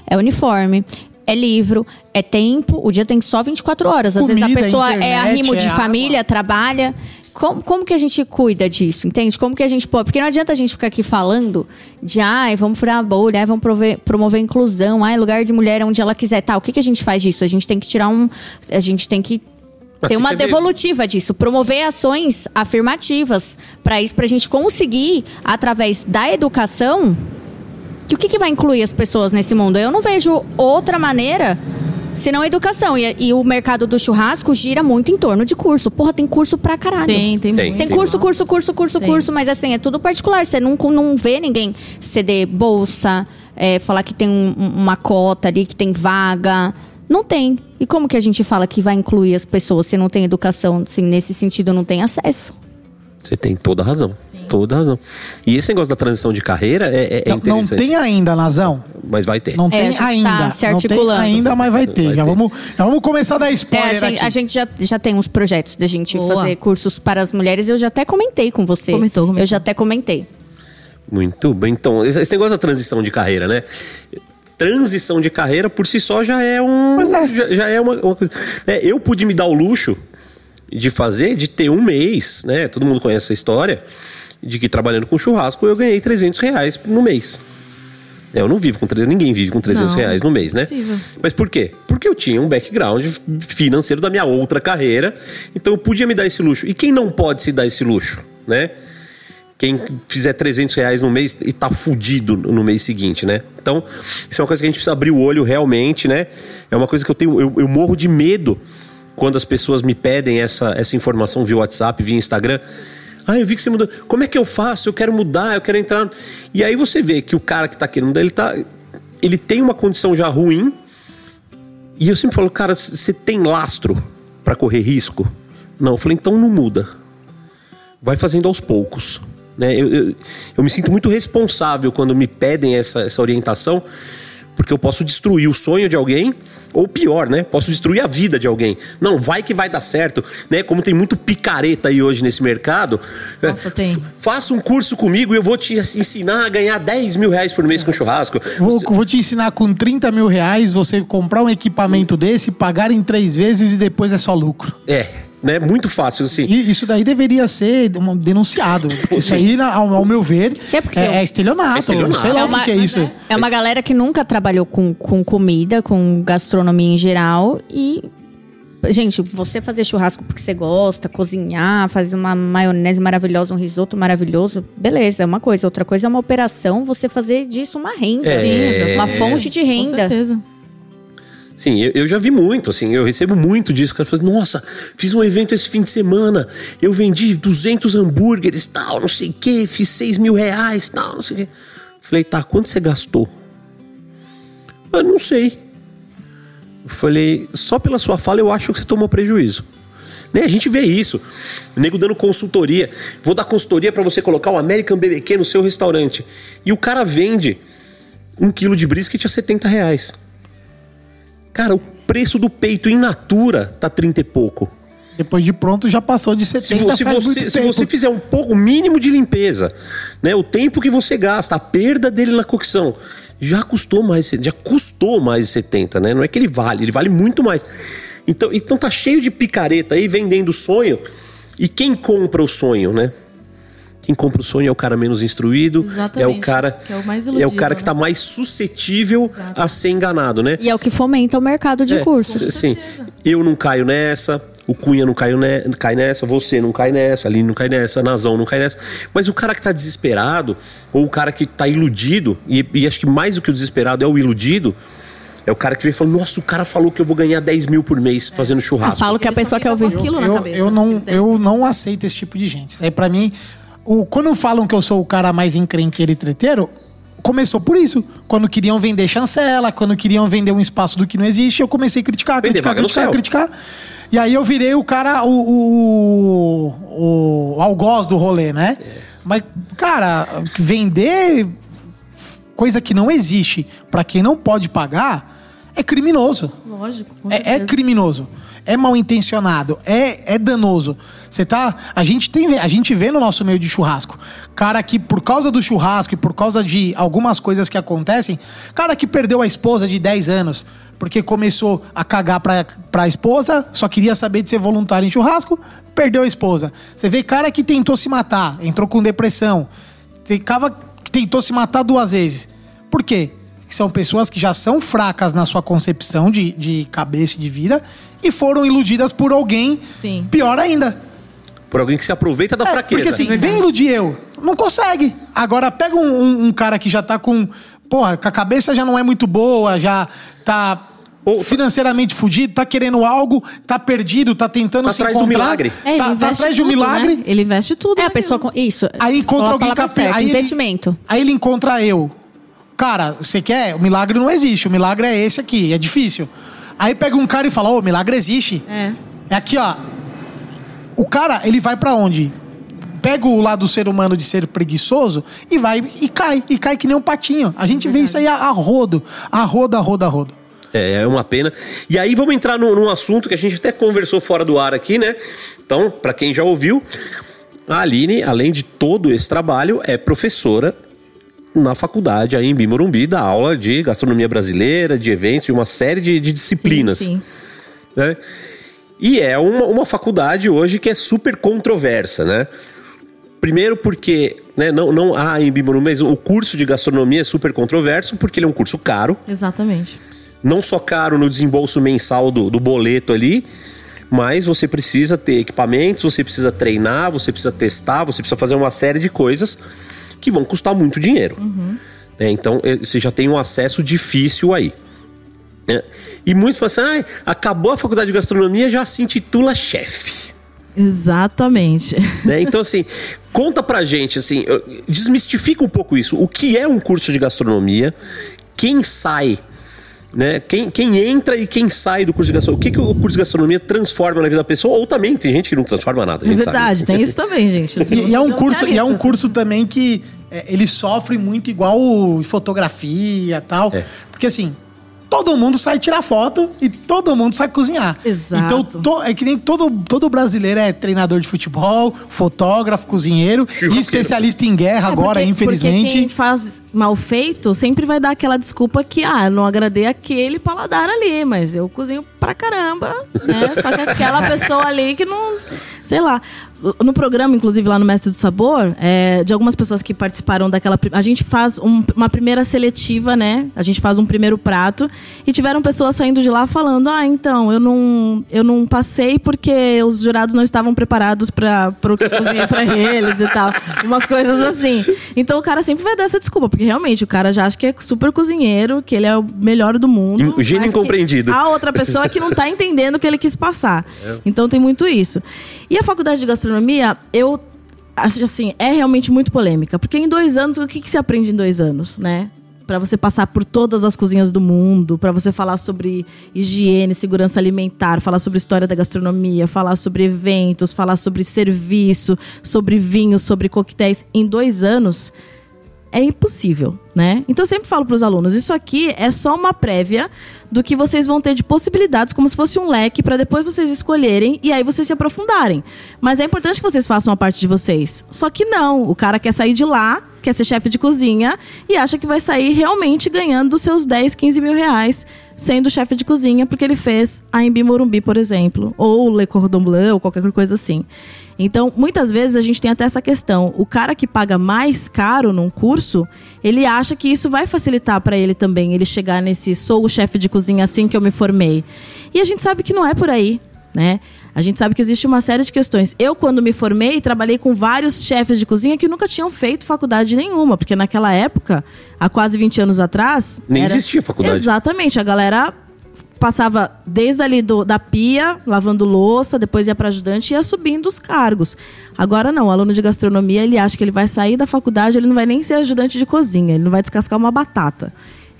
é uniforme, é livro, é tempo. O dia tem só 24 horas. Às vezes a Comida, pessoa é internet, arrimo de é família, trabalha. Como, como que a gente cuida disso, entende? Como que a gente pode... Porque não adianta a gente ficar aqui falando de, ai, vamos furar a bolha, ai, vamos prover- promover inclusão, ai, lugar de mulher é onde ela quiser, tá? O que, que a gente faz disso? A gente tem que tirar um... A gente tem que Mas ter você uma devolutiva disso, promover ações afirmativas para isso, pra gente conseguir, através da educação, que o que, que vai incluir as pessoas nesse mundo? Eu não vejo outra maneira senão a educação. E, e o mercado do churrasco gira muito em torno de curso. Porra, tem curso pra caralho. Tem, tem, Tem, muito. Tem tem. curso, curso, curso, curso, Tem. curso, mas assim, é tudo particular. Você não, não vê ninguém ceder bolsa, é, falar que tem um- um- uma cota ali, que tem vaga. Não tem. E como que a gente fala que vai incluir as pessoas se não tem educação, se nesse sentido não tem acesso? Você tem toda a razão. Toda a razão. E esse negócio da transição de carreira é, é Não, não interessante. tem ainda, Nazão. Mas vai ter. Não É, tem tá ainda. se Não articulando. tem ainda, mas vai ter. Vai já, ter. Vamos, já vamos começar a dar É, a spoiler gente, aqui. a gente já, já tem uns projetos da gente Boa. fazer cursos para as mulheres. Eu já até comentei com você. Comentou, comentou. Eu já até comentei. Muito bem. Então, esse negócio da transição de carreira, né? Transição de carreira por si só já é um. É. Já, já é uma, uma coisa. É, eu pude me dar o luxo de fazer, de ter um mês, né? Todo mundo conhece essa história, de que trabalhando com churrasco eu ganhei 300 reais no mês. Eu não vivo com 300, ninguém vive com 300 Não, reais no mês, né? impossível. Mas por quê? Porque eu tinha um background financeiro da minha outra carreira, então eu podia me dar esse luxo. E quem não pode se dar esse luxo, né? Quem fizer 300 reais no mês e tá fudido no mês seguinte, né? Então, isso é uma coisa que a gente precisa abrir o olho realmente, né? É uma coisa que eu tenho. Eu, eu morro de medo quando as pessoas me pedem essa, essa informação via WhatsApp, via Instagram. Ah, eu vi que você mudou. Como é que eu faço? Eu quero mudar, eu quero entrar. E aí você vê que o cara que tá querendo mudar, ele tá. Ele tem uma condição já ruim. E eu sempre falo, cara, você tem lastro pra correr risco? Não, eu falei, então não muda vai fazendo aos poucos. Né? Eu, eu, eu me sinto muito responsável quando me pedem essa, essa orientação, porque eu posso destruir o sonho de alguém, ou pior, né? Posso destruir a vida de alguém. Não, vai que vai dar certo. Né? Como tem muito picareta aí hoje nesse mercado. Nossa, é, tem. Faça um curso comigo e eu vou te ensinar a ganhar 10 mil reais por mês com churrasco. Vou, vou te ensinar com 30 mil reais você comprar um equipamento desse, pagar em três vezes e depois é só lucro. É, né? Muito fácil, assim. E isso daí deveria ser um- denunciado. Isso aí, ao, ao meu ver, É porque é, é estelionato. É estelionato. Sei lá É o que uma- que é isso. É uma galera que nunca trabalhou com, com comida, com gastronomia em geral. E, gente, você fazer churrasco porque você gosta, cozinhar, fazer uma maionese maravilhosa, um risoto maravilhoso, beleza, é uma coisa. Outra coisa é uma operação, você fazer disso uma renda. É. Uma fonte de Com renda. certeza. Sim, eu, eu já vi muito, assim, eu recebo muito disso. Cara fala, nossa, fiz um evento esse fim de semana, eu vendi 200 hambúrgueres, tal, não sei o quê, fiz 6 mil reais, tal, não sei o quê. Falei, tá, quanto você gastou? Eu não sei. Eu falei, só pela sua fala eu acho que você tomou prejuízo. Né? A gente vê isso. Nego dando consultoria. Vou dar consultoria para você colocar o American BBQ no seu restaurante. E o cara vende um quilo de brisket a 70 reais. Cara, o preço do peito in natura tá 30 e pouco. Depois de pronto já passou de Se, 70 vo- se você, se tempo. você fizer um pouco, o mínimo de limpeza, né, o tempo que você gasta, a perda dele na cocção, já custou mais, já custou mais de 70, né? Não é que ele vale, ele vale muito mais. Então, então tá cheio de picareta aí vendendo sonho. E quem compra o sonho, né? Quem compra o sonho é o cara menos instruído, é o Exatamente, cara que é o mais é o iludido, cara que né? tá mais suscetível Exato. a ser enganado, né? E é o que fomenta o mercado de É, cursos. Sim. Eu não caio nessa, o Cunha não caiu ne- cai nessa, você não cai nessa, a Aline não cai nessa, a Nazão não cai nessa. Mas o cara que tá desesperado, ou o cara que tá iludido, e, e acho que mais do que o desesperado é o iludido, é o cara que vem falando, nossa, o cara falou que eu vou ganhar 10 mil por mês fazendo Eu churrasco. falo que a pessoa quer com ouvir. aquilo na eu, cabeça, eu não, eu não aceito esse tipo de gente. Isso aí pra mim, o, quando falam que eu sou o cara mais encrenqueiro e treteiro, começou por isso. Quando queriam vender chancela, quando queriam vender um espaço do que não existe, eu comecei a criticar, Vender criticar, vaga no criticar, céu. criticar. E aí eu virei o cara, o, o, o algoz do rolê, né? Mas, cara, vender coisa que não existe pra quem não pode pagar é criminoso. Lógico. com É, é certeza. criminoso. É mal intencionado, é, é danoso. Você tá. A gente tem. A gente vê no nosso meio de churrasco. Cara que, por causa do churrasco e por causa de algumas coisas que acontecem, cara que perdeu a esposa de 10 anos porque começou a cagar pra, pra esposa, só queria saber de ser voluntário em churrasco, perdeu a esposa. Você vê cara que tentou se matar, entrou com depressão. Tem cara que tentou se matar duas vezes. Por quê? São pessoas que já são fracas na sua concepção de, de cabeça e de vida e foram iludidas por alguém Sim. pior ainda. Por alguém que se aproveita da É, fraqueza. Porque assim, vem iludir eu. Não consegue. Agora, pega um, um- um cara que já tá com. Porra, com a cabeça já não é muito boa, já tá. Ou- financeiramente fudido, tá querendo algo, tá perdido, tá tentando Tá se atrás do encontrar. milagre. É, ele tá, tá investe atrás de um tudo, milagre. né? Ele investe tudo. É a naquilo. pessoa com. Isso. Aí encontra alguém certa, Aí ele- investimento. aí ele encontra eu. Cara, você quer? O milagre não existe. O milagre é esse aqui, é difícil. Aí pega um cara e fala: Ô, o milagre existe. É. É aqui, ó. O cara, ele vai pra onde? Pega o lado do ser humano de ser preguiçoso e vai e cai. E cai que nem um patinho. A gente vê isso aí a, a rodo. A rodo, a rodo, a rodo. É, é uma pena. E aí vamos entrar num, num assunto que a gente até conversou fora do ar aqui, né? Então, pra quem já ouviu, a Aline, além de todo esse trabalho, é professora na faculdade aí em Bimorumbi, da aula de gastronomia brasileira, de eventos, de uma série de, de disciplinas. Sim, sim. né? E é uma, uma faculdade hoje que é super controversa, né? Primeiro porque né, não, não há em Bimorumbi, mas o curso de gastronomia é super controverso porque ele é um curso caro Exatamente. não só caro no desembolso mensal do, do boleto ali, mas você precisa ter equipamentos, você precisa treinar, você precisa testar, você precisa fazer uma série de coisas que vão custar muito dinheiro. né? Então eh, você já tem um acesso difícil aí. né? E muitos falam assim: ah, acabou a faculdade de gastronomia, já se intitula chefe. Exatamente. né? Então, assim, conta pra gente, assim, desmistifica um pouco isso. O que é um curso de gastronomia? Quem sai? Né? Quem, quem entra e quem sai do curso de gastronomia? O que, que o curso de gastronomia transforma na vida da pessoa? Ou também tem gente que não transforma nada. É verdade, sabe. tem isso também, gente. E, e é um curso, e é um realistas. curso também que é, ele sofre muito igual fotografia e tal. É. Porque assim, todo mundo sai tirar foto e todo mundo sabe cozinhar. Exato. Então to- é que nem todo, todo brasileiro é treinador de futebol, fotógrafo, cozinheiro e especialista em guerra É agora, porque- infelizmente. Porque quem faz mal feito sempre vai dar aquela desculpa que, ah, eu não agradei aquele paladar ali, mas eu cozinho pra caramba, né? Só que aquela pessoa ali que não. Sei lá. No programa, inclusive, lá no Mestre do Sabor, é, de algumas pessoas que participaram daquela. A gente faz um- uma primeira seletiva, né? A gente faz um primeiro prato. E tiveram pessoas saindo de lá falando: ah, então, eu não, eu não passei porque os jurados não estavam preparados para o que eu cozinhei pra eles e tal. Umas coisas assim. Então o cara sempre vai dar essa desculpa, porque realmente o cara já acha que é super cozinheiro, que ele é o melhor do mundo. O gênio incompreendido. A outra pessoa que não tá entendendo o que ele quis passar. Então tem muito isso. E a faculdade de gastronomia, eu assim, é realmente muito polêmica. Porque em dois anos, o que, que se aprende em dois anos, né? Pra você passar por todas as cozinhas do mundo, pra você falar sobre higiene, segurança alimentar, falar sobre história da gastronomia, falar sobre eventos, falar sobre serviço, sobre vinho, sobre coquetéis. Em dois anos, é impossível, né? Então eu sempre falo para os alunos, isso aqui é só uma prévia do que vocês vão ter de possibilidades, como se fosse um leque para depois vocês escolherem e aí vocês se aprofundarem. Mas é importante que vocês façam a parte de vocês. Só que não, o cara quer sair de lá, quer ser chefe de cozinha e acha que vai sair realmente ganhando seus 10, 15 mil reais sendo chefe de cozinha porque ele fez a Embi Morumbi, por exemplo, ou Le Cordon Bleu, ou qualquer coisa assim. Então, muitas vezes a gente tem até essa questão. O cara que paga mais caro num curso, ele acha que isso vai facilitar para ele também, ele chegar nesse sou o chefe de cozinha assim que eu me formei. E a gente sabe que não é por aí, né? A gente sabe que existe uma série de questões. Eu, quando me formei, trabalhei com vários chefes de cozinha que nunca tinham feito faculdade nenhuma, porque naquela época, há quase 20 anos atrás. Nem existia faculdade. Exatamente. A galera passava desde ali do, da pia, lavando louça, depois ia para ajudante e ia subindo os cargos. Agora não, o aluno de gastronomia, ele acha que ele vai sair da faculdade, ele não vai nem ser ajudante de cozinha, ele não vai descascar uma batata.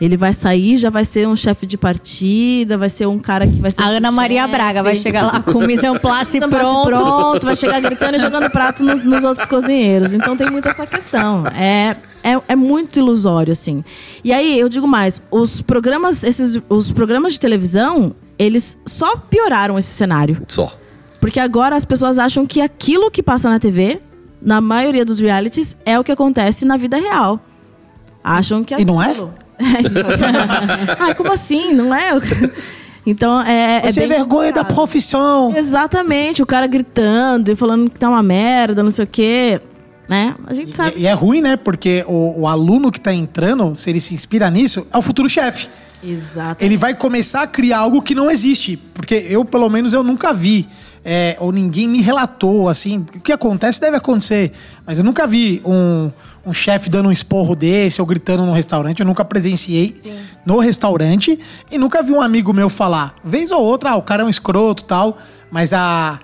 Ele vai sair, já vai ser um chefe de partida, vai ser um cara que vai ser. A Ana Maria chefe. Braga vai chegar lá com o mise en place pronto. pronto, vai chegar gritando e jogando prato nos, nos outros cozinheiros. Então tem muito essa questão. É, é, é muito ilusório, assim. E aí, eu digo mais, os programas, esses, os programas de televisão, eles só pioraram esse cenário. Só. Porque agora as pessoas acham que aquilo que passa na TV, na maioria dos realities, é o que acontece na vida real. Acham que E não é? Aquilo- Ai, como assim? Não é? Então, é, é Você é vergonha da complicado. profissão. Exatamente, o cara gritando e falando que tá uma merda, não sei o quê. Né? A gente sabe. E, e é ruim, né? Porque o, o aluno que tá entrando, se ele se inspira nisso, é o futuro chefe. Exatamente. Ele vai começar a criar algo que não existe. Porque eu, pelo menos, eu nunca vi. é, ou ninguém me relatou, assim. O que acontece deve acontecer. Mas eu nunca vi um, um chefe dando um esporro desse ou gritando no restaurante. Eu nunca presenciei no restaurante. E nunca vi um amigo meu falar. Vez ou outra, ah, o cara é um escroto e tal. Mas a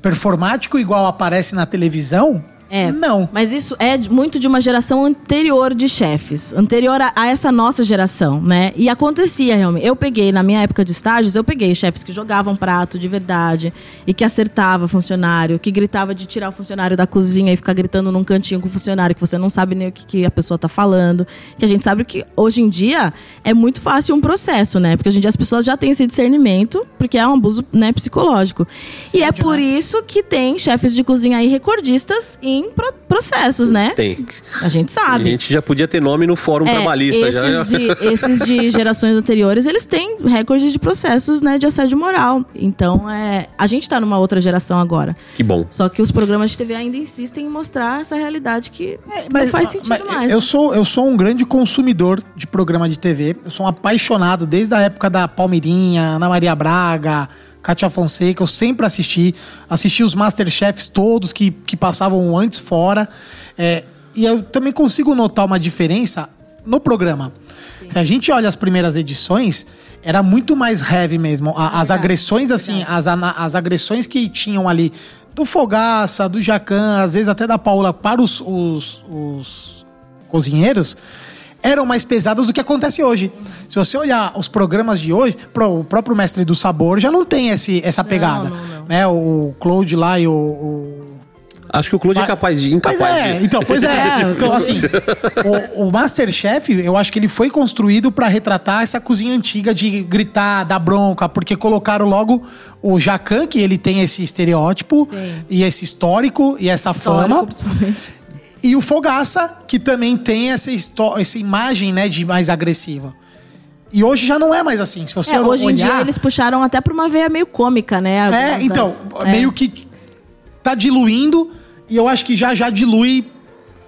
performático igual aparece na televisão, É, não. Mas isso é muito de uma geração anterior de chefes, anterior a, a essa nossa geração, né? E acontecia realmente. Eu peguei, na minha época de estágios, eu peguei chefes que jogavam prato de verdade e que acertava funcionário, que gritava de tirar o funcionário da cozinha e ficar gritando num cantinho com o funcionário que você não sabe nem o que, que a pessoa tá falando. Que a gente sabe que hoje em dia é muito fácil um processo, né? Porque hoje em dia as pessoas já têm esse discernimento, porque é um abuso né, psicológico. e é por isso que tem chefes de cozinha aí recordistas em pro- processos, né? Tem. A gente A sabe. gente já podia ter nome no fórum É, trabalhista. já. esses, de, esses de gerações anteriores, eles têm recordes de processos né, de assédio moral. Então, é, a gente tá numa outra geração agora. Que bom. Só que os programas de TV ainda insistem em mostrar essa realidade que não faz sentido mas mais. Eu né? sou, eu sou um grande consumidor de programa de TV. Eu sou um apaixonado desde a época da Palmeirinha, Ana Maria Braga, Cátia Fonseca. Eu sempre assisti. Assisti os Masterchefs todos que, que passavam antes fora. É, e eu também consigo notar uma diferença no programa. Se a gente olha as primeiras edições, era muito mais heavy mesmo. A- as agressões, assim, as, as agressões que tinham ali do Fogaça, do Jacan, às vezes até da Paula para os, os, os cozinheiros eram mais pesadas do que acontece hoje. Se você olhar os programas de hoje, pro- o próprio Mestre do Sabor já não tem esse, essa pegada. não, não. Né? O Claude lá e o- o Acho que o Claude é capaz de. Pois Incapaz é, de. então, pois é. Então, assim, o, o Masterchef, eu acho que ele foi construído pra retratar essa cozinha antiga de gritar, dar bronca, porque colocaram logo o Jacan, que ele tem esse estereótipo, Tem. e esse histórico, e essa Histórico, fama. E o Fogaça, que também tem essa, essa imagem, né, de mais agressiva. E hoje já não é mais assim. Se você É, hoje em olhar, dia eles puxaram até pra uma veia meio cômica, né? É, então, das- é. meio que tá diluindo e eu acho que já já dilui,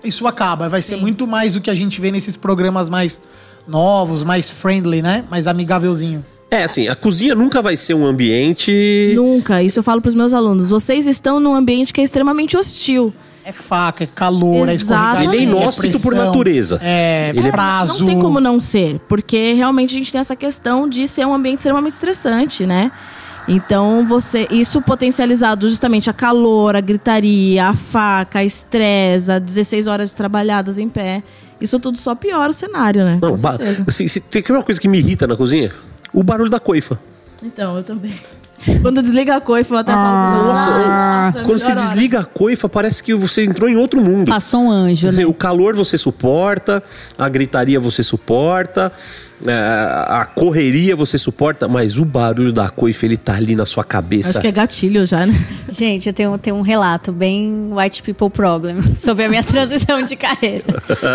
isso acaba. Vai ser Sim. muito mais do que a gente vê nesses programas mais novos, mais friendly, né? Mais amigávelzinho. É, assim, a cozinha nunca vai ser um ambiente. Nunca, isso eu falo pros meus alunos. Vocês estão num ambiente que é extremamente hostil. É faca, é calor, é Exatamente. escorregadia, Ele é é inóspito por pressão, natureza. É, Ele é- prazo. Não tem como não ser, porque realmente a gente tem essa questão de ser um ambiente extremamente estressante, né? Então, você, isso potencializado justamente a calor, a gritaria, a faca, a estresse, a 16 horas trabalhadas em pé. Isso tudo só piora o cenário, né? Não, certeza. assim, se tem uma coisa que me irrita na cozinha? O barulho da coifa. Então, eu também. Quando desliga a coifa, eu até falo pros alunos. Nossa, Quando você hora. desliga a coifa, parece que você entrou em outro mundo. Passou um anjo, Quer dizer, né? o calor você suporta, a gritaria você suporta, a correria você suporta, mas o barulho da coifa, ele tá ali na sua cabeça. Acho que é gatilho já, né? Gente, eu tenho, tenho um relato bem white people problem sobre a minha transição de carreira.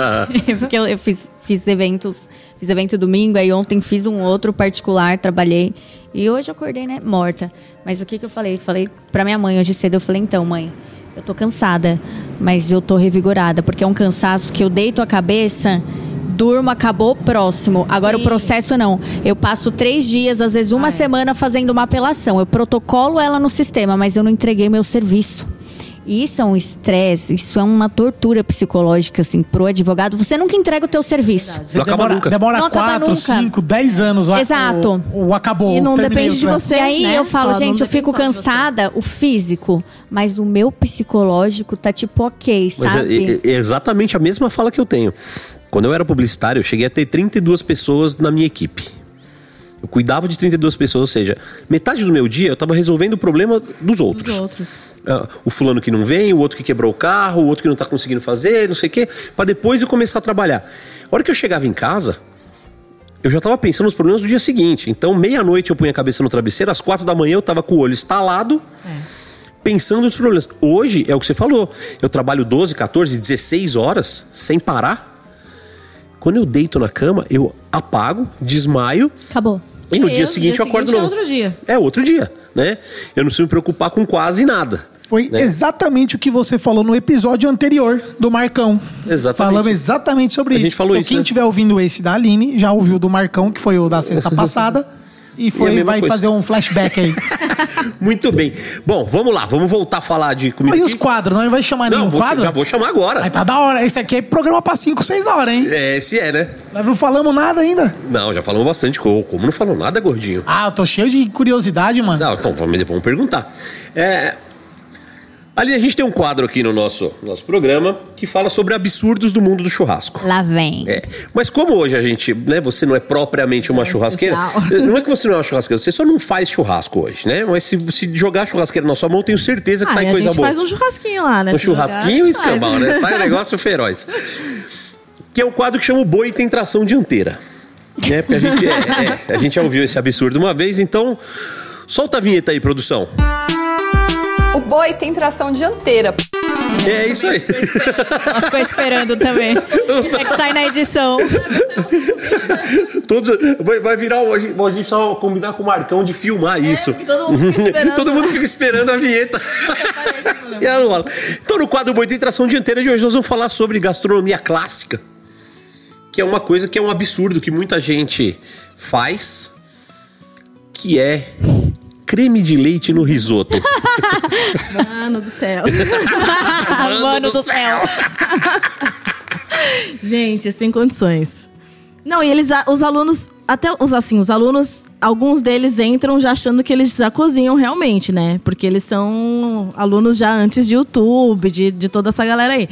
Porque eu, eu fiz, fiz eventos, fiz evento domingo, aí ontem fiz um outro particular, trabalhei. E hoje eu acordei, né, morta. Mas o que que eu falei? Falei pra minha mãe hoje cedo, eu falei, então, mãe, eu tô cansada, mas eu tô revigorada, porque é um cansaço que eu deito a cabeça. Durmo, acabou, próximo. Agora Sim. o processo não. Eu passo três dias, às vezes uma Ah, é. semana, fazendo uma apelação. Eu protocolo ela no sistema, mas eu não entreguei meu serviço. E isso é um estresse, isso é uma tortura psicológica, assim, pro advogado. Você nunca entrega o teu serviço. Não acaba demora, nunca. Demora Não acaba 4, nunca. 5, 10 anos. o- Exato. O, o acabou. E não depende de você. E aí né? eu falo, Só, gente, eu fico cansada, o físico, mas o meu psicológico tá tipo ok, Mas sabe? é, é- é exatamente a mesma fala que eu tenho. Quando eu era publicitário, eu cheguei a ter 32 pessoas na minha equipe. Eu cuidava de 32 pessoas, ou seja, metade do meu dia eu tava resolvendo o problema dos outros. Dos outros. Ah, o fulano que não vem, o outro que quebrou o carro, o outro que não tá conseguindo fazer, não sei o quê, pra depois eu começar a trabalhar. A hora que eu chegava em casa, eu já tava pensando nos problemas do dia seguinte. Então, meia-noite eu punha a cabeça no travesseiro, às quatro da manhã eu tava com o olho estalado, pensando nos problemas. Hoje, é o que você falou, eu trabalho 12, 14, 16 horas sem parar. Quando eu deito na cama, eu apago, desmaio Acabou. e no E dia eu, seguinte dia eu acordo seguinte é novo. outro dia. É outro dia, né? Eu não preciso me preocupar com quase nada. Foi né? exatamente o que você falou no episódio anterior do Marcão. Exatamente. Falamos exatamente sobre A isso. gente falou então, isso, quem né? estiver ouvindo esse da Aline, já ouviu do Marcão, que foi o da sexta passada. E E foi, mesma vai coisa. fazer um flashback aí. Muito bem. Bom, vamos lá, vamos voltar a falar de comida. e os quadros? Não vai chamar Não, nenhum vou, quadro? já vou chamar agora. Aí tá da hora. Esse aqui é programa pra 5, 6 horas, hein? É, esse é, né? Nós não falamos nada ainda. Não, já falamos bastante. co- Como não falou nada, gordinho? Ah, eu tô cheio de curiosidade, mano. Não, então vamos perguntar. É, ali a gente tem um quadro aqui no nosso, nosso programa que fala sobre absurdos do mundo do churrasco. Lá vem. É, mas como hoje a gente, né, você não é propriamente uma churrasqueira, especial. não é que você não é uma churrasqueira, você só não faz churrasco hoje, né? Mas se, se jogar a churrasqueira na sua mão, tenho certeza que Ah, sai e a coisa gente boa. faz um churrasquinho lá, né? Um churrasquinho a e escambau, né? Sai um negócio feroz. Que é o quadro que chama o Boi tem tração dianteira. Né? Porque a gente, é, é, a gente já ouviu esse absurdo uma vez, então solta a vinheta aí, produção. O boi tem tração dianteira. É isso aí. Ela ficou esperando também. É que sai na edição. Todos, vai, vai virar. o- A gente, a gente só combinar com o Marcão de filmar isso. porque todo mundo fica esperando. Todo mundo fica esperando a vinheta. e ela não rola. Então, no quadro Boi tem tração dianteira de hoje, nós vamos falar sobre gastronomia clássica. Que é uma coisa que é um absurdo que muita gente faz, que é creme de leite no risoto. Mano do céu. Mano do céu. Gente, é sem condições. Não, e eles, os alunos, até os assim, os alunos, alguns deles entram já achando que eles já cozinham realmente, né? Porque eles são alunos já antes de YouTube, de, de toda essa galera aí.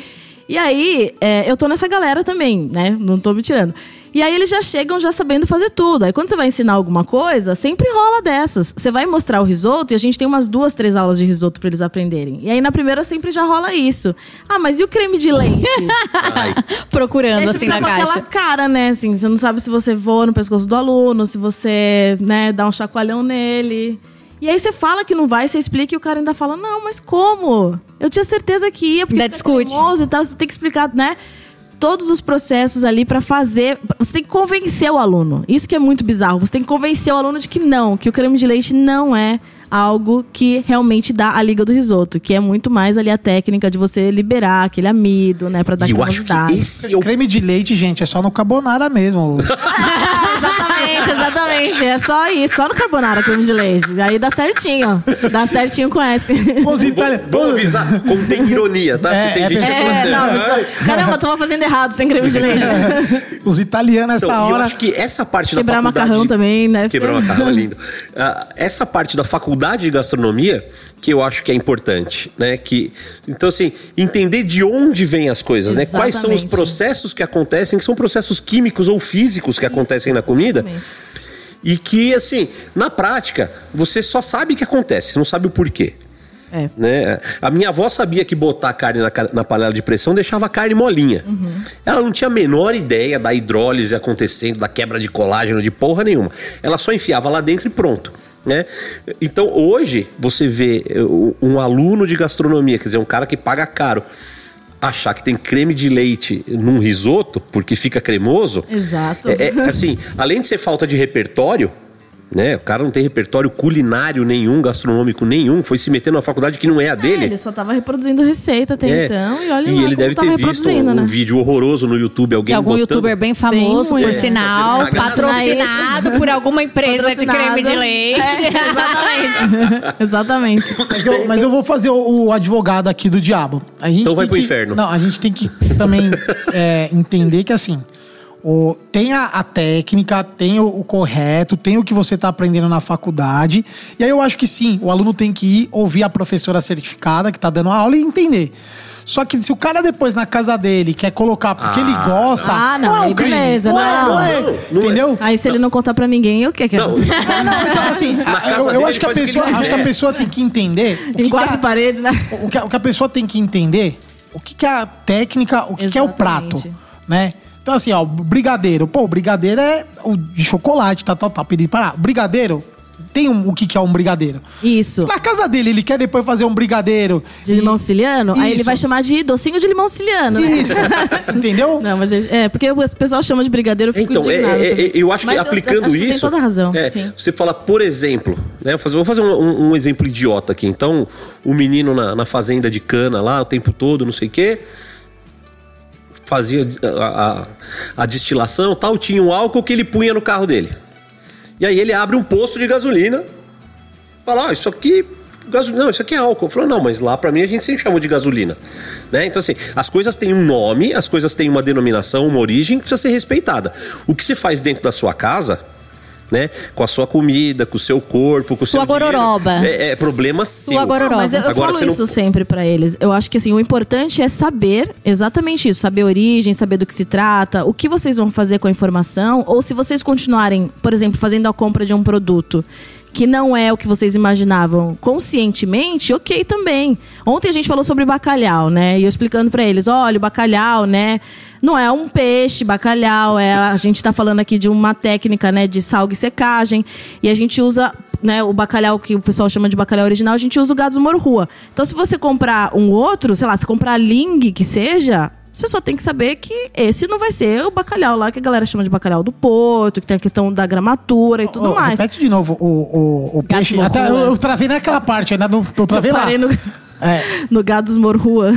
E aí, é, eu tô nessa galera também, né? Não tô me tirando. E aí eles já chegam já sabendo fazer tudo. Aí quando você vai ensinar alguma coisa, sempre rola dessas. Você vai mostrar o risoto e a gente tem umas duas, três aulas de risoto pra eles aprenderem. E aí na primeira sempre já rola isso. Ah, mas e o creme de leite? Procurando Aí assim fica na com caixa. aquela cara, né? Assim, você não sabe se você voa no pescoço do aluno, se você, né, dá um chacoalhão nele. E aí você fala que não vai, você explica e o cara ainda fala, não, mas como? Eu tinha certeza que ia, porque Ainda tá discute. e tal, você tem que explicar, né? Todos os processos ali pra fazer. Você tem que convencer o aluno. Isso que é muito bizarro. Você tem que convencer o aluno de que não, que o creme de leite não é algo que realmente dá a liga do risoto, que é muito mais ali a técnica de você liberar aquele amido, né, Pra dar e eu acho que esse é o Creme de leite, gente, é só no carbonara mesmo. exatamente, exatamente. É só isso, só no carbonara creme de leite. Aí dá certinho. Dá certinho com. Os itali- Vamos avisar, contém ironia, tá? É, Porque tem é gente que É, não, assim, mas- caramba, eu tô fazendo errado sem creme de leite. Os italianos nessa Então, e eu hora. acho que essa parte Quebrar da faculdade... macarrão também, né? Quebrar macarrão é lindo. Ah, essa parte da faculdade de gastronomia que eu acho que é importante, né? Que, então, assim, entender de onde vêm as coisas, né? Quais são os Exatamente. processos que acontecem, que são processos químicos ou físicos que acontecem na comida. E que, assim, na prática, você só sabe que acontece, não sabe o porquê. É. Né? A minha avó sabia que botar a carne na, na panela de pressão deixava a carne molinha. Ela não tinha a menor ideia da hidrólise acontecendo, da quebra de colágeno, de porra nenhuma. Ela só enfiava lá dentro e pronto. Né? Então hoje você vê eh, o- um aluno de gastronomia, quer dizer, um cara que paga caro, achar que tem creme de leite num risoto porque fica cremoso. Exato. É, é, assim, além de ser falta de repertório, né? O cara não tem repertório culinário nenhum, gastronômico nenhum, foi se meter numa faculdade que não é a É, dele. ele só tava reproduzindo receita até É. então e olha e lá ele como deve tava ter visto um, né? vídeo horroroso no YouTube, alguém De algum botando... youtuber bem famoso, Bem por sinal, É, fazendo patrocinado por alguma empresa de creme de leite. É, exatamente. exatamente. Mas eu, mas eu vou fazer o, o advogado aqui do diabo. A gente Então vai pro que- inferno. Não, a gente tem que também é, entender que assim. O, tem a, a técnica, tem o, o correto, tem o que você está aprendendo na faculdade. E aí eu acho que sim, o aluno tem que ir ouvir a professora certificada que está dando a aula e entender. Só que se o cara depois na casa dele quer colocar porque ele gosta. Ah, não, é um crime. beleza, Não, é, não. não é. Não, não é. entendeu? Aí se ele não contar pra ninguém, o que que é? Não, É, não, então assim, eu, eu acho que a pessoa, acho que a pessoa tem que entender. Em quatro a- paredes, né? o que, a, o que a pessoa tem que entender, o que, que é a técnica, o que, que é o prato, né? Então, assim, ó, brigadeiro. Pô, brigadeiro é o de chocolate, tá, tá, tá. Pedi parar. Brigadeiro, tem um, o que, que é um brigadeiro? Isso. Se na casa dele ele quer depois fazer um brigadeiro. De limão siciliano, aí ele vai chamar de docinho de limão siciliano. né? Isso. Entendeu? Não, mas é, é, porque o pessoal chama de brigadeiro, eu fico Então, é- é- é- eu acho que Mas aplicando acho que isso. Tem toda a razão. é, sim. você fala, por exemplo, né? Vou fazer, vou fazer um, um- um exemplo idiota aqui. Então, o menino na, na fazenda de cana lá o tempo todo, não sei o quê. Fazia a, a- a destilação tal, tinha um álcool que ele punha no carro dele. E aí ele abre um posto de gasolina. Fala, ah, isso aqui. Gasolina, não, isso aqui é álcool. Falou, não, mas lá pra mim a gente sempre chamou de gasolina. Né? Então, assim, as coisas têm um nome, as coisas têm uma denominação, uma origem que precisa ser respeitada. O que se faz dentro da sua casa, né? Com a sua comida, com o seu corpo, com o Sua seu dinheiro, gororoba. É, é problema seu. Sua gororoba. Mas eu, eu Agora, falo você não- isso sempre pra eles. Eu acho que assim, o importante é saber exatamente isso, saber a origem, saber do que se trata, o que vocês vão fazer com a informação, ou se vocês continuarem, por exemplo, fazendo a compra de um produto que não é o que vocês imaginavam conscientemente, ok também. Ontem a gente falou sobre bacalhau, né? E eu explicando pra eles, olha, o bacalhau, né? Não é um peixe, bacalhau, é a gente tá falando aqui de uma técnica, né, de salga e secagem, e a gente usa, né, o bacalhau que o pessoal chama de bacalhau original, a gente usa o gado morrua. Então se você comprar um outro, sei lá, se comprar ling que seja, você só tem que saber que esse não vai ser o bacalhau lá que a galera chama de bacalhau do Porto, que tem a questão da gramatura e tudo Ô, mais. Repete de novo o, o, o peixe. Até eu, eu travei naquela parte, ainda não, eu travei Eu lá. parei no, É. no Gados Morrua.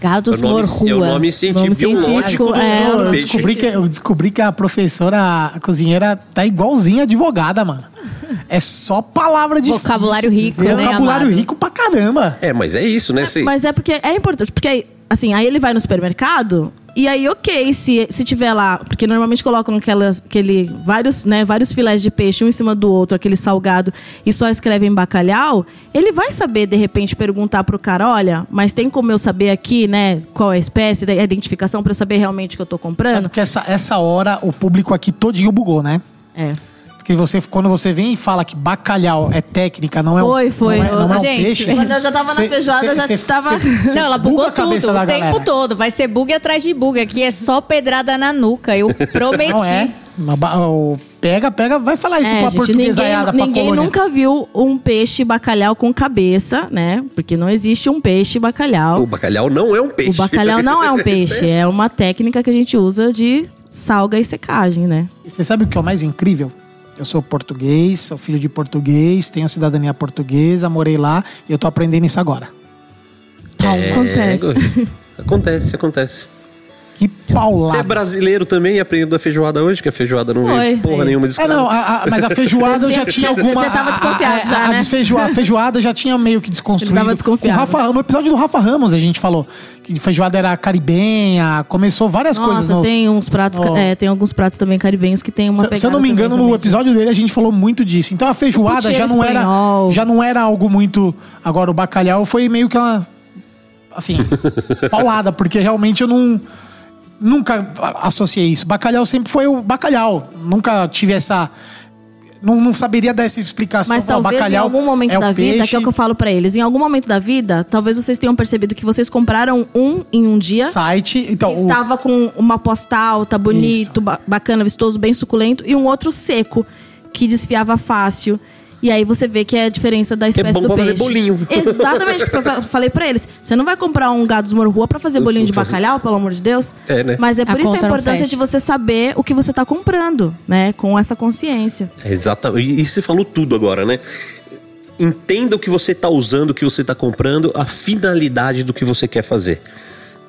Gados É nome, morrua. é o nome científico, Nome científico, é, do eu, descobri que, eu descobri que a professora a cozinheira tá igualzinha advogada, mano. É só palavra de. Vocabulário rico, né, Vocabulário amado? rico pra caramba. É, mas é isso, né? Você- Mas é porque é importante, porque aí, assim, aí ele vai no supermercado e aí, ok, se, se tiver lá, porque normalmente colocam aquelas, aquele, vários, né, vários filés de peixe um em cima do outro, aquele salgado, e só escrevem bacalhau, ele vai saber, de repente, perguntar pro cara, olha, mas tem como eu saber aqui, né, qual é a espécie, a identificação pra eu saber realmente o que eu tô comprando? Porque essa, essa hora o público aqui todinho bugou, né? É. Porque você, quando você vem e fala que bacalhau é técnica, não é Foi, um, foi. Não é, não é um Gente, peixe. Quando eu já tava na cê- feijoada, cê- já cê- tava- cê- cê Não, ela buga bugou a cabeça tudo da o tempo galera. todo. Vai ser bug atrás de bug. Aqui é só pedrada na nuca. Eu prometi. Não é. Pega, pega, vai falar isso É, pra gente, portuguesaiada, ninguém, pra ninguém colônia. nunca viu um peixe bacalhau com cabeça, né? Porque não existe um peixe bacalhau. O bacalhau não é um peixe. O bacalhau não é um peixe, é uma técnica que a gente usa de salga e secagem, né? E você sabe o que é o mais incrível? Eu sou português, sou filho de português, tenho cidadania portuguesa, morei lá e eu tô aprendendo isso agora. É, Acontece. Acontece, acontece. Que Você é paulada. brasileiro também e aprendeu da feijoada hoje, que a feijoada não veio porra nenhuma de É, não, a- a- mas a feijoada já tinha- alguma... você tava desconfiado a, já, a, né? desfeijoa- a feijoada já tinha meio que desconstruído. Ele tava desconfiado. O Rafa, no episódio do Rafa Ramos a gente falou que feijoada era caribenha, começou várias coisas. Nossa, no- tem uns pratos, no- é, tem alguns pratos também caribenhos que tem uma Se, pegada se eu não me engano, também, no episódio dele a gente falou muito disso. Então a feijoada já não, era, já não era algo muito. Agora o bacalhau foi meio que uma. Assim, paulada, porque realmente eu não. Nunca associei isso. Bacalhau sempre foi o bacalhau. Nunca tive essa. Não, não saberia dar essa explicação. Mas talvez em bacalhau algum momento é da vida, peixe, que é o que eu falo pra eles, em algum momento da vida, talvez vocês tenham percebido que vocês compraram um em um dia. Site. Então, que o, tava com uma postal, tá bonito, ba- bacana, vistoso, bem suculento, e um outro seco, que desfiava fácil. E aí você vê que é a diferença da espécie bom do pra fazer peixe. bolinho. Exatamente, que eu fa- falei pra eles. Você não vai comprar um gado rua pra fazer bolinho de bacalhau, pelo amor de Deus. É, né? Mas é por A isso a importância de você saber o que você tá comprando, né? Com essa consciência. É, Exatamente. E você falou tudo agora, né? Entenda o que você está usando, o que você está comprando, a finalidade do que você quer fazer.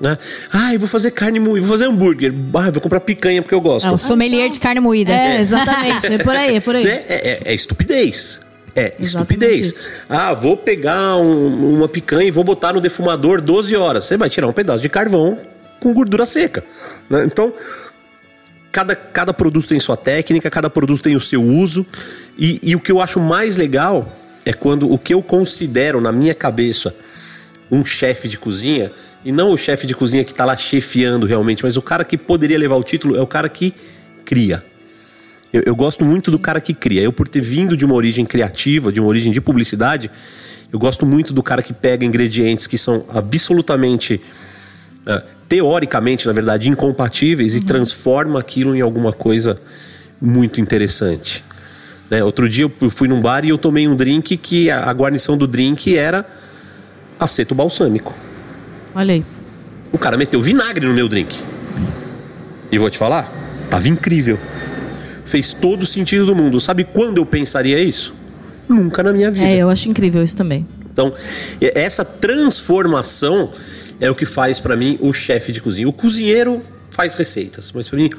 Né? Ah, eu vou fazer carne moída, vou fazer hambúrguer. Ah, eu vou comprar picanha porque eu gosto. É o sommelier de carne moída. É, exatamente. É por aí, é por aí. Né? É, é- é estupidez. É estupidez. Ah, vou pegar um- uma picanha e vou botar no defumador 12 horas. Você vai tirar um pedaço de carvão com gordura seca. né? Então, cada, cada produto tem sua técnica, cada produto tem o seu uso. E, e o que eu acho mais legal é quando o que eu considero na minha cabeça um chefe de cozinha, e não o chefe de cozinha que está lá chefiando realmente, mas o cara que poderia levar o título é o cara que cria. Eu, eu gosto muito do cara que cria. Eu, por ter vindo de uma origem criativa, de uma origem de publicidade, eu gosto muito do cara que pega ingredientes que são absolutamente é, teoricamente, na verdade, incompatíveis e transforma aquilo em alguma coisa muito interessante. Né? Outro dia eu fui num bar e eu tomei um drink que a a guarnição do drink era aceto balsâmico. Olha aí. O cara meteu vinagre no meu drink. E vou te falar, tava incrível. Fez todo o sentido do mundo. Sabe quando eu pensaria isso? Nunca na minha vida. É, eu acho incrível isso também. Então, essa transformação é o que faz pra mim o chefe de cozinha. O cozinheiro faz receitas, mas pra mim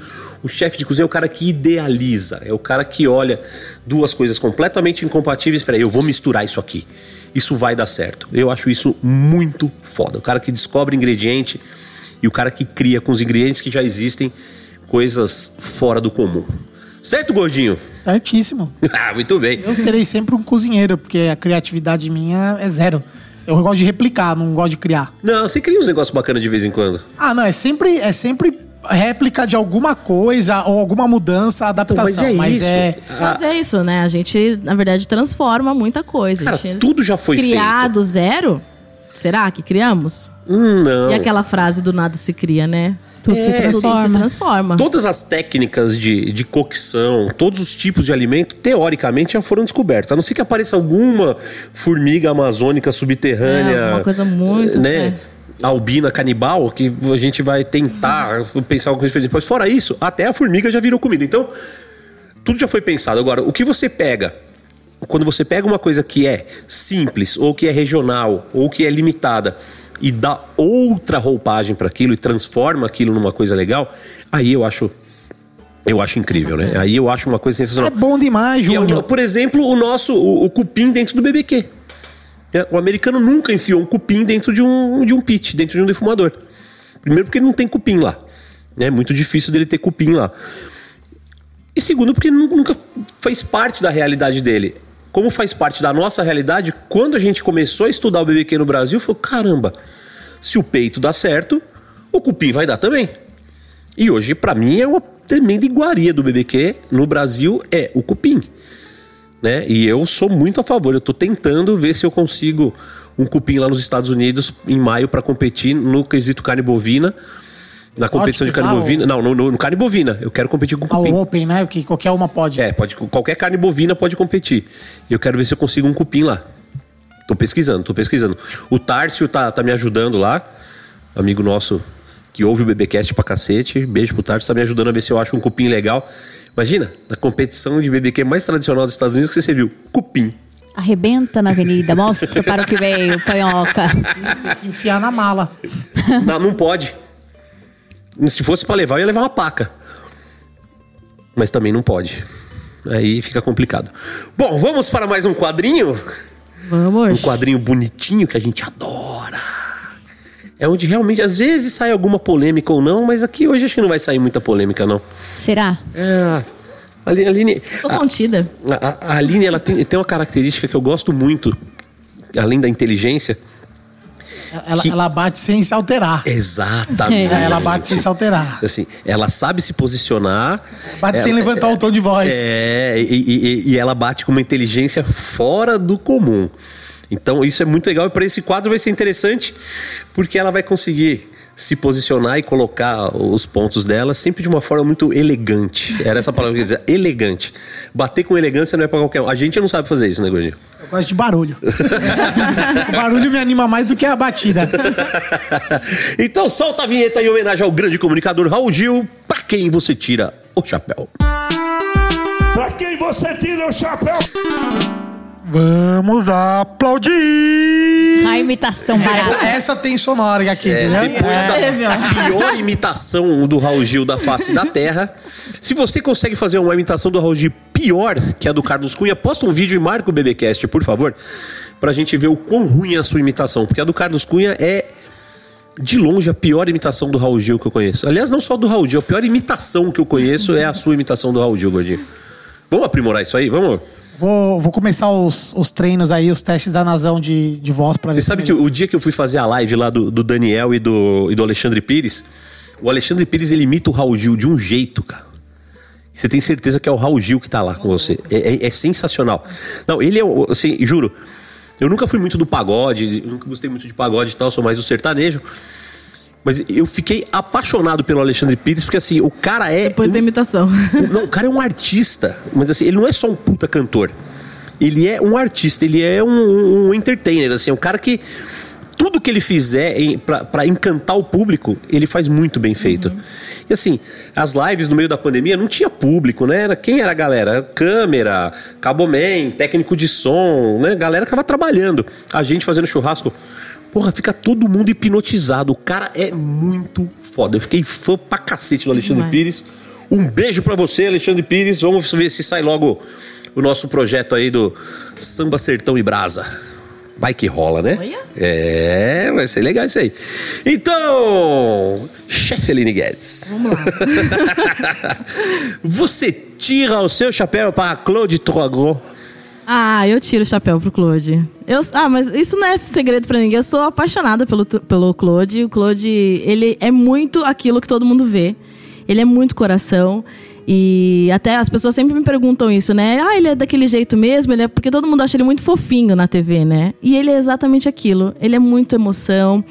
o chefe de cozinha é o cara que idealiza, é o cara que olha duas coisas completamente incompatíveis, peraí, eu vou misturar isso aqui. Isso vai dar certo. Eu acho isso muito foda. O cara que descobre ingrediente e o cara que cria com os ingredientes que já existem coisas fora do comum. Certo, gordinho? Certíssimo. ah, muito bem. Eu serei sempre um cozinheiro, porque a criatividade minha é zero. Eu gosto de replicar, não gosto de criar. Não, você cria uns negócios bacanas de vez em quando. Ah, não, é sempre, é sempre réplica de alguma coisa ou alguma mudança, adaptação. mas é isso. Ah. Mas é isso, né? A gente, na verdade, transforma muita coisa. Cara, A gente tudo já foi criar feito. zero? Será que criamos? Não. E aquela frase do nada se cria, né? Tudo se Tudo se transforma. transforma. Todas as técnicas de, de cocção, todos os tipos de alimento, teoricamente, já foram descobertos. A não ser que apareça alguma formiga amazônica subterrânea. É, alguma coisa muito, Né? é. Albina canibal, que a gente vai tentar pensar alguma coisa diferente. Mas fora isso, até a formiga já virou comida. Então, tudo já foi pensado. Agora, o que você pega quando você pega uma coisa que é simples, ou que é regional, ou que é limitada, e dá outra roupagem para aquilo e transforma aquilo numa coisa legal, aí eu acho. Eu acho incrível, né? Aí eu acho uma coisa É sensacional. bom demais, é Júnior. por exemplo, o nosso o, o cupim dentro do BBQ. É, O americano nunca enfiou um cupim dentro de um, de um pit, dentro de um defumador. Primeiro porque não tem cupim lá. É muito difícil dele ter cupim lá. E segundo, porque nu- nunca fez parte da realidade dele. Como faz parte da nossa realidade, quando a gente começou a estudar o BBQ no Brasil, falou: caramba, se o peito dá certo, o cupim vai dar também. E hoje, pra mim, é uma tremenda iguaria do BBQ no Brasil é o cupim. Né? E eu sou muito a favor. Eu tô tentando ver se eu consigo um cupim lá nos Estados Unidos em maio pra competir no quesito carne bovina. Na competição de carne lá, bovina. Não, no, no- no carne bovina. Eu quero competir com Ao cupim. Open, né? Que qualquer uma pode. É, pode, qualquer carne bovina pode competir. E eu quero ver se eu consigo um cupim lá. Tô pesquisando, tô pesquisando. O Tárcio tá, tá me ajudando lá. Amigo nosso que ouve o BBcast pra cacete. Beijo pro Tárcio, tá me ajudando a ver se eu acho um cupim legal. Imagina, na competição de BBQ mais tradicional dos Estados Unidos, que você viu? Cupim. Arrebenta na avenida, mostra para o que veio, panhoca. Tem que enfiar na mala. não, não pode. Se fosse pra levar, eu ia levar uma paca. Mas também não pode. Aí fica complicado. Bom, vamos para mais um quadrinho? Um Vamos. quadrinho bonitinho que a gente adora. É onde realmente, às vezes, sai alguma polêmica ou não, mas aqui hoje acho que não vai sair muita polêmica, não. Será? É. A Aline, Sou contida. a, a- a Aline, ela tem, tem uma característica que eu gosto muito, além da inteligência. Ela, Que- ela bate sem se alterar. Exatamente. É, ela bate sem se alterar. Assim, ela sabe se posicionar. Bate sem ela- levantar o tom de voz. É, e, e- e ela bate com uma inteligência fora do comum. Então isso é muito legal e para esse quadro vai ser interessante porque ela vai conseguir se posicionar e colocar os pontos dela sempre de uma forma muito elegante. Era essa palavra que eu ia dizer, elegante. Bater com elegância não é para qualquer um. A gente não sabe fazer isso, né, Gordinho? Eu gosto de barulho. o barulho me anima mais do que a batida. então solta a vinheta em homenagem ao grande comunicador Raul Gil, para quem você tira o chapéu. Pra quem você tira o chapéu? Vamos aplaudir! A imitação Essa, barata. essa tem sonora aqui, É, entendeu? depois da a pior imitação do Raul Gil da face da terra. Se você consegue fazer uma imitação do Raul Gil pior que a do Carlos Cunha, posta um vídeo e marca o BBcast, por favor, pra gente ver o quão ruim é a sua imitação. Porque a do Carlos Cunha é, de longe, a pior imitação do Raul Gil que eu conheço. Aliás, não só do Raul Gil, a pior imitação que eu conheço é a sua imitação do Raul Gil, Gordinho. Vamos aprimorar isso aí? Vamos? Vou, vou começar os, os treinos aí, os testes da Nazão de, de voz pra Você ver sabe que o dia que eu fui fazer a live lá do, do Daniel e do, e do Alexandre Pires, o Alexandre Pires ele imita o Raul Gil de um jeito, cara. Você tem certeza que é o Raul Gil que tá lá com você. É, é- é sensacional. Não, ele é, assim, juro. Eu nunca fui muito do pagode, nunca gostei muito de pagode e tal, sou mais do sertanejo. Mas eu fiquei apaixonado pelo Alexandre Pires, porque assim, o cara é. Depois da um- imitação. Não, o cara é um artista, mas assim, ele não é só um puta cantor. Ele é um artista, ele é um, um- um entertainer, assim, um cara que tudo que ele fizer pra encantar o público, ele faz muito bem feito. E assim, as lives no meio da pandemia não tinha público, né? Era, quem era a galera? Câmera, caboman, técnico de som, né? A galera tava trabalhando. A gente fazendo churrasco. Porra, fica todo mundo hipnotizado. O cara é muito foda. Eu fiquei fã pra cacete do Alexandre. Pires. Um beijo pra você, Alexandre Pires. Vamos ver se sai logo o nosso projeto aí do Samba Sertão e Brasa. Vai que rola, né? Olha. É, vai ser legal isso aí. Então, chefe Aline Guedes. Vamos lá. Você tira o seu chapéu para Claude Troagro. Ah, eu tiro o chapéu pro Claude. Eu, ah, mas isso não é segredo pra ninguém. Eu sou apaixonada pelo, pelo Claude. O Claude, ele é muito aquilo que todo mundo vê. Ele é muito coração. E até as pessoas sempre me perguntam isso, né? Ah, ele é daquele jeito mesmo? Ele é... Porque todo mundo acha ele muito fofinho na TV, né? E ele é exatamente aquilo. Ele é muito emoção.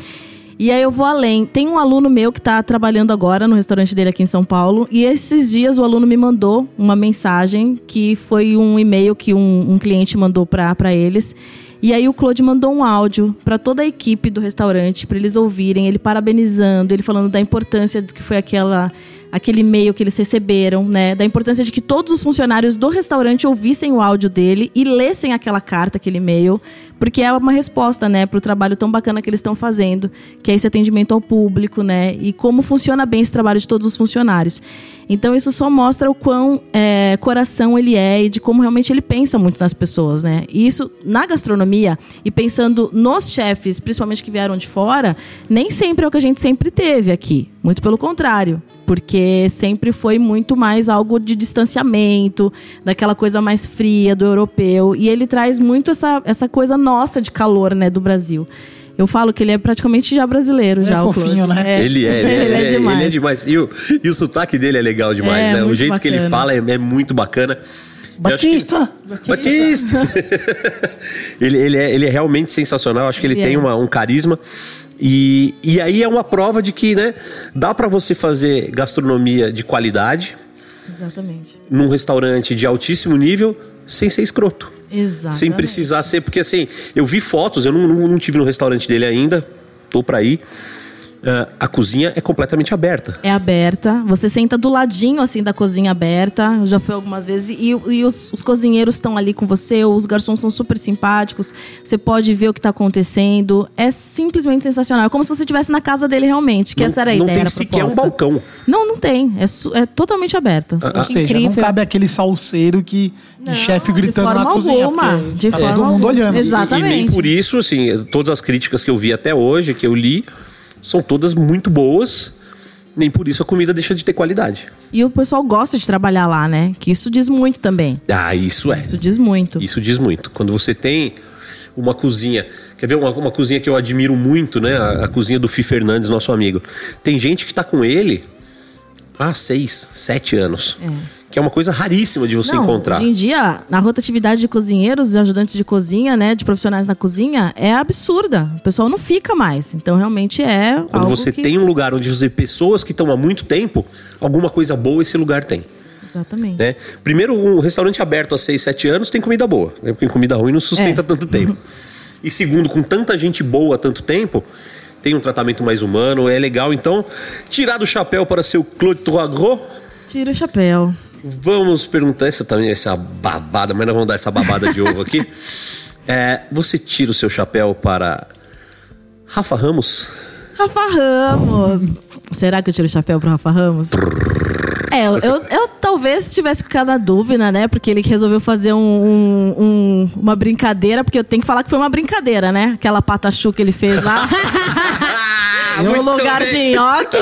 E aí eu vou além. Tem um aluno meu que está trabalhando agora no restaurante dele aqui em São Paulo. E esses dias o aluno me mandou uma mensagem que foi um e-mail que um, um cliente mandou para eles. E aí o Claude mandou um áudio para toda a equipe do restaurante para eles ouvirem, ele parabenizando, ele falando da importância do que foi aquela aquele e-mail que eles receberam, né? Da importância de que todos os funcionários do restaurante ouvissem o áudio dele e lessem aquela carta, aquele e-mail, porque é uma resposta, né, para o trabalho tão bacana que eles estão fazendo, que é esse atendimento ao público, né? E como funciona bem esse trabalho de todos os funcionários. Então isso só mostra o quão é, coração ele é e de como realmente ele pensa muito nas pessoas, né? E isso na gastronomia e pensando nos chefes, principalmente que vieram de fora, nem sempre é o que a gente sempre teve aqui. Muito pelo contrário porque sempre foi muito mais algo de distanciamento, daquela coisa mais fria do europeu. E ele traz muito essa, essa coisa nossa de calor, né, do Brasil. Eu falo que ele é praticamente já brasileiro, Ele já é o fofinho, né? Ele é, ele é, ele é, demais. ele é demais. E o, e o sotaque dele é legal demais, É, né? O jeito que ele bacana. fala é, é muito bacana. Acho que- Batista! Batista! ele, ele, é, ele é realmente sensacional. Acho que ele, Ele tem é. uma- um carisma. E, e aí é uma prova de que, né? Dá pra você fazer gastronomia de qualidade Exatamente. num restaurante de altíssimo nível sem ser escroto. Exatamente. Sem precisar ser, porque assim, eu vi fotos, eu não, não, não tive no restaurante dele ainda, tô pra ir. Ah, a cozinha é completamente aberta. É aberta. Você senta do ladinho, assim, da cozinha aberta. Eu Já foi algumas vezes. E, e os, os cozinheiros estão ali com você. Os garçons são super simpáticos. Você pode ver o que está acontecendo. É simplesmente sensacional. É como se você estivesse na casa dele realmente. Que não, essa era a não ideia, tem era a sequer um balcão. Não, não tem. É, é totalmente aberta. Ah, Ou seja, não Incrível. cabe aquele salseiro que de Não, chefe de gritando na cozinha. alguma. De tá forma todo mundo alguma. olhando. Exato. E nem Exatamente. por isso, assim, todas as críticas que eu vi até hoje, que eu li, são todas muito boas. Nem por isso a comida deixa de ter qualidade. E o pessoal gosta de trabalhar lá, né? Que isso diz muito também. Ah, isso é. Isso diz muito. Isso diz muito. Quando você tem uma cozinha. Quer ver uma, uma cozinha que eu admiro muito, né? A, a cozinha do Fi Fernandes, nosso amigo. Tem gente que tá com ele há seis, sete anos. Que é uma coisa raríssima de você Não, encontrar. Hoje em dia, a rotatividade de cozinheiros e ajudantes de cozinha, né, de profissionais na cozinha, é absurda. O pessoal não fica mais. Então, realmente é. Quando você que... tem um lugar onde você pessoas que estão há muito tempo, alguma coisa boa esse lugar tem. Exatamente. Né? Primeiro, um restaurante aberto há 6, 7 anos tem comida boa. né? Porque comida ruim não sustenta É. tanto tempo. E segundo, com tanta gente boa há tanto tempo, tem um tratamento mais humano, é legal. Então, tirar do chapéu para seu Claude Troagro, Tira o chapéu. Vamos perguntar essa também, essa babada, mas nós vamos dar essa babada de ovo aqui. É, você tira o seu chapéu para Rafa Ramos? Rafa Ramos. Será que eu tiro o chapéu pro Rafa Ramos? É, eu, eu, eu talvez tivesse ficado na dúvida, né? Porque ele resolveu fazer um, um- um- uma brincadeira, porque eu tenho que falar que foi uma brincadeira, né? Aquela patachu que ele fez lá. no Muito lugar de nhoque.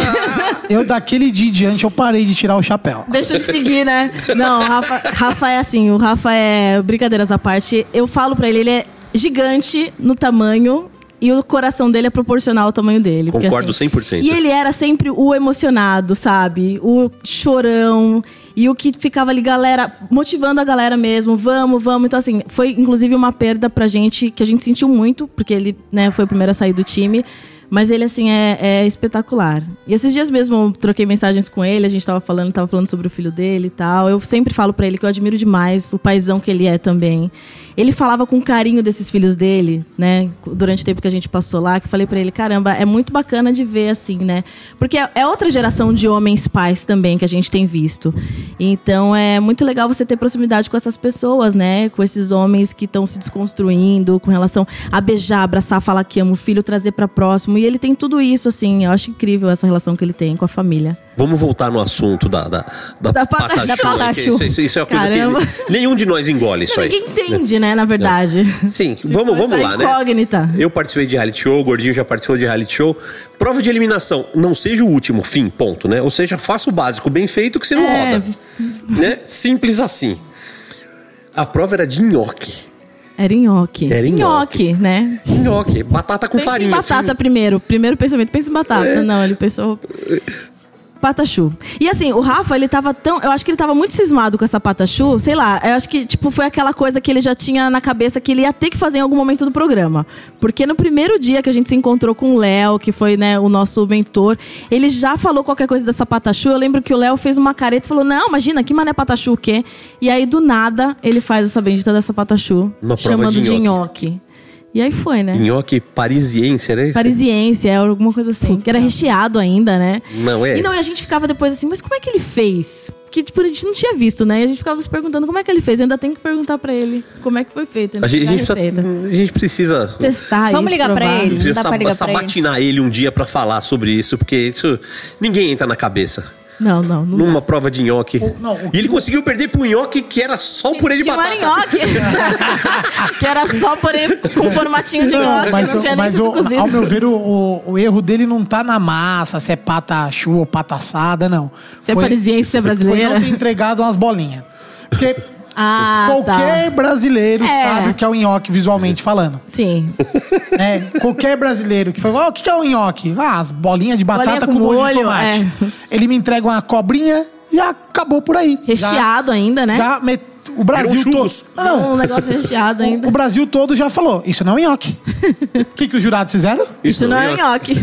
Eu, daquele dia em diante, eu parei de tirar o chapéu. Deixa eu te seguir, né? Não, Rafa, Rafa é assim, o Rafa é. Brincadeiras à parte. Eu falo pra ele, ele é gigante no tamanho. E o coração dele é proporcional ao tamanho dele. porque, Concordo assim, 100%. E ele era sempre o emocionado, sabe? O chorão. E o que ficava ali, galera, motivando a galera mesmo, vamos, vamos. Então, assim, foi inclusive uma perda pra gente, que a gente sentiu muito, porque ele né, foi o primeiro a sair do time. Mas ele, assim, é, é espetacular. E esses dias mesmo eu troquei mensagens com ele, a gente tava falando, tava falando sobre o filho dele e tal. Eu sempre falo pra ele que eu admiro demais o paizão que ele é também. Ele falava com carinho desses filhos dele, né? Durante o tempo que a gente passou lá, que eu falei pra ele, caramba, é muito bacana de ver assim, né? Porque é- é outra geração de homens pais também que a gente tem visto. Então é muito legal você ter proximidade com essas pessoas, né? Com esses homens que estão se desconstruindo com relação a beijar, abraçar, falar que ama o filho, trazer pra próximo. E ele tem tudo isso, assim. Eu acho incrível essa relação que ele tem com a família. Vamos voltar no assunto da, da, da, Da pata- patachu, da né, patachu. Isso, isso- isso é uma coisa Caramba. que nenhum de nós engole isso aí. Ninguém entende, né, na verdade. Sim, vamos, vamos essa lá, né? incógnita. Eu participei de reality show, o Gordinho já participou de reality show. Prova de eliminação, não seja o último, fim, ponto, né? Ou seja, faça o básico bem feito que você não É. roda. Né? Simples assim. A prova era de nhoque. Era nhoque. Era nhoque. né? Nhoque, batata com Pensa farinha. em batata assim. primeiro. Primeiro pensamento, pensa em batata. É. Não, ele pensou. Patachu. E assim, o Rafa, ele tava tão. Eu acho que ele tava muito cismado com essa patachu, sei lá. Eu acho que, tipo, foi aquela coisa que ele já tinha na cabeça que ele ia ter que fazer em algum momento do programa. Porque no primeiro dia que a gente se encontrou com o Léo, que foi, né, o nosso mentor, ele já falou qualquer coisa dessa patachu. Eu lembro que o Léo fez uma careta e falou: Não, imagina, que mané patachu o quê? E aí, do nada, ele faz essa bendita dessa patachu, chamando de de nhoque. E aí foi, né? Nhoque parisiense, era isso? Parisiense, é alguma coisa assim. Que era recheado ainda, né? Não, é. E não, e a gente ficava depois assim, mas como é que ele fez? Porque, tipo, a gente não tinha visto, né? E a gente ficava se perguntando como é que ele fez. Eu ainda tenho que perguntar pra ele como é que foi feito. A gente, a gente precisa, a gente precisa testar Vamos isso, ligar pra provar. ele. Precisa dá pra ligar pra ele? sabatinar ele. um dia pra falar sobre isso, porque isso ninguém entra na cabeça. Não, não, não. Numa prova de nhoque. não, o e ele conseguiu perder pro nhoque que era só o purê de Que batata. era nhoque. que era só por aí, com formatinho de Não, nhoque. mas, não o- tinha mas nem o- ao meu ver, o, o- o erro dele não tá na massa, se é patachu ou pata assada, não. Se é parisiense, se é Foi brasileira. não ter entregado umas bolinhas. Porque Ah, qualquer brasileiro É. sabe o que é o nhoque visualmente falando. tá. Sim. né? Qualquer brasileiro que fala, "Ó, o que é o nhoque? Ah, as bolinhas de batata Bolinha com, com molho de molho, tomate. é. Ele me entrega uma cobrinha e acabou por aí. Recheado ainda, né? Já, já met- o Brasil um todo. Não, Um negócio recheado ainda. o, o Brasil todo já falou, isso não é nhoque. O que, que os jurados fizeram? Isso não é nhoque.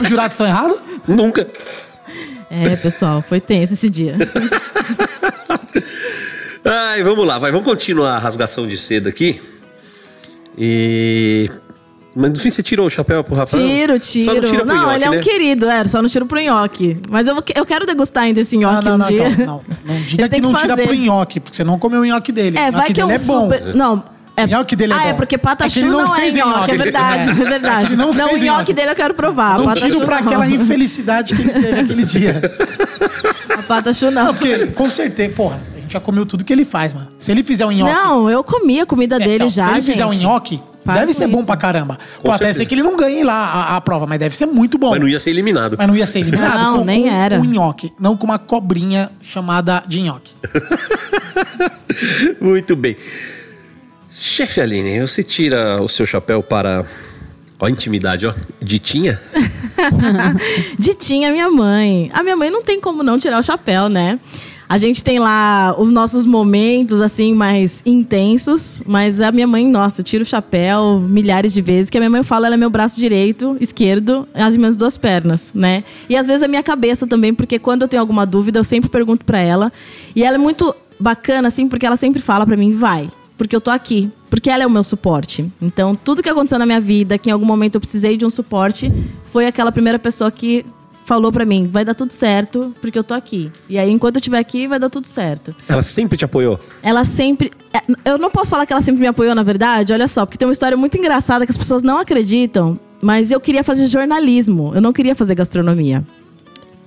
Os jurados estão errados? Nunca. É, pessoal, foi tenso esse dia. Ai, vamos lá, vai. Vamos continuar a rasgação de seda aqui. E. Mas no fim você tirou o chapéu pro Rafael? Tiro, tiro. Só não tira pro nhoque, ele é um né? querido, é, só não tiro pro nhoque. Mas eu, vou- eu quero degustar ainda esse Não, nhoque não, um não, dia. então, não. Não diga Ele que não que tira fazer. pro nhoque, porque você não comeu o nhoque dele. É, o vai que é um é bom. super. Não. É, O nhoque dele é ah, é bom. porque É patachu que ele não não, é nhoque, nhoque. é verdade, É. é verdade. É não não, o nhoque nhoque. dele eu quero provar. Não patachu tiro pra não. aquela infelicidade que ele teve aquele dia. A patachu não. Não, porque com certeza, porra, já comeu tudo que ele faz, mano. Se ele fizer um nhoque. Não, eu comi a comida É, dele não, já, Se ele gente. fizer um nhoque, Para deve com ser bom isso. pra caramba. Com Pô, até ser que ele não ganhe lá a, a prova, mas deve ser muito bom. Mas não ia ser eliminado. Mas não ia ser eliminado Não, com, nem com era. um nhoque, não com uma cobrinha chamada de nhoque. Muito bem. Chefe Aline, você tira o seu chapéu para. Ó, a intimidade, ó. Ditinha? Ditinha, minha mãe. A minha mãe não tem como não tirar o chapéu, né? A gente tem lá os nossos momentos, assim, mais intensos. Mas a minha mãe, nossa, eu tiro o chapéu milhares de vezes. Que a minha mãe fala, ela é meu braço direito, esquerdo, as minhas duas pernas, né? E às vezes a minha cabeça também, porque quando eu tenho alguma dúvida, eu sempre pergunto pra ela. E ela é muito bacana, assim, porque ela sempre fala pra mim, vai. Porque eu tô aqui. Porque ela é o meu suporte. Então, tudo que aconteceu na minha vida, que em algum momento eu precisei de um suporte, foi aquela primeira pessoa que falou pra mim, vai dar tudo certo, porque eu tô aqui. E aí, enquanto eu estiver aqui, vai dar tudo certo. Ela sempre te apoiou. Ela sempre. é, Eu não posso falar que ela sempre me apoiou, na verdade, olha só, porque tem uma história muito engraçada que as pessoas não acreditam, mas eu queria fazer jornalismo, eu não queria fazer gastronomia.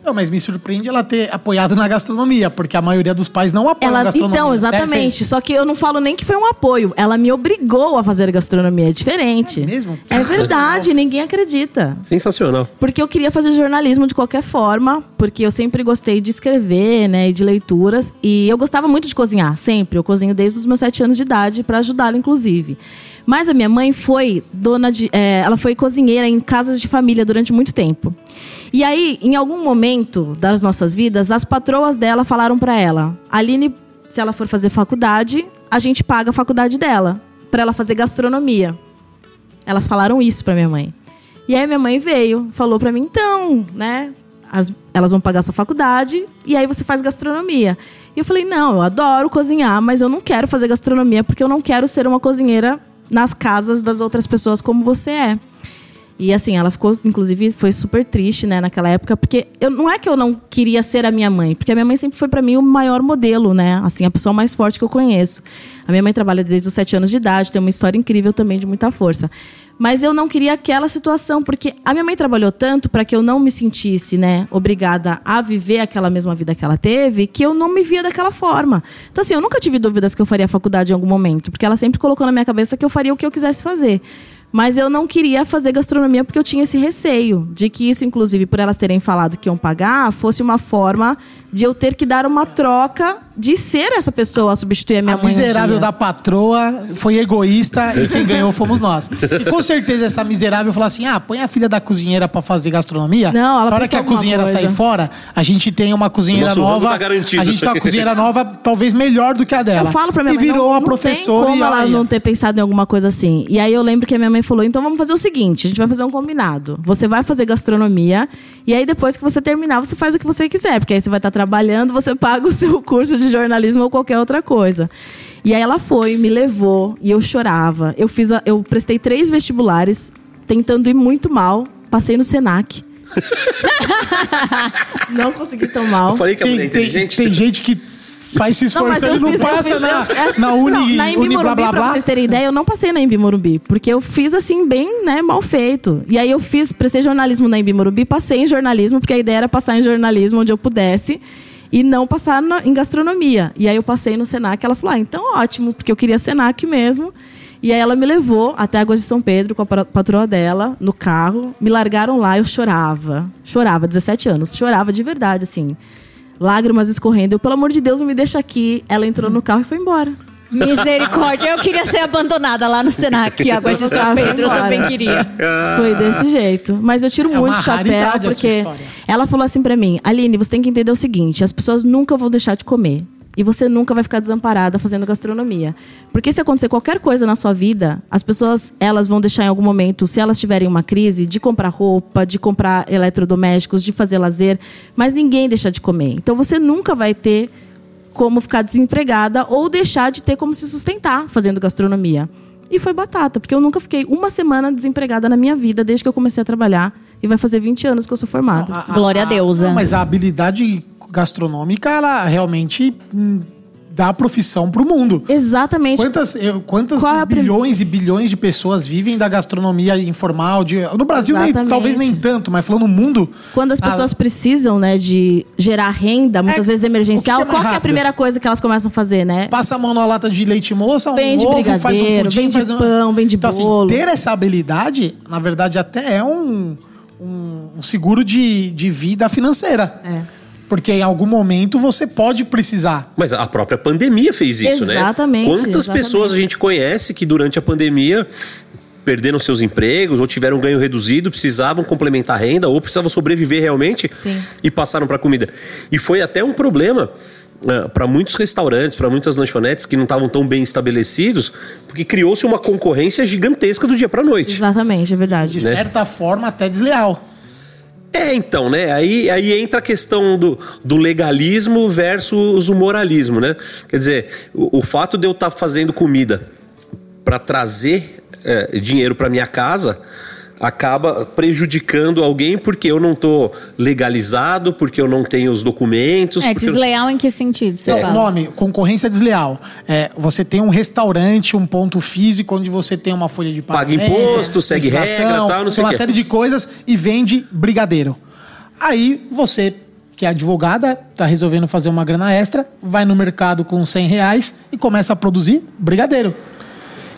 Não, mas me surpreende ela ter apoiado na gastronomia, porque a maioria dos pais não apoia a Ela, gastronomia. então, exatamente. Só que eu não falo nem que foi um apoio. Ela me obrigou a fazer gastronomia. É diferente. É mesmo? É verdade, ninguém acredita. Sensacional. Porque eu queria fazer jornalismo de qualquer forma, porque eu sempre gostei de escrever, né, e de leituras. E eu gostava muito de cozinhar, sempre. Eu cozinho desde os meus sete anos de idade, para ajudá-la, inclusive. Mas a minha mãe foi dona de. é, ela foi cozinheira em casas de família durante muito tempo. E aí, em algum momento das nossas vidas, as patroas dela falaram para ela: Aline, se ela for fazer faculdade, a gente paga a faculdade dela, para ela fazer gastronomia. Elas falaram isso para minha mãe. E aí minha mãe veio, falou pra mim, então, né? as- elas vão pagar sua faculdade e aí você faz gastronomia. E eu falei, não, eu adoro cozinhar, mas eu não quero fazer gastronomia porque eu não quero ser uma cozinheira nas casas das outras pessoas como você é. E assim, ela ficou, inclusive, foi super triste, né, naquela época, porque eu, não é que eu não queria ser a minha mãe, porque a minha mãe sempre foi pra mim o maior modelo, né? Assim, a pessoa mais forte que eu conheço. A minha mãe trabalha desde os sete anos de idade, tem uma história incrível também de muita força. Mas eu não queria aquela situação, porque a minha mãe trabalhou tanto para que eu não me sentisse, né, obrigada a viver aquela mesma vida que ela teve, que eu não me via daquela forma. Então, assim, eu nunca tive dúvidas que eu faria faculdade em algum momento, porque ela sempre colocou na minha cabeça que eu faria o que eu quisesse fazer. Mas eu não queria fazer gastronomia porque eu tinha esse receio de que isso, inclusive, por elas terem falado que iam pagar, fosse uma forma de eu ter que dar uma troca de ser essa pessoa a substituir a minha a mãe. miserável da patroa foi egoísta e quem ganhou fomos nós. E com certeza essa miserável falou assim: ah, põe a filha da cozinheira pra fazer gastronomia. Não, ela Na hora pensou que a cozinheira coisa. sair fora, a gente tem uma cozinheira nova. tá garantido. A gente tem uma cozinheira nova, talvez melhor do que a dela. Eu falo pra minha e mãe, virou não, a não professora tem como e ela ela não ter pensado em alguma coisa assim. E aí eu lembro que a minha mãe falou: então vamos fazer o seguinte: a gente vai fazer um combinado. Você vai fazer gastronomia, e aí depois que você terminar, você faz o que você quiser, porque aí você vai estar trabalhando, você paga o seu curso de jornalismo ou qualquer outra coisa. E aí ela foi, me levou, e eu chorava. Eu fiz a- eu prestei três vestibulares, tentando ir muito mal. Passei no Senac. não consegui tão mal. Eu falei que a mulher é Tem, tem, inteligente. tem gente que faz se esforçando e não fiz- passa fiz- na, eu- na Uni, não, na Embi uni blá, Morumbi, blá, pra blá. vocês terem ideia, eu não passei na Embi Morumbi, porque eu fiz assim, bem, né, mal feito. E aí eu fiz, prestei jornalismo na Embi Morumbi, passei em jornalismo, porque a ideia era passar em jornalismo onde eu pudesse. E não passar na- em gastronomia. E aí eu passei no Senac, ela falou: ah, então ótimo, porque eu queria Senac mesmo. E aí ela me levou até Águas de São Pedro com a pa- patroa dela, no carro. Me largaram lá, eu chorava. Chorava, 17 anos. Chorava de verdade, assim. Lágrimas escorrendo. Eu, pelo amor de Deus, me deixa aqui. Ela entrou no carro e foi embora. Misericórdia, eu queria ser abandonada lá no Senac, Águas de São Ah, Pedro, eu também queria. Foi desse jeito. Mas eu tiro É muito o chapéu, porque ela falou assim pra mim: Aline, você tem que entender o seguinte: as pessoas nunca vão deixar de comer. E você nunca vai ficar desamparada fazendo gastronomia. Porque se acontecer qualquer coisa na sua vida, as pessoas elas vão deixar em algum momento, se elas tiverem uma crise, de comprar roupa, de comprar eletrodomésticos, de fazer lazer, mas ninguém deixa de comer. Então você nunca vai ter como ficar desempregada ou deixar de ter como se sustentar fazendo gastronomia. E foi batata, porque eu nunca fiquei uma semana desempregada na minha vida desde que eu comecei a trabalhar. E vai fazer 20 anos que eu sou formada. Glória a Deusa. Não, mas a habilidade gastronômica, ela realmente hum, dá profissão pro mundo. Exatamente. Quantas, eu- quantas é bilhões e bilhões de pessoas vivem da gastronomia informal? De, no Brasil, nem- talvez nem tanto, mas falando no mundo. Quando as Ah, pessoas precisam, né, de gerar renda, muitas É, vezes emergencial, o que é qual é a primeira coisa que elas começam a fazer, né? Passa a mão na lata de leite moça, um Vende ovo, faz um brigadeiro, pudim, vende faz um... pão, vende então, bolo. Assim, ter essa habilidade, na verdade, até é um, um, um seguro de, de vida financeira. É. Porque em algum momento você pode precisar. Mas a própria pandemia fez isso, né? Exatamente, Quantas exatamente. pessoas a gente conhece que durante a pandemia perderam seus empregos ou tiveram um ganho reduzido, precisavam complementar a renda ou precisavam sobreviver realmente Sim. e passaram para comida. E foi até um problema para muitos restaurantes, para muitas lanchonetes que não estavam tão bem estabelecidos, porque criou-se uma concorrência gigantesca do dia para noite. Exatamente, é verdade. De Né? certa forma, até desleal. É, então, né? Aí, aí entra a questão do, do legalismo versus o moralismo, né? Quer dizer, o, o fato de eu estar fazendo comida para trazer é, dinheiro para minha casa acaba prejudicando alguém porque eu não tô legalizado, porque eu não tenho os documentos. É, porque eu- desleal em que sentido? Não, fala? nome, concorrência desleal. É, você tem um restaurante, um ponto físico onde você tem uma folha de Paga pagamento, imposto, segue regra, tal, não sei o uma quê. série de coisas e vende brigadeiro. Aí você, que é advogada, tá resolvendo fazer uma grana extra, vai no mercado com 100 reais e começa a produzir brigadeiro.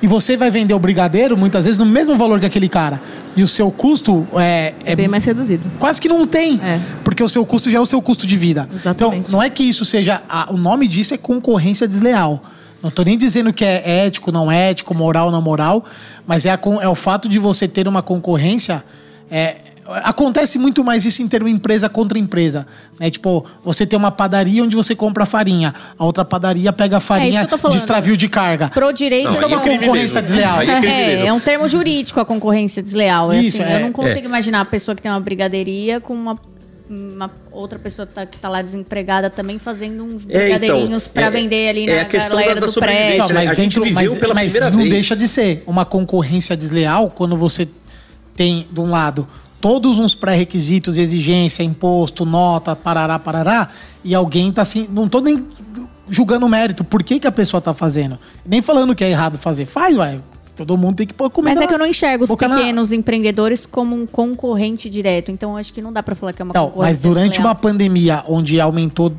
E você vai vender o brigadeiro, muitas vezes, no mesmo valor que aquele cara. E o seu custo é, É bem mais reduzido. Quase que não tem. É. Porque o seu custo já é o seu custo de vida. Exatamente. Então, não é que isso seja. a- o nome disso é concorrência desleal. Não tô nem dizendo que é ético, não ético, moral, não moral, mas é, a é o fato de você ter uma concorrência é, acontece muito mais isso em termo empresa contra empresa. Né? Tipo, você tem uma padaria onde você compra farinha, a outra padaria pega a É farinha tô de extravio de carga. Pro direito, Não, Isso é uma é concorrência mesmo. desleal. É É, é um termo jurídico a concorrência desleal. É Isso, assim, é. eu não consigo imaginar a pessoa que tem uma brigadeiria com uma, uma outra pessoa que tá, que tá lá desempregada também fazendo uns É, então, brigadeirinhos pra é- vender ali é na a questão galera da- da do prédio. Não, né? mas A gente dentro, viveu mas, pela mas primeira não vez. deixa de ser uma concorrência desleal quando você tem, de um lado, todos uns pré-requisitos, exigência, imposto, nota, parará, parará, e alguém tá assim. Não tô nem julgando o mérito, por que, que a pessoa tá fazendo. Nem falando que é errado fazer. Faz, vai. Todo mundo tem que pôr comida. Mas é na que eu não enxergo os boca na- pequenos empreendedores como um concorrente direto. Então acho que não dá pra falar que é uma Não, concorrência mas durante desleal. uma pandemia onde aumentou.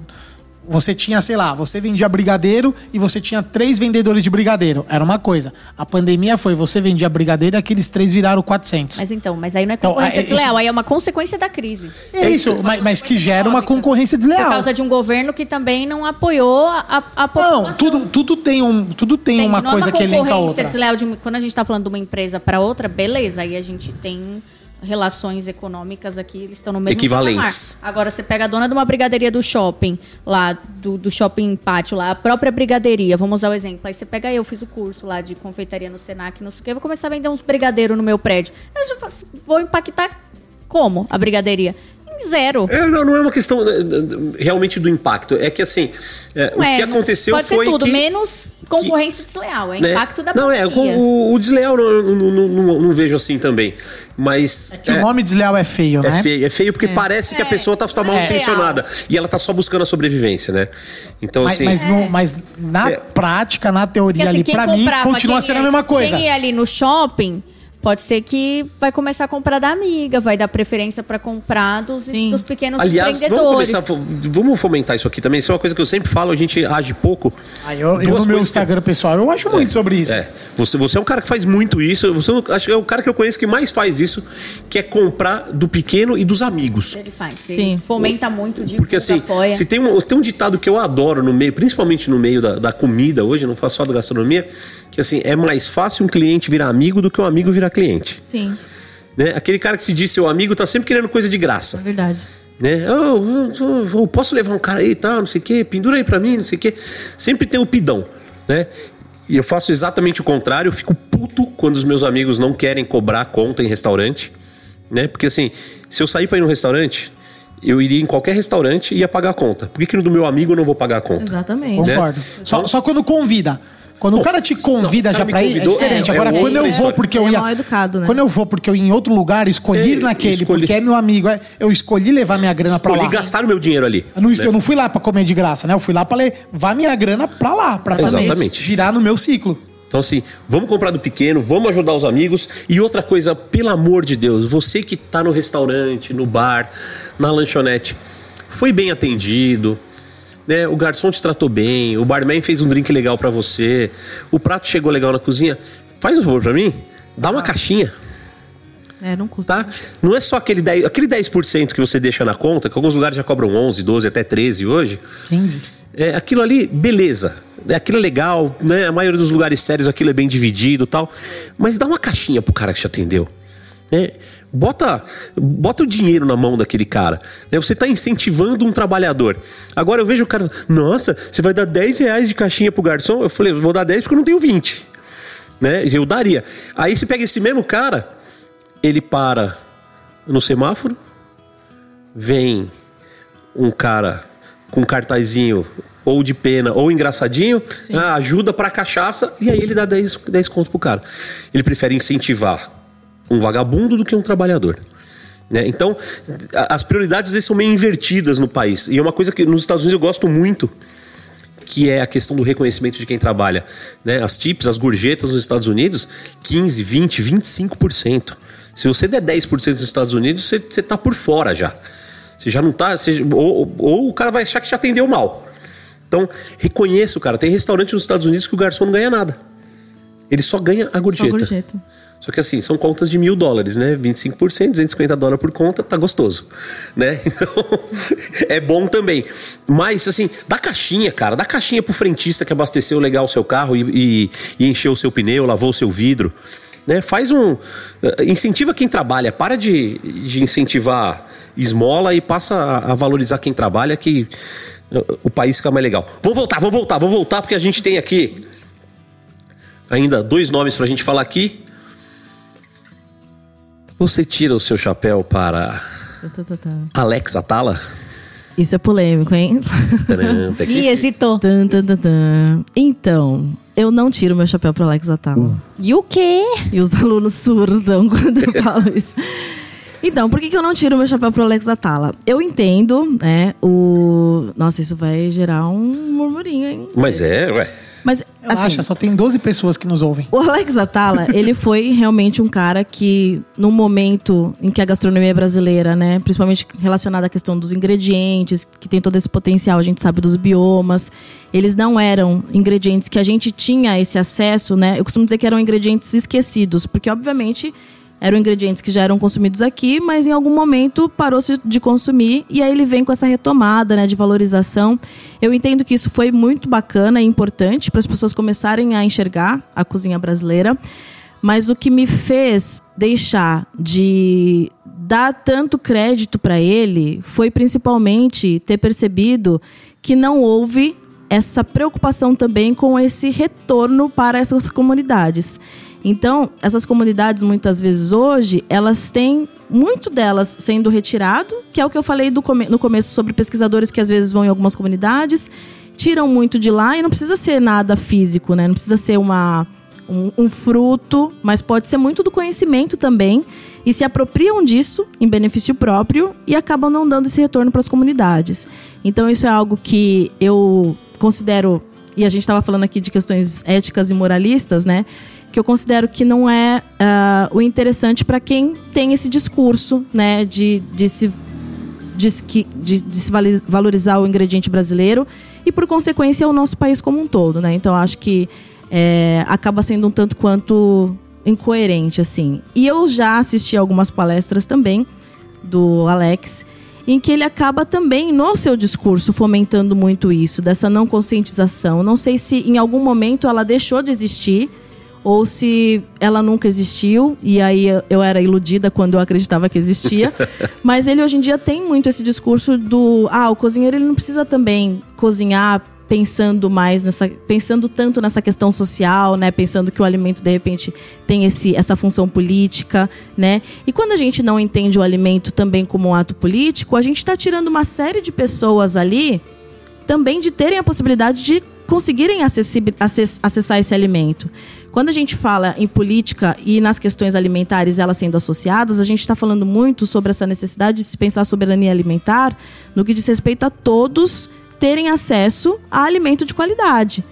Você tinha, sei lá, você vendia brigadeiro e você tinha três vendedores de brigadeiro. Era uma coisa. A pandemia foi, você vendia brigadeiro e aqueles três viraram 400. Mas então, mas aí não é Então, concorrência é- é- desleal, aí é uma consequência da crise. é isso, mas, mas que gera uma concorrência Por desleal. causa de um governo que também não apoiou a, a população. Não, tudo, tudo tem, um, tudo tem Entende? uma não coisa é uma que elenca a concorrência outra. desleal de, quando a gente tá falando de uma empresa para outra, beleza, aí a gente tem relações econômicas aqui, eles estão no mesmo Equivalentes. patamar. Agora, você pega a dona de uma brigadeiria do shopping, lá, do, do shopping pátio, lá, a própria brigadeiria, vamos usar o exemplo. Aí você pega eu, fiz o curso lá de confeitaria no Senac, não sei o quê, vou começar a vender uns brigadeiros no meu prédio. Eu já faço- vou impactar como a brigadeiria? Zero. É, não, não é uma questão eh, realmente do impacto. É que assim, Não o é, que aconteceu pode foi ser tudo, que... menos concorrência desleal, é né? impacto da Não, é, pandemia. o, o desleal não, não, não, não- não vejo assim também. Mas. Que o nome desleal é feio, É né? feio, é feio porque parece que a É, pessoa tá, tá mal é. intencionada. E ela tá só buscando a sobrevivência, né? Então, Mas, assim. mas, no- mas na É. prática, na teoria assim, ali, pra mim, continua sendo a mesma coisa. Quem ia ali no shopping, pode ser que vai começar a comprar da amiga, vai dar preferência para comprar dos, Sim. dos pequenos Aliás, vamos empreendedores. começar. a fo- Vamos fomentar isso aqui também. Isso é uma coisa que eu sempre falo, a gente age pouco. Aí eu, eu no meu que- Instagram pessoal, eu acho muito sobre isso. É, você, você é um cara que faz muito isso. Você é acho que é o cara que eu conheço que mais faz isso, que é comprar do pequeno e dos amigos. Ele faz, Sim. ele fomenta muito, divulga, Porque assim, apoia. se tem um, tem um ditado que eu adoro no meio, principalmente no meio da, da comida hoje, não faço só da gastronomia, que assim, é mais fácil um cliente virar amigo do que um amigo virar cliente. Sim, Né? Aquele cara que se diz seu amigo tá sempre querendo coisa de graça. é verdade. né? Oh, oh, oh, posso levar um cara aí e tal, não sei o quê, pendura aí pra mim, não sei o quê. Sempre tem o pidão, né? E eu faço exatamente o contrário, eu fico puto quando os meus amigos não querem cobrar conta em restaurante, né? Porque assim, se eu sair pra ir no restaurante, eu iria em qualquer restaurante e ia pagar a conta. Por que, que no do meu amigo eu não vou pagar a conta? Exatamente. Concordo. Né? Só, Então- só quando convida. Quando o cara te convida não, já pra ir, é diferente. é, é Agora, outra quando eu vou porque eu Você é ia. mal educado, né? Quando eu vou porque eu ia em outro lugar, escolhi É, naquele, escolhi. porque é meu amigo. é, Eu escolhi levar minha grana pra Escolhi lá. gastar o meu dinheiro ali. Eu não, né? eu não fui lá pra comer de graça, né? Eu fui lá pra levar minha grana pra lá, pra fazer Exatamente. girar no meu ciclo. Então, assim, vamos comprar do pequeno, vamos ajudar os amigos. E outra coisa, pelo amor de Deus, você que tá no restaurante, no bar, na lanchonete, foi bem atendido. Né? O garçom te tratou bem, o barman fez um drink legal pra você, o prato chegou legal na cozinha. Faz um favor pra mim, dá uma caixinha, É, não custa. tá? Não é só aquele 10%, aquele 10 que você deixa na conta, que alguns lugares já cobram 11, 12, até 13 hoje. 15. É, aquilo ali, beleza. É, aquilo é legal, né? A maioria dos lugares sérios aquilo é bem dividido e tal. Mas dá uma caixinha pro cara que te atendeu. Né? Bota, bota o dinheiro na mão daquele cara. Né? Você está incentivando um trabalhador. Agora eu vejo o cara, nossa, você vai dar 10 reais de caixinha pro garçom? Eu falei, vou dar 10 porque eu não tenho 20. Né? Eu daria. Aí você pega esse mesmo cara, ele para no semáforo, vem um cara com um cartazinho ou de pena ou engraçadinho, ah, ajuda pra cachaça, e aí ele dá 10, 10 conto pro cara. Ele prefere incentivar um vagabundo do que um trabalhador. Né? Então, a- as prioridades vezes são meio invertidas no país. E é uma coisa que nos Estados Unidos eu gosto muito, que é a questão do reconhecimento de quem trabalha. Né? As tips, as gorjetas nos Estados Unidos, 15, 20, 25%. Se você der 10% nos Estados Unidos, você, você tá por fora já. Você já não tá. você- ou, ou o cara vai achar que te atendeu mal. Então, reconheça o cara. Tem restaurante nos Estados Unidos que o garçom não ganha nada. Ele só ganha a Só gorjeta. gorjeta. Só que assim, são contas de mil dólares, né? 25%, 250 dólares por conta, tá gostoso, né? Então, é bom também. Mas, assim, dá caixinha, cara. Dá caixinha pro frentista que abasteceu legal o seu carro e, e- e encheu o seu pneu, lavou o seu vidro. Né? Faz um. eh, Incentiva quem trabalha. Para de, de incentivar esmola e passa a, a valorizar quem trabalha, que eh, o país fica mais legal. Vou voltar, vou voltar, vou voltar, porque a gente tem aqui ainda dois nomes pra gente falar aqui. Você tira o seu chapéu para Tá, tá, tá. Alex Atala? Isso é polêmico, hein? Ih, hesitou. Tan, tan, tan, tan. Então, eu não tiro meu chapéu pro Alex Atala. E o quê? E os alunos surdam quando eu falo isso. Então, por que, que eu não tiro meu chapéu pro Alex Atala? Eu entendo, né, o... Nossa, isso vai gerar um murmurinho, hein? Mas é, ué. Mas, assim, Relaxa, só tem 12 pessoas que nos ouvem. o Alex Atala, ele foi realmente um cara que, no momento em que a gastronomia brasileira, né, principalmente relacionada à questão dos ingredientes, que tem todo esse potencial, a gente sabe dos biomas, eles não eram ingredientes que a gente tinha esse acesso, né? Eu costumo dizer que eram ingredientes esquecidos, porque obviamente eram ingredientes que já eram consumidos aqui, mas em algum momento parou-se de consumir e aí ele vem com essa retomada, né, de valorização. Eu entendo que isso foi muito bacana e importante para as pessoas começarem a enxergar a cozinha brasileira. Mas o que me fez deixar de dar tanto crédito para ele foi principalmente ter percebido que não houve essa preocupação também com esse retorno para essas comunidades. Então, essas comunidades, muitas vezes hoje, elas têm muito delas sendo retirado, que é o que eu falei come- no começo sobre pesquisadores que às vezes vão em algumas comunidades, tiram muito de lá e não precisa ser nada físico, né? Não precisa ser uma, um, um fruto, mas pode ser muito do conhecimento também. E se apropriam disso em benefício próprio e acabam não dando esse retorno para as comunidades. Então, isso é algo que eu considero, e a gente estava falando aqui de questões éticas e moralistas, né? Que eu considero que não é ah, o interessante para quem tem esse discurso, né? De, de se de, de- de se valorizar o ingrediente brasileiro e, por consequência, o nosso país como um todo, né? Então, acho que é, acaba sendo um tanto quanto incoerente, assim. E eu já assisti algumas palestras também do Alex, em que ele acaba também, no seu discurso, fomentando muito isso, dessa não conscientização. Não sei se em algum momento ela deixou de existir ou se ela nunca existiu e aí eu- era iludida quando eu acreditava que existia. Mas ele hoje em dia tem muito esse discurso do ah, o cozinheiro ele não precisa também cozinhar pensando mais nessa pensando tanto nessa questão social, né, pensando que o alimento de repente tem esse essa função política, né? E quando a gente não entende o alimento também como um ato político, a gente está tirando uma série de pessoas ali também de terem a possibilidade de conseguirem acessar esse alimento. Quando a gente fala em política e nas questões alimentares elas sendo associadas, a gente está falando muito sobre essa necessidade de se pensar soberania alimentar no que diz respeito a todos terem acesso a alimento de qualidade.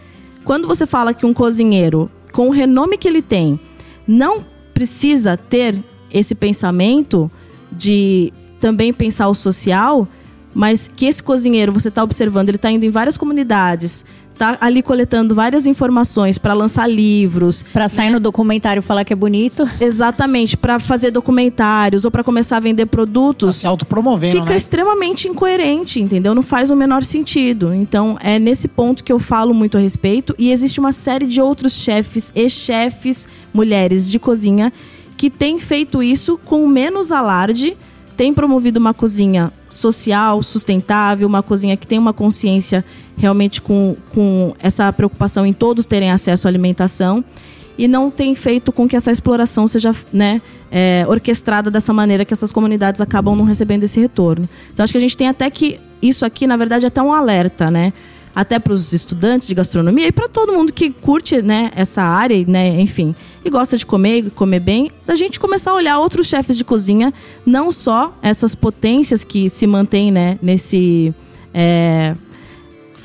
Quando você fala que um cozinheiro, com o renome que ele tem, não precisa ter esse pensamento de também pensar o social, mas que esse cozinheiro, você está observando, ele está indo em várias comunidades, está ali coletando várias informações para lançar livros, Pra sair no documentário e falar que é bonito. exatamente, para fazer documentários ou para começar a vender produtos Se autopromovendo, fica né? extremamente incoerente, entendeu? Não faz o menor sentido. Então, é nesse ponto que eu falo muito a respeito. E existe uma série de outros chefes e chefes mulheres de cozinha que têm feito isso com menos alarde, têm promovido uma cozinha social, sustentável, uma cozinha que tem uma consciência realmente com, com essa preocupação em todos terem acesso à alimentação e não tem feito com que essa exploração seja né, é, orquestrada dessa maneira que essas comunidades acabam não recebendo esse retorno. Então acho que a gente tem até que isso aqui, na verdade, é até um alerta, né? Até para os estudantes de gastronomia e para todo mundo que curte né, essa área, né, enfim, e gosta de comer, comer bem, da gente começar a olhar outros chefes de cozinha, não só essas potências que se mantêm né, nesse. é,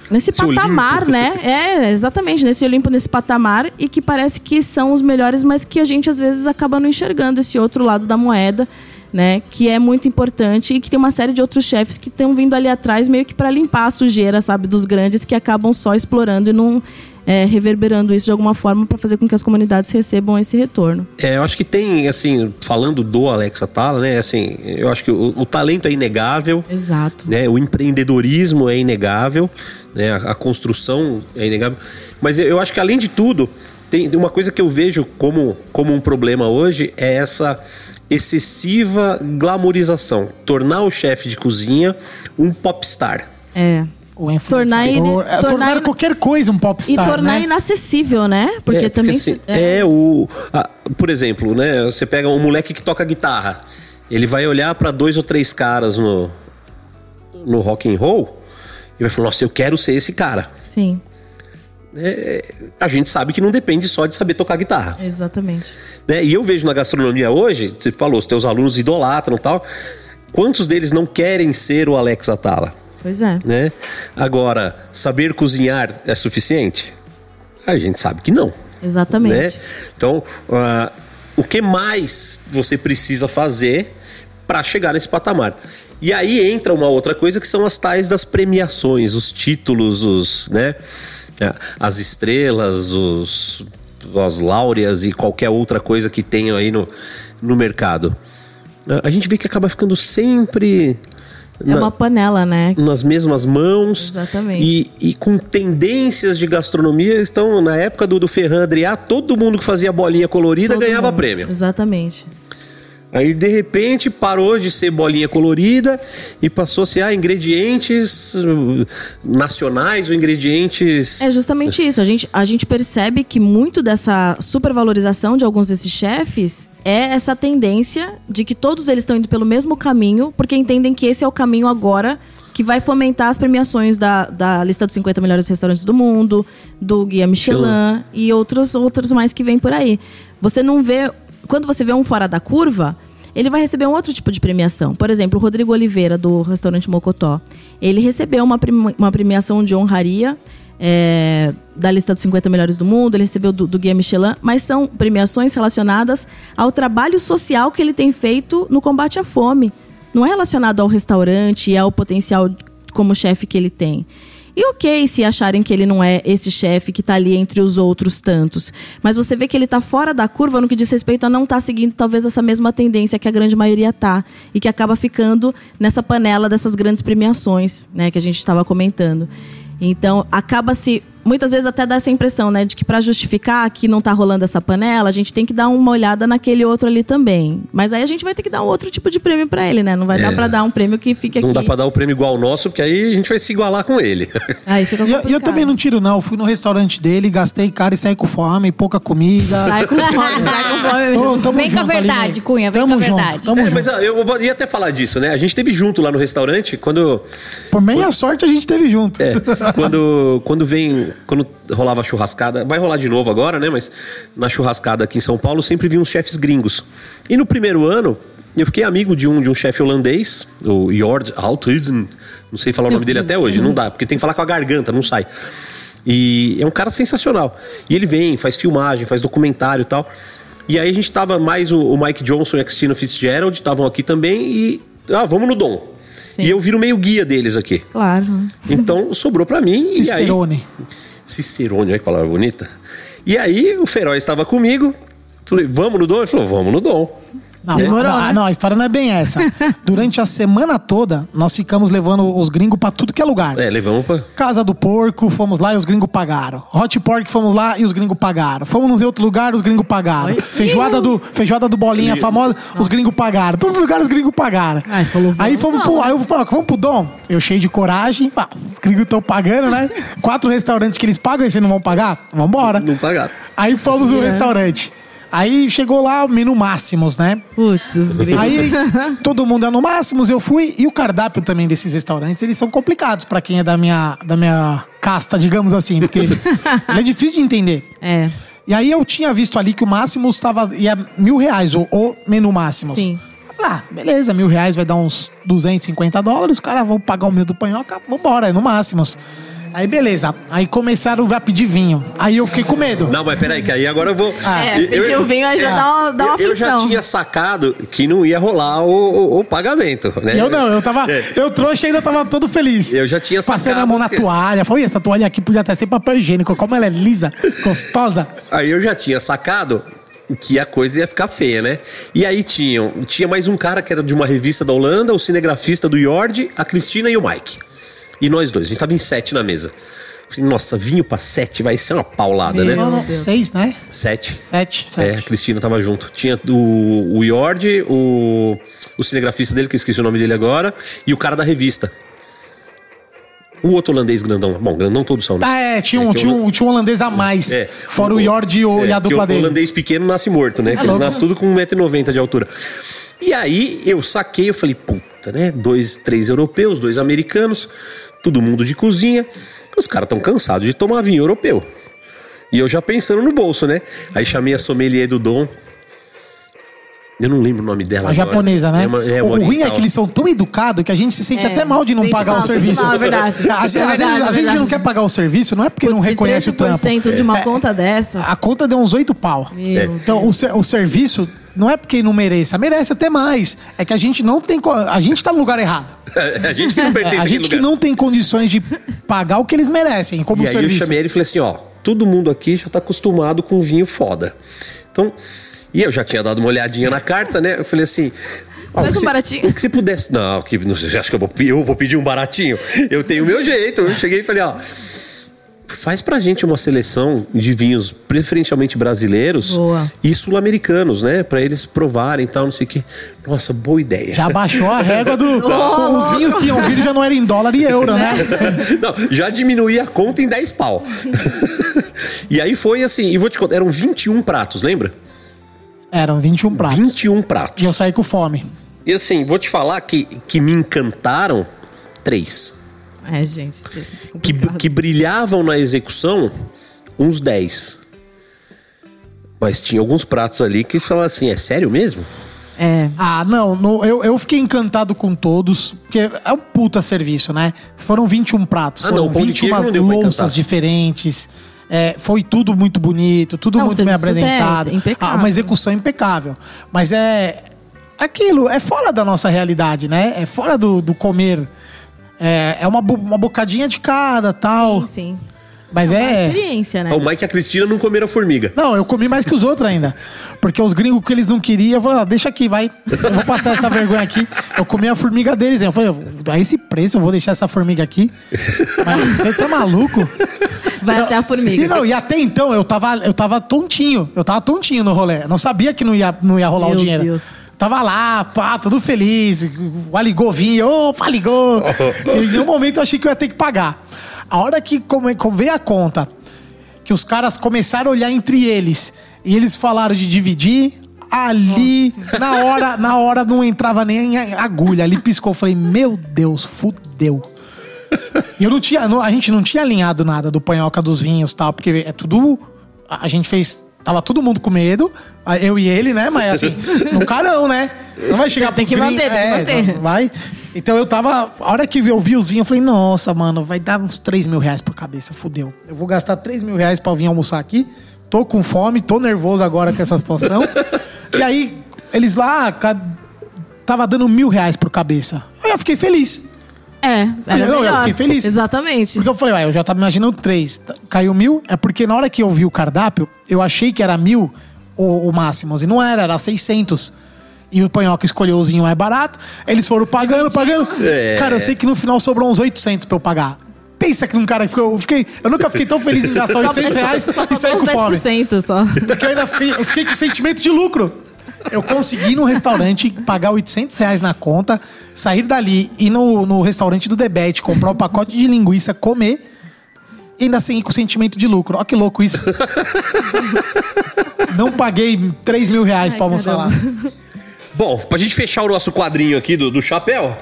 Nesse Esse patamar, Olimpo. né? É, exatamente, nesse Olimpo, nesse patamar, e que parece que são os melhores, mas que a gente às vezes acaba não enxergando esse outro lado da moeda, né? Que é muito importante e que tem uma série de outros chefes que estão vindo ali atrás meio que para limpar a sujeira, sabe, dos grandes que acabam só explorando e não é, reverberando isso de alguma forma para fazer com que as comunidades recebam esse retorno. É, eu acho que tem, assim, falando do Alex Atala, né, assim, eu acho que o, o talento é inegável, Exato. né, o empreendedorismo é inegável, né, a, a construção é inegável, mas eu, eu acho que além de tudo, tem uma coisa que eu vejo como, como um problema hoje é essa excessiva glamorização. Tornar o chefe de cozinha um popstar. É. O influencer. Tornar ele- Ou, é, tornar tornar qualquer coisa um popstar, e tornar né? inacessível, né? Porque É, também. assim, se- é, o. a- por exemplo, né? Você pega um moleque que toca guitarra. Ele vai olhar pra dois ou três caras no, no rock and roll e vai falar: Nossa, eu quero ser esse cara. Sim, A gente sabe que não depende só de saber tocar guitarra. exatamente. né? E eu vejo na gastronomia hoje, você falou, os teus alunos idolatram e tal. Quantos deles não querem ser o Alex Atala? Pois é. Né? Agora, saber cozinhar é suficiente? A gente sabe que não. Exatamente. né? Então, ah, o que mais você precisa fazer para chegar nesse patamar? E aí entra uma outra coisa que são as tais das premiações, os títulos, os, né? As estrelas, os, as láureas e qualquer outra coisa que tenha aí no, no mercado. A gente vê que acaba ficando sempre É uma panela, né? nas mesmas mãos. Exatamente. E, e com tendências de gastronomia. Então, na época do, do Ferran Adrià, todo mundo que fazia bolinha colorida Todo ganhava mundo. prêmio. Exatamente. Aí, de repente, parou de ser bolinha colorida e passou a ser ah, ingredientes uh, nacionais ou ingredientes. É justamente isso. A gente, a gente percebe que muito dessa supervalorização de alguns desses chefes é essa tendência de que todos eles estão indo pelo mesmo caminho, porque entendem que esse é o caminho agora que vai fomentar as premiações da, da lista dos 50 melhores restaurantes do mundo, do Guia Michelin e outros, outros mais que vêm por aí. Você não vê. Quando você vê um fora da curva, ele vai receber um outro tipo de premiação. Por exemplo, o Rodrigo Oliveira, do restaurante Mocotó. Ele recebeu uma, uma premiação de honraria é, da lista dos 50 melhores do mundo, ele recebeu do, do Guia Michelin, mas são premiações relacionadas ao trabalho social que ele tem feito no combate à fome. Não é relacionado ao restaurante e ao potencial como chefe que ele tem. E ok se acharem que ele não é esse chefe que tá ali entre os outros tantos. Mas você vê que ele tá fora da curva no que diz respeito a não estar seguindo talvez essa mesma tendência que a grande maioria tá. E que acaba ficando nessa panela dessas grandes premiações, né, que a gente estava comentando. Então, acaba se. Muitas vezes até dá essa impressão, né? De que para justificar que não tá rolando essa panela, a gente tem que dar uma olhada naquele outro ali também. Mas aí a gente vai ter que dar um outro tipo de prêmio para ele, né? Não vai dar para dar um prêmio que fique Não aqui. dá pra dar o prêmio igual ao nosso, porque aí a gente vai se igualar com ele. Aí fica E eu, e eu complicado. também não tiro, não. Fui no restaurante dele, gastei caro e saí com fome, pouca comida. Sai com fome, sai com fome mesmo. Tamo Vem com a junto, verdade, Aline. Cunha, vem Tamo com a junto, verdade. Tamo É, junto. mas ah, eu ia até falar disso, né? A gente teve junto lá no restaurante quando. Por meia sorte a gente teve junto. É, quando, quando vem. Quando rolava churrascada, vai rolar de novo agora, né? Mas na churrascada aqui em São Paulo sempre vi uns chefes gringos. E no primeiro ano, eu fiquei amigo de um, de um chefe holandês, o Jord Althuizen. Não sei falar o nome dele até hoje, não dá, porque tem que falar com a garganta, não sai. E é um cara sensacional. E ele vem, faz filmagem, faz documentário e tal. E aí a gente tava mais o, o Mike Johnson e a Christina Fitzgerald estavam aqui também e. Ah, vamos no Dom. E eu viro meio guia deles aqui. Claro. Então sobrou pra mim. E aí, Cicerone. Olha que palavra bonita. E aí o Feroz estava comigo. Falei, vamos no Dom? Ele falou, vamos no Dom. Não, Demorou, não, né? não, a história não é bem essa. Durante a semana toda, nós ficamos levando os gringos pra tudo que é lugar. É, levamos pra. Casa do Porco, fomos lá e os gringos pagaram. Hot Pork, fomos lá e os gringos pagaram. Fomos em outro lugar, os gringos pagaram. Oi? Feijoada do, feijoada do Bolinha famosa, os gringos pagaram. Todos os lugares os gringos pagaram. Ai, falou, aí fomos pro, aí eu, pô, vamos pro Dom. Eu cheio de coragem. pá, os gringos estão pagando, né? Quatro restaurantes que eles pagam e vocês não vão pagar? Vambora. Não pagaram. Aí fomos no restaurante. Aí chegou lá o menu máximos, né? Putz, gringos. Aí todo mundo é no máximos, eu fui. E o cardápio também desses restaurantes, eles são complicados pra quem é da minha, da minha casta, digamos assim. Porque ele é difícil de entender. É, E aí eu tinha visto ali que o máximo estava ia mil reais, o, o menu máximos. sim. Ah, beleza, mil reais vai dar uns 250 dólares, os caras vão pagar o mil do panhoca, vambora, é no máximos. Aí beleza, aí começaram a pedir vinho. Aí eu fiquei com medo. Não, mas peraí, que aí agora eu vou. É, pedir o vinho aí já dá uma, dá uma eu, eu já tinha sacado que não ia rolar o, o- o pagamento, né? Eu não, eu tava. É. Eu trouxe e ainda tava todo feliz. Eu já tinha Passei sacado na mão na que- toalha. Falei, essa toalha aqui podia até ser papel higiênico. Como ela é lisa, gostosa. Aí eu já tinha sacado que a coisa ia ficar feia, né? E aí tinham, tinha mais um cara que era de uma revista da Holanda, o cinegrafista do Jord, a Cristina e o Mike. E nós dois, a gente tava em sete na mesa. Falei, nossa, vinho pra sete vai ser uma paulada, né? Não, não, seis, né? Sete. Sete, É, a sete. Cristina tava junto. Tinha o, o Yord, o, o cinegrafista dele, que eu esqueci o nome dele agora, e o cara da revista. O outro holandês grandão. Bom, grandão todos são, né? Ah, é, tinha um, É tinha o- um, tinha um holandês a mais. É. Fora o Yord e, o, É, e a que dupla o dele. holandês pequeno nasce morto, né? Que eles nascem tudo com 1,90m de altura. E aí eu saquei, eu falei, puta, né? Dois, três europeus, dois americanos, todo mundo de cozinha. Os caras estão cansados de tomar vinho europeu. E eu já pensando no bolso, né? Aí chamei a sommelier do Dom. Eu não lembro o nome dela A agora. japonesa, né? É, uma- é o uma ruim é oriental. que eles são tão educados que a gente se sente É, até mal de não pagar mal, o serviço. mal, é verdade. Às, vezes- É a gente não quer pagar o serviço, não é porque não Putz, reconhece o trampo. 13% de uma É, conta dessas. A conta deu uns oito pau. Meu Então, o, o serviço não é porque não mereça, merece até mais. É que a gente não tem. A gente tá no lugar errado. a gente que não É, pertence a àquele gente que lugar. não tem condições de pagar o que eles merecem, como E aí eu serviço. chamei ele e falei assim, ó, todo mundo aqui já tá acostumado com vinho foda. Então, e eu já tinha dado uma olhadinha na carta, né? Eu falei assim, ó, Faz que um se- baratinho. O que você pudesse. Não, que não você acha que eu vou, eu vou pedir um baratinho? Eu tenho o meu jeito. Eu cheguei e falei, ó. Faz pra gente uma seleção de vinhos preferencialmente brasileiros Boa. e sul-americanos, né? Pra eles provarem e tal, não sei o quê. Nossa, boa ideia. Já baixou a régua do. Os vinhos que iam vir já não eram em dólar e euro, né? Não, já diminuí a conta em 10 pau. e aí foi assim, e vou te contar, eram 21 pratos, lembra? Eram 21 pratos. 21 pratos. E eu saí com fome. E assim, vou te falar que, que me encantaram três. É, gente. Que, que brilhavam na execução uns 10. Mas tinha alguns pratos ali que são assim, é sério mesmo? É. Ah, não, no- eu, eu fiquei encantado com todos, porque é um puta serviço, né? Foram 21 pratos, Ah, foram não, o pão de queijo 21 não deu pra louças diferentes. é, foi tudo muito bonito, tudo Não, muito bem serviço apresentado. é impecável. Ah, uma execução impecável. Mas é. Aquilo, é fora da nossa realidade, né? É fora do, do comer. É, é uma, uma bocadinha de cada tal. Sim, sim. Mas É uma é. experiência, né? O Mike e a Cristina não comeram formiga. Não, eu comi mais que os outros ainda. Porque os gringos que eles não queriam, eu falei, ah, deixa aqui, vai. Eu vou passar essa vergonha aqui. Eu comi a formiga deles. Eu falei, a esse preço eu vou deixar essa formiga aqui. Mas você tá maluco? Vai até a formiga. E, não, e até então eu tava, eu tava tontinho. Eu tava tontinho no rolê. Eu não sabia que não ia, não ia rolar Meu o dinheiro. Deus. Tava lá, pá, tudo feliz. O Aligou vinha, opa, ligou. e em um momento eu achei que eu ia ter que pagar. A hora que come, come- veio a conta, que os caras começaram a olhar entre eles e eles falaram de dividir. Ali, na hora, na hora não entrava nem a agulha. Ali piscou. Eu falei, meu Deus, fudeu. E eu não tinha. não- a gente não tinha alinhado nada do panhoca dos vinhos e tal, porque é tudo. A gente fez. Tava todo mundo com medo, eu e ele, né? Mas assim, no carão, né? Não vai chegar Tem que gringos- manter, tem que é, manter. Vai. Então eu tava. A hora que eu vi os vinhos, eu falei, nossa, mano, vai dar uns 3 mil reais por cabeça, fudeu. Eu vou gastar 3 mil reais pra vir almoçar aqui. Tô com fome, tô nervoso agora com essa situação. e aí, eles lá, tava dando mil reais por cabeça. Aí eu fiquei feliz. É, era Não, eu melhor. fiquei feliz. Exatamente. Porque eu falei, ué, eu já tava imaginando três. T- Caiu mil, é porque na hora que eu vi o cardápio, eu achei que era mil o, o máximo. E não era, era 600. E o Panhoca escolheu os vinhos mais barato. Eles foram pagando, pagando. É. Cara, eu sei que no final sobrou uns 800 pra eu pagar. Pensa que um cara ficou. Eu, fiquei, eu nunca fiquei tão feliz em gastar 800 reais só, e sair só com fome. 10% só. Porque eu ainda fiquei, eu fiquei com sentimento de lucro. Eu consegui no restaurante pagar 800 reais na conta, sair dali, ir no, no restaurante do Debete, comprar o pacote de linguiça, comer, e ainda assim com sentimento de lucro. Olha que louco isso. Não paguei 3 mil reais pra almoçar lá. Bom, pra gente fechar o nosso quadrinho aqui do, do chapéu,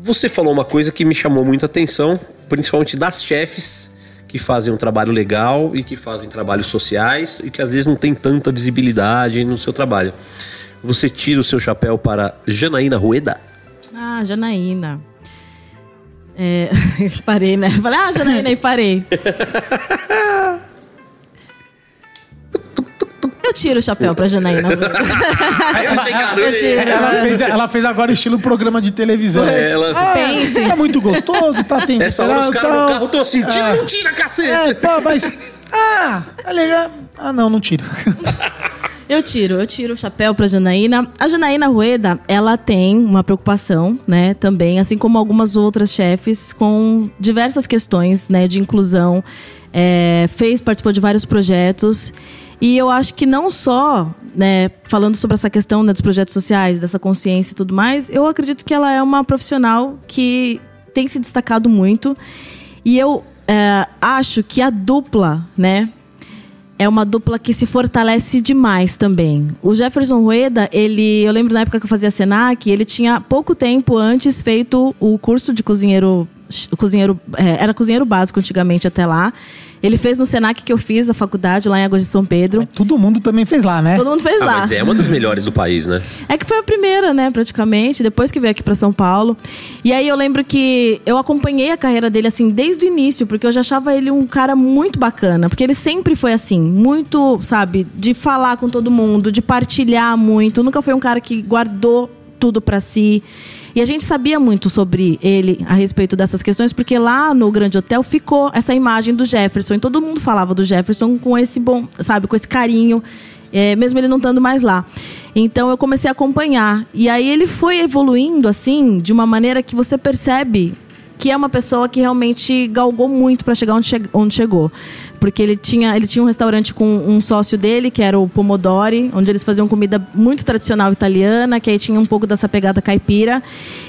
você falou uma coisa que me chamou muita atenção, principalmente das chefes que fazem um trabalho legal e que fazem trabalhos sociais e que às vezes não tem tanta visibilidade no seu trabalho. Você tira o seu chapéu para Janaína Rueda? Ah, Janaína. É, parei, né? Falei, ah, Janaína, e parei. Eu tiro o chapéu pra Janaína. Eu tiro. Ela fez, ela fez agora estilo programa de televisão. É, ela- Ah, Pense. Tá muito gostoso, tá temperado. Nessa hora os caras no carro estão assim, tira, É. não tira, É, cacete! pô, mas. Ah, é legal. Ah, não, não tira. Eu tiro, eu tiro o chapéu pra Janaína. A Janaína Rueda, ela tem uma preocupação, né, também, assim como algumas outras chefes, com diversas questões, né, de inclusão. É, fez, participou de vários projetos. E eu acho que não só, né, falando sobre essa questão né, dos projetos sociais, dessa consciência e tudo mais, eu acredito que ela é uma profissional que tem se destacado muito. E eu é, acho que a dupla, né, é uma dupla que se fortalece demais também. O Jefferson Rueda, ele, eu lembro na época que eu fazia Senac, ele tinha pouco tempo antes feito o curso de cozinheiro, cozinheiro é, era cozinheiro básico antigamente até lá. Ele fez no Senac que eu fiz, a faculdade, lá em Águas de São Pedro. Todo mundo também fez lá, né? Todo mundo fez Ah, lá. mas é uma das melhores do país, né? É que foi a primeira, né, praticamente, depois que veio aqui pra São Paulo. E aí eu lembro que eu acompanhei a carreira dele assim desde o início, porque eu já achava ele um cara muito bacana, porque ele sempre foi assim, muito, sabe, de falar com todo mundo, de partilhar muito, nunca foi um cara que guardou tudo pra si. E a gente sabia muito sobre ele a respeito dessas questões, porque lá no Grande Hotel ficou essa imagem do Jefferson. E todo mundo falava do Jefferson com esse bom, sabe, com esse carinho, é, mesmo ele não estando mais lá. Então eu comecei a acompanhar. E aí ele foi evoluindo, assim, de uma maneira que você percebe que é uma pessoa que realmente galgou muito para chegar onde, che onde chegou. Porque ele tinha, ele tinha um restaurante com um sócio dele, que era o Pomodori, onde eles faziam comida muito tradicional italiana, que aí tinha um pouco dessa pegada caipira.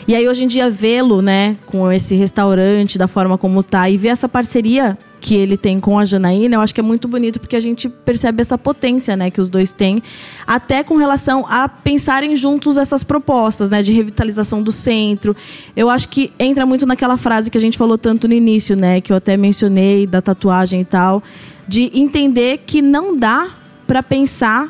E aí hoje em dia vê-lo, né, com esse restaurante, da forma como tá, e ver essa parceria que ele tem com a Janaína, eu acho que é muito bonito porque a gente percebe essa potência, né, que os dois têm, até com relação a pensarem juntos essas propostas, né, de revitalização do centro. Eu acho que entra muito naquela frase que a gente falou tanto no início, né, que eu até mencionei da tatuagem e tal, de entender que não dá para pensar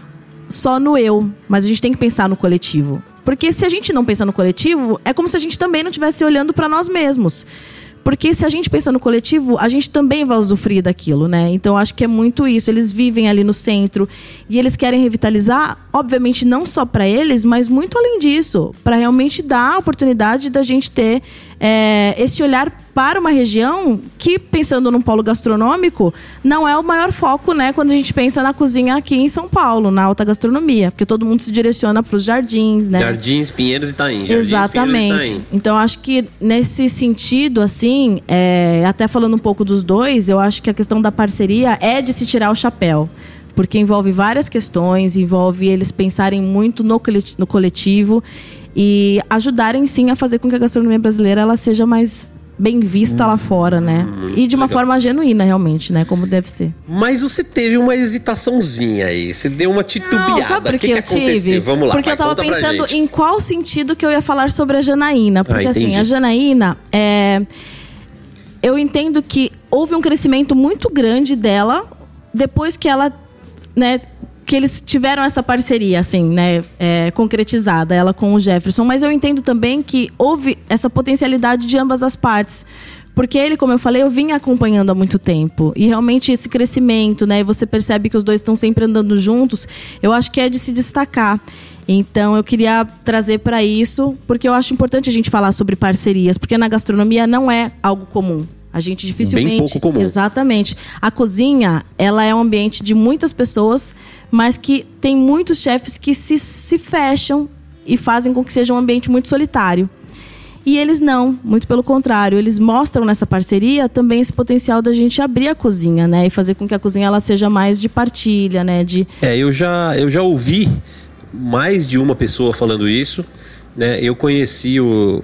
só no eu, mas a gente tem que pensar no coletivo. Porque se a gente não pensa no coletivo, é como se a gente também não estivesse olhando para nós mesmos. Porque se a gente pensa no coletivo, a gente também vai usufruir daquilo, né? Então acho que é muito isso. Eles vivem ali no centro e eles querem revitalizar, obviamente não só para eles, mas muito além disso, para realmente dar a oportunidade da gente ter é, esse olhar para uma região que, pensando num polo gastronômico, não é o maior foco, né? Quando a gente pensa na cozinha aqui em São Paulo, na alta gastronomia, porque todo mundo se direciona para os jardins, né? Jardins, Pinheiros e Itaim. Jardins, Pinheiros Exatamente. Itaim. Então acho que nesse sentido, assim, é, até falando um pouco dos dois, eu acho que a questão da parceria é de se tirar o chapéu. Porque envolve várias questões, envolve eles pensarem muito no coletivo e ajudarem sim a fazer com que a gastronomia brasileira ela seja mais bem vista lá fora, né? E de uma legal. forma genuína, realmente, né? Como deve ser. Mas você teve uma hesitaçãozinha aí. Você deu uma titubeada. Não, sabe por o que, que, eu tive? aconteceu? Vamos lá. Porque vai, eu tava pensando em qual sentido que eu ia falar sobre a Janaína. Porque Ah, assim, a Janaína é. Eu entendo que houve um crescimento muito grande dela depois que ela, né, que eles tiveram essa parceria, assim, né, é, concretizada, ela com o Jefferson. Mas eu entendo também que houve essa potencialidade de ambas as partes. Porque ele, como eu falei, eu vinha acompanhando há muito tempo. E realmente esse crescimento, né? E você percebe que os dois estão sempre andando juntos, eu acho que é de se destacar. Então eu queria trazer para isso, porque eu acho importante a gente falar sobre parcerias, porque na gastronomia não é algo comum. A gente dificilmente. pouco comum. Exatamente. A cozinha, ela é um ambiente de muitas pessoas, mas que tem muitos chefes que se, se fecham e fazem com que seja um ambiente muito solitário. E eles não, muito pelo contrário, eles mostram nessa parceria também esse potencial da gente abrir a cozinha, né, e fazer com que a cozinha ela seja mais de partilha, né, de É, eu já, eu já ouvi mais de uma pessoa falando isso. Né? Eu conheci o,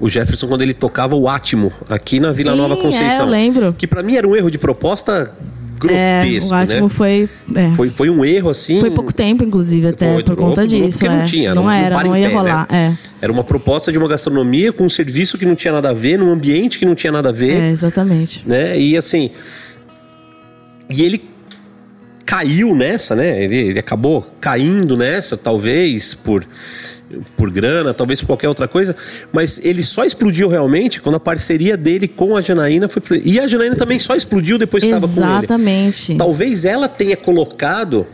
o Jefferson quando ele tocava o Átimo aqui na Vila Sim, Nova Conceição. é, eu lembro. Que pra mim era um erro de proposta é, grotesco, o Átimo né? foi, é, Foi, foi um erro assim. foi pouco tempo inclusive até Foi por conta disso, que é. não tinha, não, era, para não em ia pé, rolar, né? é. Era uma proposta de uma gastronomia com um serviço que não tinha nada a ver, num ambiente que não tinha nada a ver. É, exatamente. né? E assim. E ele caiu nessa, né? Ele, ele acabou caindo nessa, talvez por, por grana, talvez por qualquer outra coisa, mas ele só explodiu realmente quando a parceria dele com a Janaína foi. E a Janaína também só explodiu depois que estava com ele. Exatamente. Talvez ela tenha colocado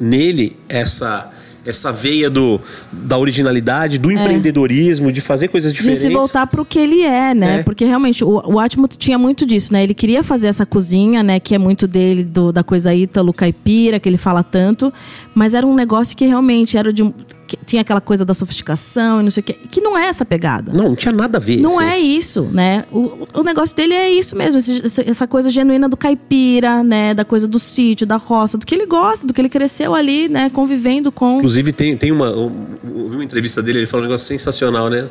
nele essa essa veia do, da originalidade, do empreendedorismo, de fazer coisas De diferentes. se voltar pro que ele é, né? É. Porque realmente o, o Atmo tinha muito disso, né? Ele queria fazer essa cozinha, né? Que é muito dele, do- da coisa ítalo caipira, que ele fala tanto. Mas era um negócio que realmente era de tinha aquela coisa da sofisticação e não sei o quê. Que não é essa pegada. Não, não tinha nada a ver. Não é isso, né? O, o negócio dele é isso mesmo, esse- essa- coisa genuína do caipira, né? Da coisa do sítio, da roça, do que ele gosta, do que ele cresceu ali, né? Convivendo com. Inclusive, tem, tem uma. um- Eu vi uma entrevista dele, ele falou um negócio sensacional, né?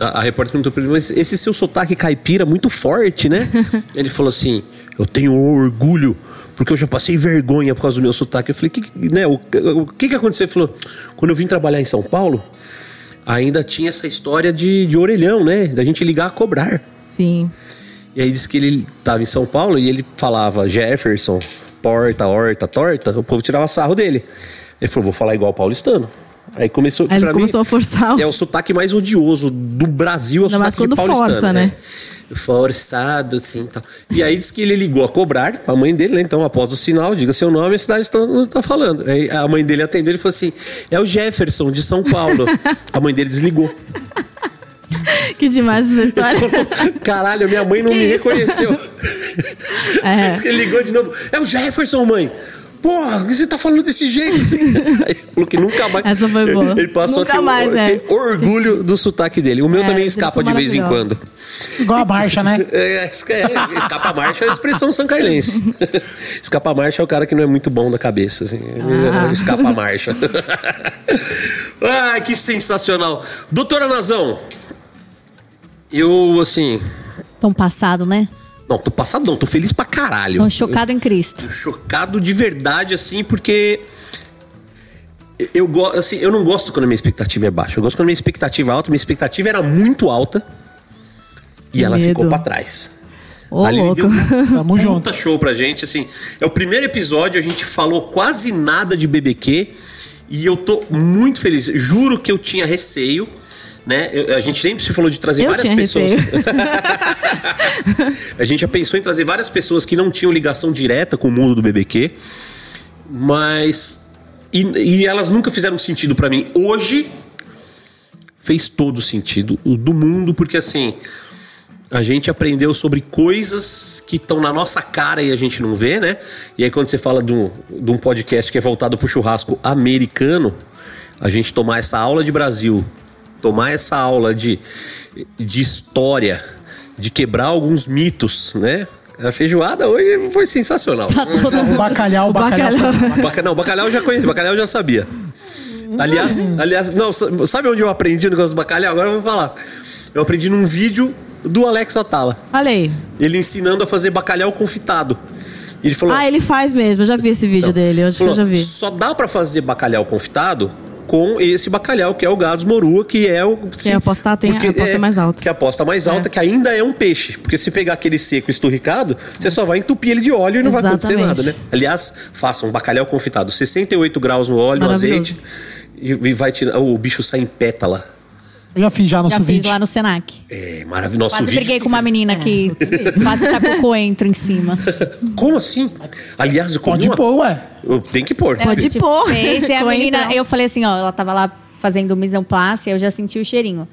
A, a repórter perguntou pra ele, mas esse seu sotaque caipira é muito forte, né? ele falou assim: Eu tenho orgulho, porque eu já passei vergonha por causa do meu sotaque. Eu falei, que, né, o, o que, que aconteceu? Ele falou: Quando eu vim trabalhar em São Paulo, ainda tinha essa história de, de orelhão, né? Da gente ligar a cobrar. Sim. E aí disse que ele estava em São Paulo e ele falava Jefferson, porta, horta, torta, o povo tirava sarro dele. Ele falou, vou falar igual paulistano. Aí começou, Aí ele começou a forçar É o sotaque mais odioso do Brasil, é o mais sotaque de quando paulistano. força, né? Forçado, assim, tal. E aí disse que ele ligou a cobrar pra mãe dele, né? Então, após o sinal, diga seu nome, a cidade está tá falando. Aí a mãe dele atendeu e falou assim: é o Jefferson de São Paulo. a mãe dele desligou. Que demais essa história. Caralho, minha mãe não me reconheceu. É. Diz que ele ligou de novo. É o Jefferson, mãe. Porra, por que você tá falando desse jeito? Aí falou que nunca mais. Essa foi boa. Ele passou Nunca a ter, mais, or- é. ter orgulho do sotaque dele. O meu É, também escapa de vez em quando. Igual a marcha, né? É, é, escapa marcha é a expressão sancarlense. Escapa marcha é o cara que não é muito bom da cabeça. Assim. Ah. Escapa marcha. Ai, que sensacional. Doutora Nazão, eu, assim. Tão passado, né? Não, tô passado não, tô feliz pra caralho. Tão chocado em Cristo. Tô chocado de verdade, assim, porque. Eu, assim, eu não gosto quando a minha expectativa é baixa. Eu gosto quando a minha expectativa é alta. Minha expectativa era muito alta. E Que ela medo. ficou pra trás. Ô, Ali louco. deu um Tamo puta junto. show pra gente, assim. É o primeiro episódio, a gente falou quase nada de BBQ e eu tô muito feliz. Juro que eu tinha receio, né? Eu- a gente sempre se falou de trazer Eu várias pessoas. a gente já pensou em trazer várias pessoas que não tinham ligação direta com o mundo do BBQ, mas e, e elas nunca fizeram sentido pra mim. Hoje fez todo sentido o do mundo, porque assim, a gente aprendeu sobre coisas que estão na nossa cara e a gente não vê, né? E aí, quando você fala de um, de um podcast que é voltado pro churrasco americano, a gente tomar essa aula de Brasil, tomar essa aula de, de história, de quebrar alguns mitos, né? A feijoada hoje foi sensacional. O bacalhau, o bacalhau. bacalhau. Baca- não, bacalhau eu já conheço, bacalhau eu já sabia. Aliás, aliás, não, sa- sabe onde eu aprendi o negócio do bacalhau? Agora eu vou falar. Eu aprendi num vídeo do Alex Atala. Olha aí. Ele ensinando a fazer bacalhau confitado. Ele falou: Ah, ele faz mesmo. Eu já vi esse vídeo então, dele. Eu acho que eu falou, já vi. Só dá pra fazer bacalhau confitado com esse bacalhau que é o Gados Morua, que é o a aposta- tem a aposta mais alta. Que é a aposta mais alta, que ainda é um peixe, porque se pegar aquele seco esturricado, você só vai entupir ele de óleo e não vai acontecer Exatamente. nada, né? Aliás, façam bacalhau confitado, 68 graus no óleo, no azeite e, e vai tirar, o bicho sai em pétala. Eu já fiz já no Já fiz lá no Senac. É maravilhoso. Nosso Quase vídeo briguei com uma menina que quase tá com o coentro em cima. Como assim? Aliás, eu comi Pode uma... pôr, ué. Eu- Tem que pôr. Pode gente pôr. Fez, e a Coentro. menina, eu falei assim, ó, ela tava lá fazendo mise en place, eu já senti o cheirinho.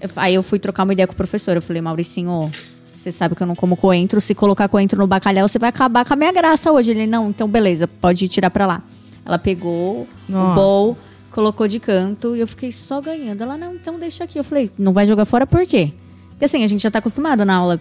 Eu- aí eu fui trocar uma ideia com o professor. Eu falei, Mauricinho, você sabe que eu não como coentro. Se colocar coentro no bacalhau, você vai acabar com a minha graça hoje. Ele, não, então beleza, pode tirar pra lá. Ela pegou o Nossa. bowl, colocou de canto e eu fiquei só ganhando. Ela, não, então deixa aqui. Eu falei, não vai jogar fora por quê? Porque assim, a gente já tá acostumado na aula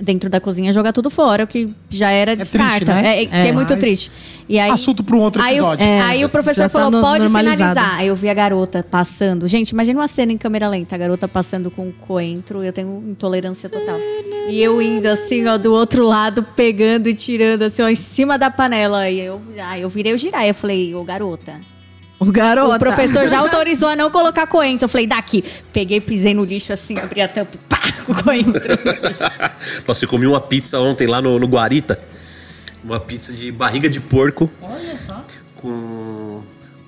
dentro da cozinha jogar tudo fora, o que já era triste, descarta. né? É, é, que é É. muito Mas- triste. E aí, Assunto pra um outro aí, o- episódio. É, aí o professor tá falou, no- pode finalizar. Aí eu vi a garota passando. Gente, imagina uma cena em câmera lenta. A garota passando com coentro. Eu tenho intolerância total. E eu indo assim, ó, do outro lado, pegando e tirando, assim, ó, em cima da panela. E eu, aí eu virei o girar. Eu falei, ô garota. O garoto. O professor já autorizou a não colocar coentro. Eu falei, daqui. Peguei, pisei no lixo assim, abri a tampa e pá, com coentro. Nossa, eu comi uma pizza ontem lá no, no Guarita. Uma pizza de barriga de porco. Olha só. Com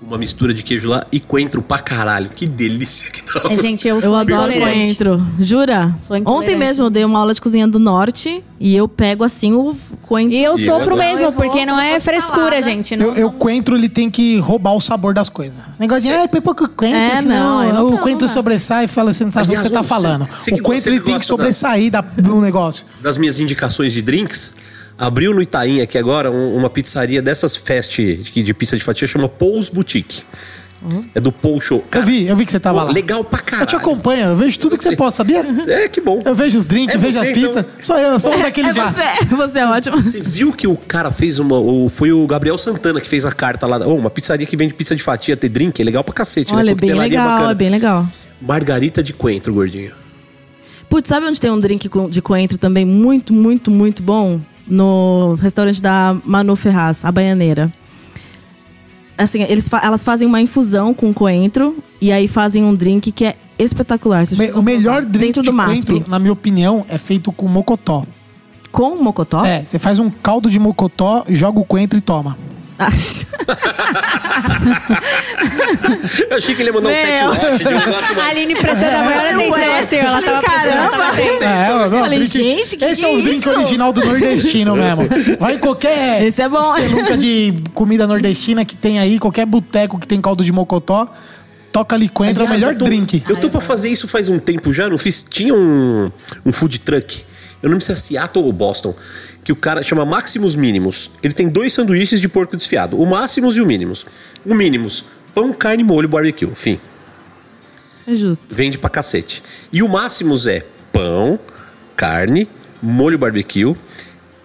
uma mistura de queijo lá e coentro pra caralho. Que delícia que tava. É, gente, eu, Eu adoro coentro. Jura? Ontem mesmo eu dei uma aula de cozinha do norte e eu pego assim o coentro. E eu E sofro eu mesmo, Eu porque não é frescura, salada. gente. Não, Eu, eu coentro, ele tem que roubar o sabor das coisas. Negócio de, ai, põe pouco coentro, É, senão não, eu o não, coentro não. sobressai e fala, você não sabe o que você tá falando. você o coentro, ele tem que sobressair da, do negócio. Das minhas indicações de drinks, abriu no Itaim aqui agora um- uma pizzaria dessas fast de, de pizza de fatia, chama Paul's Boutique. É do Paul Show. Eu vi, eu vi que você tava pô, lá. Legal pra caralho. Eu te acompanho, eu vejo tudo que você posta, sabia? É, que bom. Eu vejo os drinks, É vejo você, as pizzas. então. Sou eu, eu sou um daqueles É lá. você, você é ótimo. Você viu que o cara fez uma. O, foi o Gabriel Santana que fez a carta lá. Oh, uma pizzaria que vende pizza de fatia, ter drink, é legal pra cacete, Olha, né? é bem legal, bacana. é bem legal. Margarita de coentro, gordinho. Putz, sabe onde tem um drink de coentro também muito, muito, muito bom? No restaurante da Manu Ferraz, a Baianeira. Assim, eles fa- elas fazem uma infusão com coentro e aí fazem um drink que é espetacular. Me- O melhor drink dentro de do coentro, MASP. na minha opinião, é feito com mocotó. Com mocotó? É, você faz um caldo de mocotó, joga o coentro e toma. Ah, Eu achei que ele ia mandar um fat wash de um negócio A. Aline prestando a maior atenção, assim, ela tava prestando Caramba. tava atenta. É, não, Falei, drink- gente, que Esse que é o é drink original do nordestino mesmo. Vai em qualquer Esse é bom. espelunca de comida nordestina que tem aí, qualquer boteco que tem caldo de mocotó, toca ali coentro, é o melhor eu tô- drink. Eu tô pra fazer isso faz um tempo já, não fiz. Tinha um, um food truck. Eu não lembro se é Seattle ou Boston. Que o cara chama Maximus Mínimos. Ele tem dois sanduíches de porco desfiado: o Máximos e o Mínimos. O Mínimos, pão, carne, molho, barbecue. Fim. é justo. Vende pra cacete. E o Máximos é pão, carne, molho barbecue,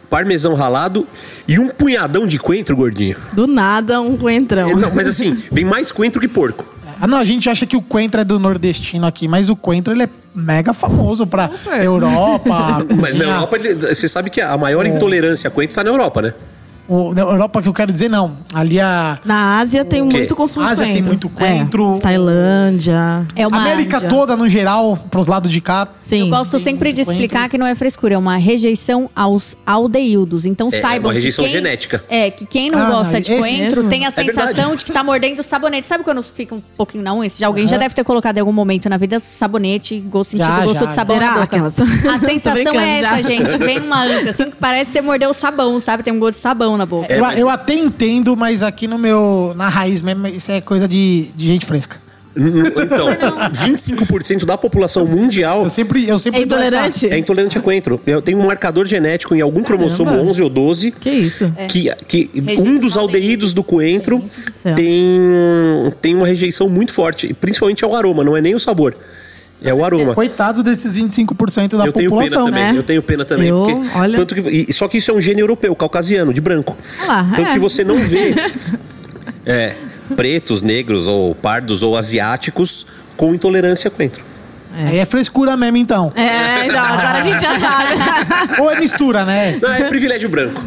parmesão ralado e um punhadão de coentro, gordinho. Do nada, um coentrão. É, Não, mas assim, vem mais coentro que porco. Ah, não, a gente acha que o coentro é do nordestino aqui, mas o coentro ele é mega famoso pra Europa, Mas na Europa, ele- você sabe que a maior intolerância a coentro tá na Europa, né? O, na Europa que eu quero dizer, não. Ali a Na Ásia tem muito consumo Ásia de tem muito coentro. É, Tailândia. É uma... América Índia. toda, no geral, pros lados de cá. Sim. Eu gosto sempre de Coentro. explicar que não é frescura, é uma rejeição aos aldeildos. Então É, saibam uma rejeição que quem, genética. É, que quem não Ah, gosta de coentro mesmo? tem a É sensação verdade. de que tá mordendo sabonete. Sabe quando fica um pouquinho na unha? Já alguém já deve ter colocado em algum momento na vida sabonete, gosto sentido Já, gosto já, de sabão Será? na boca. Aquelas- A sensação é essa, já. gente. Vem uma ânsia assim que parece que você mordeu sabão, sabe? Tem um gosto de sabão na boca. É, eu, mas- eu até entendo, mas aqui no meu. Na raiz mesmo, isso é coisa de, de gente fresca. Então, 25% da população mundial Eu sempre. Eu sempre É intolerante? é intolerante a coentro. Eu tenho um marcador genético em algum cromossomo 11 ou 12 Que isso? que, que Rejeita um dos os aldeídos do coentro do tem, tem uma rejeição muito forte, e principalmente ao aroma, não é nem o sabor. É o aroma. Coitado desses 25% da Eu tenho pena população. também, né? eu tenho pena também. Eu, porque, olha- tanto que, e- só que isso é um gene europeu, caucasiano, de branco. Ah lá, tanto é. que você não vê é, pretos, negros, ou pardos, ou asiáticos com intolerância a coentro. Aí é frescura mesmo, então. É, então, agora a gente já sabe. Ou é mistura, né? Não, é privilégio branco.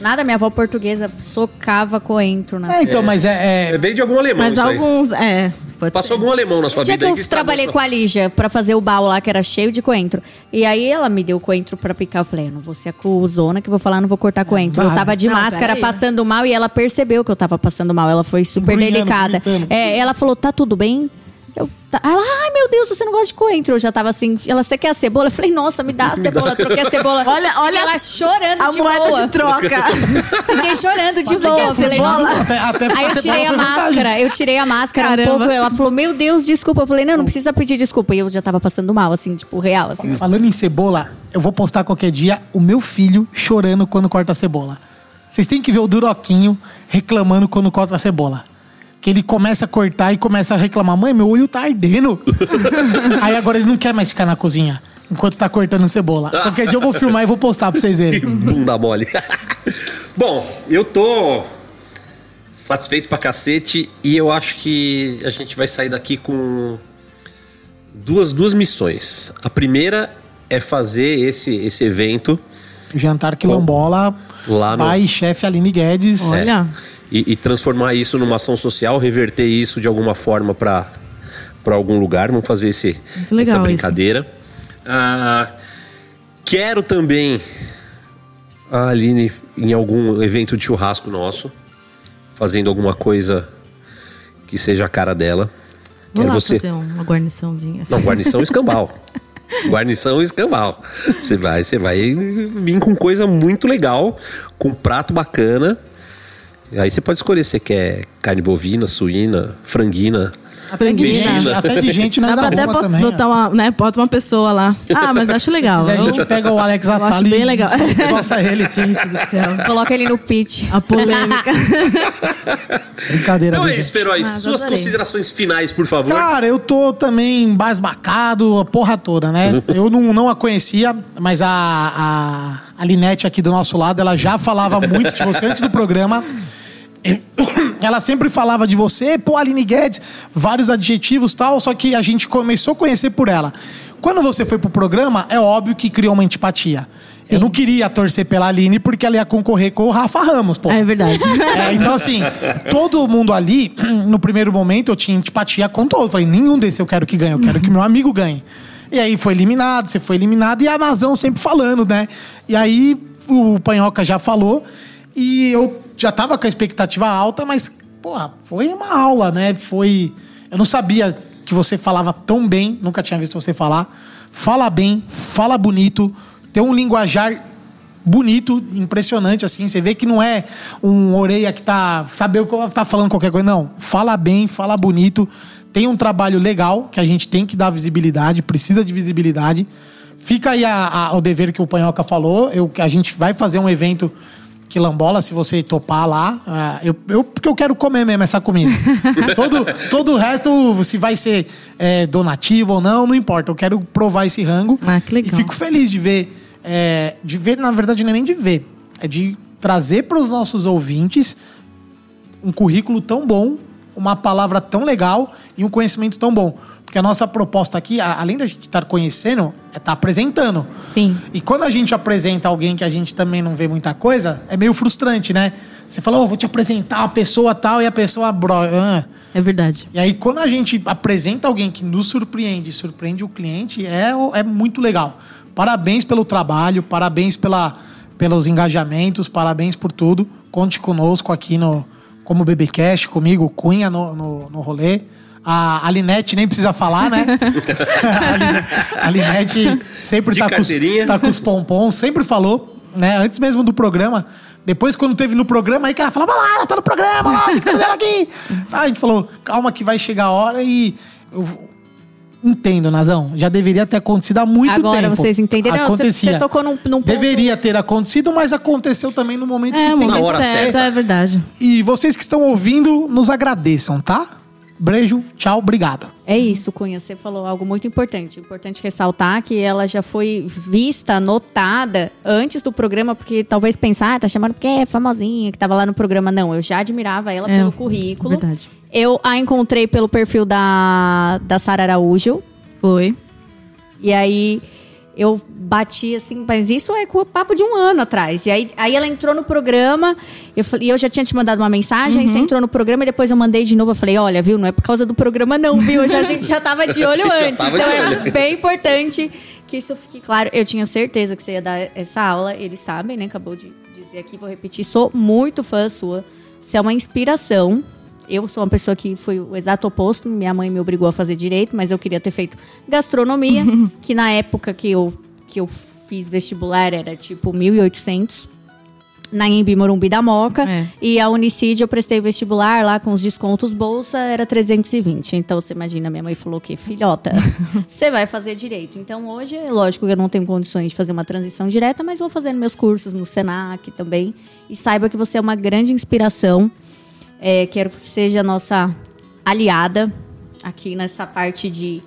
Nada, minha avó portuguesa socava coentro na É, então, mas é. É, é- veio de algum alemão Mas isso aí. alguns, é. Pode Passou ser. algum alemão na sua dia vida que eu que estragou trabalhei com a Lígia pra fazer o baú lá, que era cheio de coentro. E aí ela me deu coentro pra picar. Eu falei, eu não vou ser acusona que eu vou falar, não vou cortar coentro. Eu tava de Não, máscara passando mal e ela percebeu que eu tava passando mal. Ela foi super Embrulhando, delicada. gritando. É, ela falou, tá tudo bem? Eu. Ela, ai meu Deus, você não gosta de coentro. Eu já tava assim, ela, você quer a cebola? Eu falei, nossa, me dá a cebola. Troquei a cebola. Olha, olha ela chorando a de moeda boa. de troca. Fiquei chorando de Você boa. Falei. Até, até Aí eu tirei a máscara, eu tirei a máscara Caramba. um pouco. Ela falou, meu Deus, desculpa. Eu falei, não, não precisa pedir desculpa. E eu já tava passando mal, assim, tipo, real, assim. Falando em cebola, eu vou postar qualquer dia o meu filho chorando quando corta a cebola. Vocês têm que ver o Duroquinho reclamando quando corta a cebola. Que ele começa a cortar e começa a reclamar: Mãe, meu olho tá ardendo. Aí agora ele não quer mais ficar na cozinha enquanto tá cortando cebola. Qualquer dia eu vou filmar e vou postar pra vocês Que verem. bunda mole. Bom, eu tô satisfeito pra cacete e eu acho que a gente vai sair daqui com duas, duas missões. A primeira é fazer esse, esse evento Jantar quilombola, Lá no- pai e chefe Aline Guedes. Olha. e, e transformar isso numa ação social, reverter isso de alguma forma para para algum lugar. Vamos fazer esse, essa brincadeira. Ah, quero também a Aline em algum evento de churrasco nosso, fazendo alguma coisa que seja a cara dela. Vou Quero lá você. fazer uma guarniçãozinha. Não, guarnição escambau. Guarnição escambau. Você vai, você vai vir com coisa muito legal, com prato bacana. Aí você pode escolher se quer carne bovina, suína, franguina. Até de gente, até de gente nós Dá pra até também. botar uma, né, bota uma pessoa lá. Ah, mas acho legal. A gente Eu- pega o Alex eu acho Atali bem legal. nossa ele. Gente do céu. Coloca ele no pitch. A polêmica. Brincadeira. Então é isso? Feroz. Ah, Suas adorei. considerações finais, por favor. Cara, eu tô também embasbacado, a porra toda, né? Eu não, não a conhecia, mas a, a, a Linete aqui do nosso lado, ela já falava muito de você antes do programa. Ela sempre falava de você, pô, Aline Guedes, vários adjetivos tal, só que a gente começou a conhecer por ela. Quando você foi pro programa, é óbvio que criou uma antipatia. Eu não queria torcer pela Aline porque ela ia concorrer com o Rafa Ramos, pô. É verdade. É, então, assim, todo mundo ali, no primeiro momento, eu tinha antipatia com todos. Falei, nenhum desse eu quero que ganhe, eu quero que meu amigo ganhe. E aí foi eliminado, você foi eliminado, e a Nazão sempre falando, né? E aí o Panhoca já falou, e eu já tava com a expectativa alta, mas, porra, foi uma aula, né? Foi. Eu não sabia que você falava tão bem, nunca tinha visto você falar. Fala bem, fala bonito, tem um linguajar bonito, impressionante, assim. Você vê que não é um orelha que tá. Saber o que tá falando qualquer coisa. Não. Fala bem, fala bonito. Tem um trabalho legal que a gente tem que dar visibilidade, precisa de visibilidade. Fica aí a- a- o dever que o Panhoca falou. Eu, a gente vai fazer um evento quilambola, se você topar lá. Ah, eu, eu, porque eu quero comer mesmo essa comida. todo, todo o resto, se vai ser é, donativo ou não, não importa. Eu quero provar esse rango. Ah, que legal. E fico feliz de ver. é, de ver, na verdade, não é nem de ver. É de trazer para os nossos ouvintes um currículo tão bom, uma palavra tão legal e um conhecimento tão bom. Porque a nossa proposta aqui, a- além da gente estar conhecendo, é estar apresentando. Sim. E quando a gente apresenta alguém que a gente também não vê muita coisa, é meio frustrante, né? Você fala, oh, vou te apresentar uma pessoa tal, e a pessoa. Bro, ah. É verdade. E aí, quando a gente apresenta alguém que nos surpreende, surpreende o cliente, é, é muito legal. Parabéns pelo trabalho, parabéns pela, pelos engajamentos, parabéns por tudo. Conte conosco aqui no como BBcast, comigo, Cunha no, no, no rolê. A, a Linete nem precisa falar, né? a, Line- a Linete sempre tá com, os, tá com os pompons, sempre falou, né? Antes mesmo do programa. Depois, quando teve no programa, aí que ela falava, lá, ela tá no programa, lá, tem que trazer ela aqui. Tá, a gente falou, calma que vai chegar a hora e. Eu entendo, Nazão. Já deveria ter acontecido há muito Agora tempo. vocês entenderam? Você- Acontecia. você tocou num- num ponto- Deveria ter acontecido, mas aconteceu também no momento É, que tem. momento hora certo, certa. é verdade. E vocês que estão ouvindo, nos agradeçam, tá? Beijo, tchau, obrigado. É isso, Cunha. Você falou algo muito importante. Importante ressaltar que ela já foi vista, notada antes do programa, porque talvez pensar, ah, tá chamando porque é famosinha, que tava lá no programa. Não, eu já admirava ela É, pelo currículo. verdade. Eu a encontrei pelo perfil da, da Sara Araújo. Foi. E aí eu bati assim, mas isso é com o papo de um ano atrás. E aí, aí ela entrou no programa, eu e eu já tinha te mandado uma mensagem, aí você entrou no programa e depois eu mandei de novo. Eu falei, olha, viu, não é por causa do programa, não, viu? Já, a gente já tava de olho antes. Então é bem importante que isso fique claro. Eu tinha certeza que você ia dar essa aula, eles sabem, né? Acabou de dizer aqui, vou repetir, sou muito fã sua. Você é uma inspiração. Eu sou uma pessoa que foi o exato oposto. Minha mãe me obrigou a fazer direito, mas eu queria ter feito gastronomia, que na época que eu, que eu fiz vestibular era tipo 1.800. Na Embi Morumbi da Moca. É. E a Unicid eu prestei vestibular lá com os descontos bolsa, era 320. Então você imagina, minha mãe falou que, filhota, você vai fazer direito. Então hoje, é lógico que eu não tenho condições de fazer uma transição direta, mas vou fazendo meus cursos no Senac também. E saiba que você é uma grande inspiração. É, quero que você seja a nossa aliada aqui nessa parte de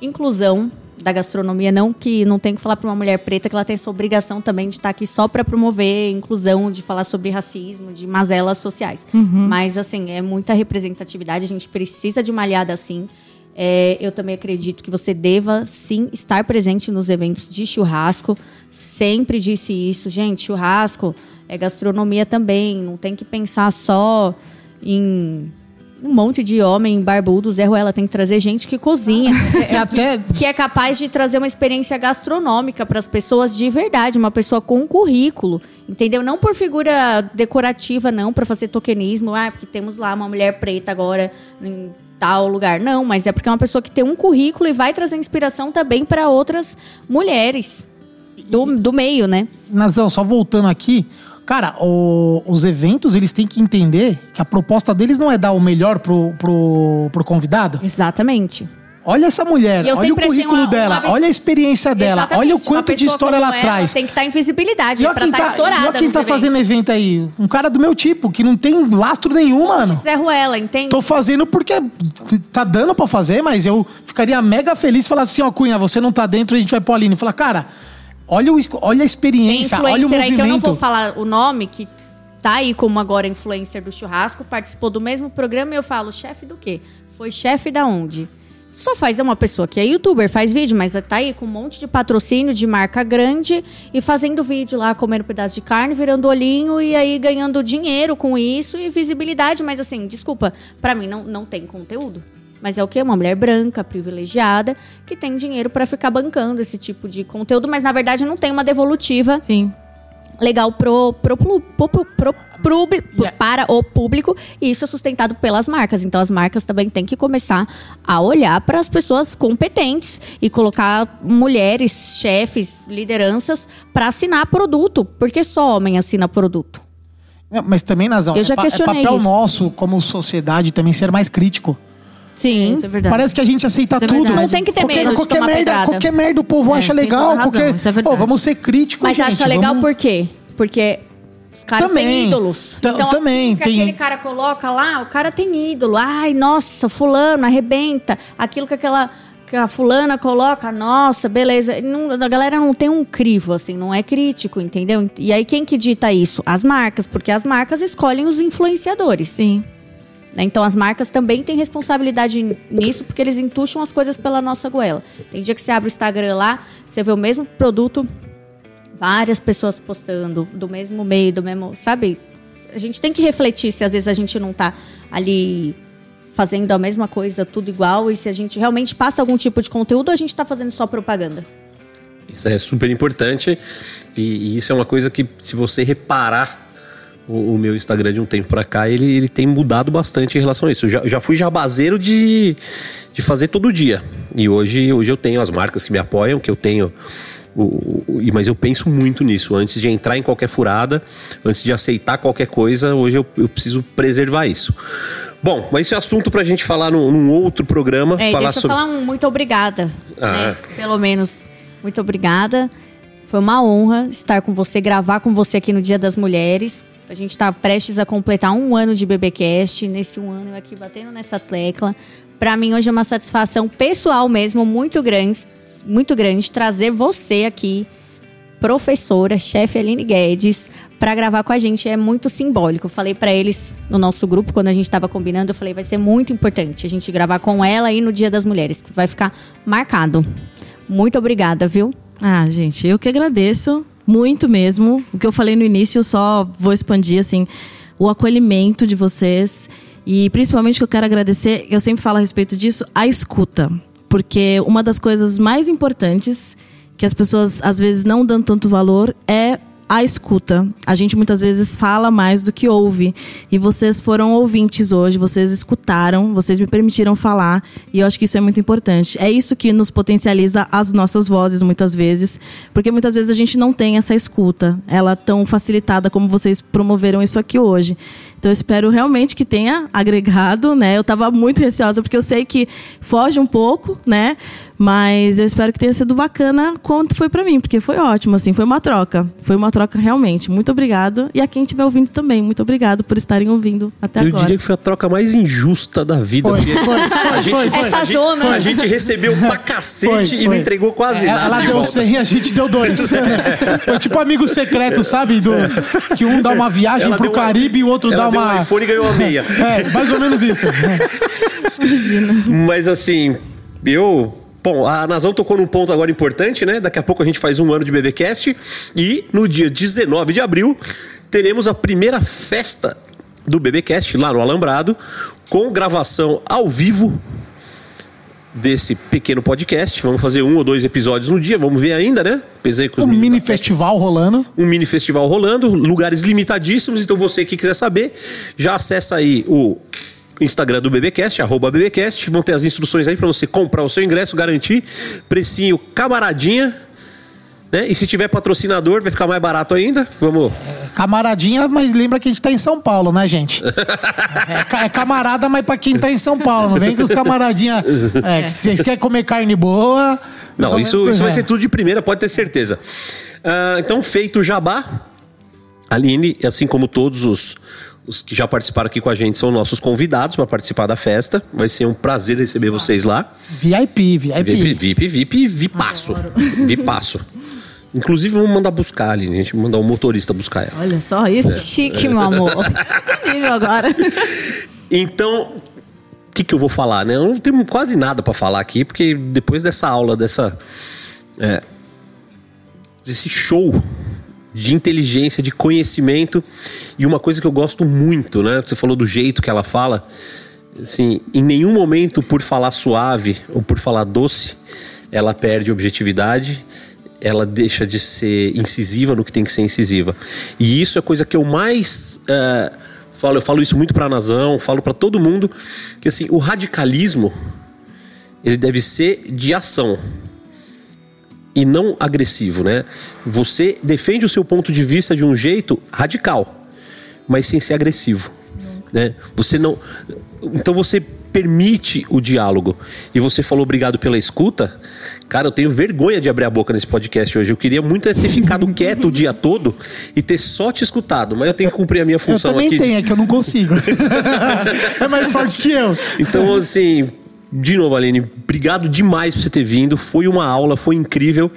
inclusão da gastronomia. Não que não tem que falar para uma mulher preta que ela tem essa obrigação também de estar aqui só para promover inclusão, de falar sobre racismo, de mazelas sociais. Mas, assim, é muita representatividade. A gente precisa de uma aliada assim. É, eu também acredito que você deva, sim, estar presente nos eventos de churrasco. Sempre disse isso. Gente, churrasco é gastronomia também. Não tem que pensar só em um monte de homem barbudo, Zé Ruela tem que trazer gente que cozinha. E até- que é capaz de trazer uma experiência gastronômica para as pessoas de verdade, uma pessoa com um currículo, entendeu? Não por figura decorativa, não, para fazer tokenismo, ah, porque temos lá uma mulher preta agora em tal lugar. Não, mas é porque é uma pessoa que tem um currículo e vai trazer inspiração também para outras mulheres do, do meio, né? Nazão, só voltando aqui. Cara, o- os eventos, eles têm que entender que a proposta deles não é dar o melhor pro, pro, pro convidado. Exatamente. Olha essa mulher, olha o currículo uma- dela, uma- olha a experiência dela, Exatamente, olha o quanto de história ela ela traz. Tem que estar em visibilidade quem estar tá, estourada. e olha quem tá eventos. fazendo evento aí. Um cara do meu tipo, que não tem lastro nenhum, mano. Zé Ruela, entende? Tô fazendo porque tá dando pra fazer, mas eu ficaria mega feliz falasse assim, ó, Cunha, você não tá dentro, a gente vai pôr a Aline. Falar, cara, olha, o, olha a Tem experiência, olha o influencer aí movimento. que eu não vou falar o nome, que tá aí como agora influencer do churrasco, participou do mesmo programa e eu falo, chefe do quê? Foi chefe da onde? Só faz uma pessoa que é youtuber, faz vídeo, mas tá aí com um monte de patrocínio de marca grande e fazendo vídeo lá, comendo um pedaço de carne, virando olhinho e aí ganhando dinheiro com isso e visibilidade. Mas assim, desculpa, pra mim não, não tem conteúdo. Mas é o quê? Uma mulher branca, privilegiada, que tem dinheiro pra ficar bancando esse tipo de conteúdo, mas na verdade não tem uma devolutiva Sim. legal pro, pro, pro, pro, pro- pro- pro- para o público e isso é sustentado pelas marcas. Então as marcas também têm que começar a olhar para as pessoas competentes e colocar mulheres, chefes, lideranças para assinar produto, porque só homem assina produto. É, Mas também, Nazão, Eu já é, pa- é questionei papel isso. nosso, como sociedade, também ser mais crítico. Sim. Isso é verdade. Parece que a gente aceita Isso é tudo. verdade. Não tem que ter qualquer, medo de qualquer tomar merda, pedrada. Qualquer merda o povo É, acha você tem legal. toda a razão, qualquer... isso é verdade. Pô, vamos ser críticos, Mas gente. acha legal vamos... por quê? Porque os caras Também. têm ídolos. Então, também, aquilo que tem- aquele cara coloca lá, o cara tem ídolo. Ai, nossa, fulano, arrebenta. Aquilo que aquela que a fulana coloca, nossa, beleza. Não- a galera não tem um crivo, assim, não é crítico, entendeu? E aí quem que dita isso? As marcas, porque as marcas escolhem os influenciadores. Sim. Né? Então as marcas também têm responsabilidade nisso, porque eles entucham as coisas pela nossa goela. Tem dia que você abre o Instagram lá, você vê o mesmo produto, várias pessoas postando, do mesmo meio, do mesmo. Sabe? A gente tem que refletir se às vezes a gente não tá ali fazendo a mesma coisa, tudo igual, e se a gente realmente passa algum tipo de conteúdo ou a gente tá fazendo só propaganda. Isso é super importante e, e isso é uma coisa que, se você reparar o, o meu Instagram de um tempo pra cá, ele, ele tem mudado bastante em relação a isso. Eu já, já fui jabazeiro de, de fazer todo dia. E hoje, hoje eu tenho as marcas que me apoiam, que eu tenho. Mas eu penso muito nisso. Antes de entrar em qualquer furada, antes de aceitar qualquer coisa, hoje eu, eu preciso preservar isso. Bom, mas isso é assunto pra gente falar num, num outro programa. É, falar deixa eu falar um muito obrigada. Ah. né? Pelo menos, muito obrigada. Foi uma honra estar com você, gravar com você aqui no Dia das Mulheres. A gente está prestes a completar um ano de BBcast. Nesse um ano eu aqui batendo nessa tecla. Para mim hoje é uma satisfação pessoal mesmo muito grande, muito grande trazer você aqui professora, chefe Aline Guedes, para gravar com a gente é muito simbólico. Falei para eles no nosso grupo, quando a gente estava combinando, eu falei, vai ser muito importante a gente gravar com ela aí no Dia das Mulheres, que vai ficar marcado. Muito obrigada, viu? Ah, gente, eu que agradeço muito mesmo. O que eu falei no início, só vou expandir assim o acolhimento de vocês e principalmente que eu quero agradecer, eu sempre falo a respeito disso, a escuta, porque uma das coisas mais importantes que as pessoas às vezes não dão tanto valor é a escuta. A gente muitas vezes fala mais do que ouve. E vocês foram ouvintes hoje, vocês escutaram, vocês me permitiram falar. E eu acho que isso é muito importante. É isso que nos potencializa as nossas vozes, muitas vezes. Porque muitas vezes a gente não tem essa escuta. Ela tão facilitada como vocês promoveram isso aqui hoje. Então eu espero realmente que tenha agregado, né? Eu estava muito receosa porque eu sei que foge um pouco, né? Mas eu espero que tenha sido bacana quanto foi para mim, porque foi ótimo, assim, foi uma troca. Foi uma troca realmente. Muito obrigado. E a quem estiver ouvindo também, muito obrigado por estarem ouvindo até Eu agora. diria que foi a troca mais injusta da vida. Foi, porque foi, a gente, foi, foi. Essa a gente- zona. a gente recebeu pra cacete e não entregou quase É, nada. Ela de deu volta. 100 e a gente deu dois. Foi tipo amigo secreto, sabe? Do, que um dá uma viagem Ela pro Caribe e o outro dá deu uma. um iPhone e ganhou uma meia. É, mais ou menos isso. Mas assim, eu. Bom, a Nazão tocou num ponto agora importante, né? Daqui a pouco a gente faz um ano de BBcast. E no dia 19 de abril teremos a primeira festa do BBcast lá no Alambrado com gravação ao vivo desse pequeno podcast. Vamos fazer um ou dois episódios no dia, vamos ver ainda, né? Pesei com os Um mini festival rolando. um mini festival rolando, lugares limitadíssimos. Então você que quiser saber, já acessa aí o Instagram do BBcast, arroba BBcast. Vão ter as instruções aí para você comprar o seu ingresso, garantir precinho camaradinha. Né? E se tiver patrocinador, vai ficar mais barato ainda. Vamos. Camaradinha, mas lembra que a gente tá em São Paulo, né, gente? É, ca- é camarada, mas pra quem tá em São Paulo. Não vem com os camaradinha. É, que vocês querem comer carne boa. Não, então, isso, isso vai é. ser tudo de primeira, pode ter certeza. Ah, então, feito o jabá, Aline, assim como todos os, os que já participaram aqui com a gente, são nossos convidados para participar da festa. Vai ser um prazer receber vocês lá. VIP, VIP. VIP, VIP, VIP, VIPaço. VIPaço. Inclusive, vamos mandar buscar ali, a gente mandar um motorista buscar ela. Olha só isso. Chique, meu amor. Nível agora. Então, o que, que eu vou falar, né? Eu não tenho quase nada para falar aqui, porque depois dessa aula, dessa. é, desse show de inteligência, de conhecimento, e uma coisa que eu gosto muito, né? Você falou do jeito que ela fala. Assim, em nenhum momento, por falar suave ou por falar doce, ela perde objetividade, ela deixa de ser incisiva no que tem que ser incisiva. E isso é a coisa que eu mais é, falo. Eu falo isso muito pra Nazão, falo pra todo mundo, que assim, o radicalismo ele deve ser de ação e não agressivo, né? Você defende o seu ponto de vista de um jeito radical, mas sem ser agressivo, né? Você não, então você permite o diálogo. E você falou obrigado pela escuta. Cara, eu tenho vergonha de abrir a boca nesse podcast hoje. Eu queria muito é ter ficado quieto o dia todo e ter só te escutado, mas eu tenho que cumprir a minha Eu função também aqui. tenho, é que eu não consigo. é mais forte que eu. Então, assim, de novo, Aline, obrigado demais por você ter vindo. Foi uma aula, foi incrível.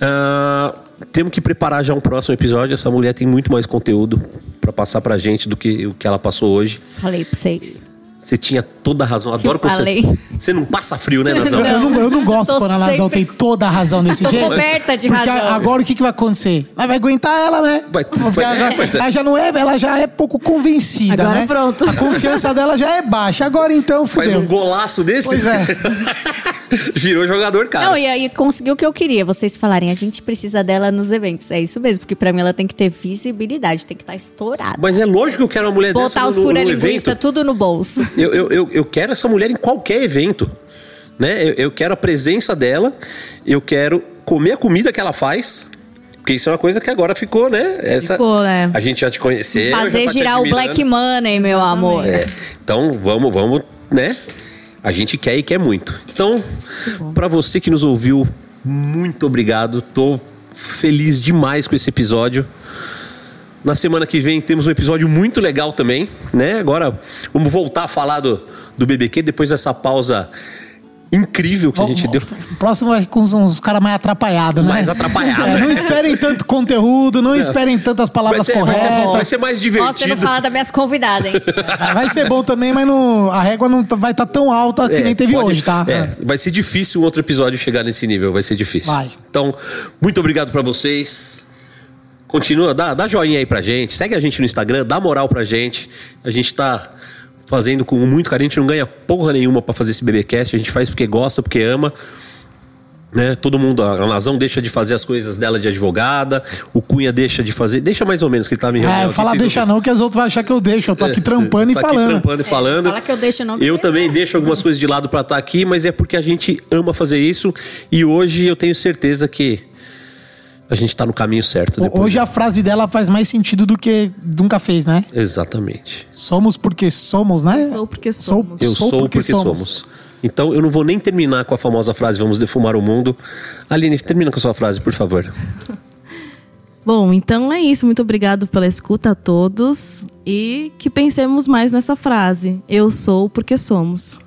Ah, temos que preparar já um próximo episódio. Essa mulher tem muito mais conteúdo para passar pra gente do que o que ela passou hoje. Falei pra vocês. Você tinha toda a razão. Adoro quando falei. você. Você não passa frio, né, Nazão? Eu não, eu não gosto quando a Nazão sempre- tem toda a razão desse Tô jeito. coberta de porque razão. agora o que, que vai acontecer? Ela vai aguentar ela, né? Vai- Porque vai- ela, é, pois é. ela já não é, ela já é pouco convencida, Agora né? pronto. A confiança dela já é baixa. Agora então, Faz fudeu. um golaço desse. Pois é. Virou jogador, cara. Não, e aí conseguiu o que eu queria. Vocês falarem, a gente precisa dela nos eventos. É isso mesmo, porque pra mim ela tem que ter visibilidade, tem que estar estourada. Mas é lógico que eu quero uma mulher dessa Botar no, os no, no fura-linguiça evento. tudo no bolso. Eu, eu, eu, eu quero essa mulher em qualquer evento. Né? Eu, eu quero a presença dela, eu quero comer a comida que ela faz. Porque isso é uma coisa que agora ficou, né? Essa, Ficou, né? A gente já te conheceu. Fazer tá girar o. Black Money, meu amor. É, então, vamos, vamos, né? A gente quer e quer muito. Então, pra você que nos ouviu, muito obrigado. Tô feliz demais com esse episódio. Na semana que vem temos um episódio muito legal também, né? Agora vamos voltar a falar do, do BBQ depois dessa pausa incrível que a gente deu. O próximo é com uns, uns caras mais atrapalhados, né? Mais atrapalhado, É, não esperem tanto conteúdo, não esperem tantas Vai palavras ser, vai, ser, corretas. vai ser mais divertido. Ó, você não fala das minhas convidadas, hein? Ah, Vai ser bom também, mas não, a régua não tá- vai estar tão alta que É, nem teve pode- hoje, tá? é, vai ser difícil um outro episódio chegar nesse nível, vai ser difícil. Vai. Então, muito obrigado pra vocês. Continua, dá, dá joinha aí pra gente, segue a gente no Instagram, dá moral pra gente. A gente tá fazendo com muito carinho, a gente não ganha porra nenhuma pra fazer esse BBcast, a gente faz porque gosta, porque ama. Né? Todo mundo, a Nazão deixa de fazer as coisas dela de advogada, o Cunha deixa de fazer, deixa mais ou menos que ele tava em reunião. É, aqui, fala vocês deixa não, que as outras vão achar que eu deixo. Eu tô aqui trampando e tá aqui falando. trampando e falando. fala que eu deixo não, Eu eu também deixo algumas coisas de lado pra estar aqui, mas é porque a gente ama fazer isso e hoje eu tenho certeza que a gente tá no caminho certo. Depois Hoje a frase dela faz mais sentido do que nunca fez, né? Exatamente. Somos porque somos, né? Sou porque Sou- somos. Eu sou, porque, somos. Então eu não vou nem terminar com a famosa frase vamos defumar o mundo. Aline, termina com a sua frase, por favor. Bom, então é isso. Muito obrigado pela escuta a todos. E que pensemos mais nessa frase. Eu sou porque somos.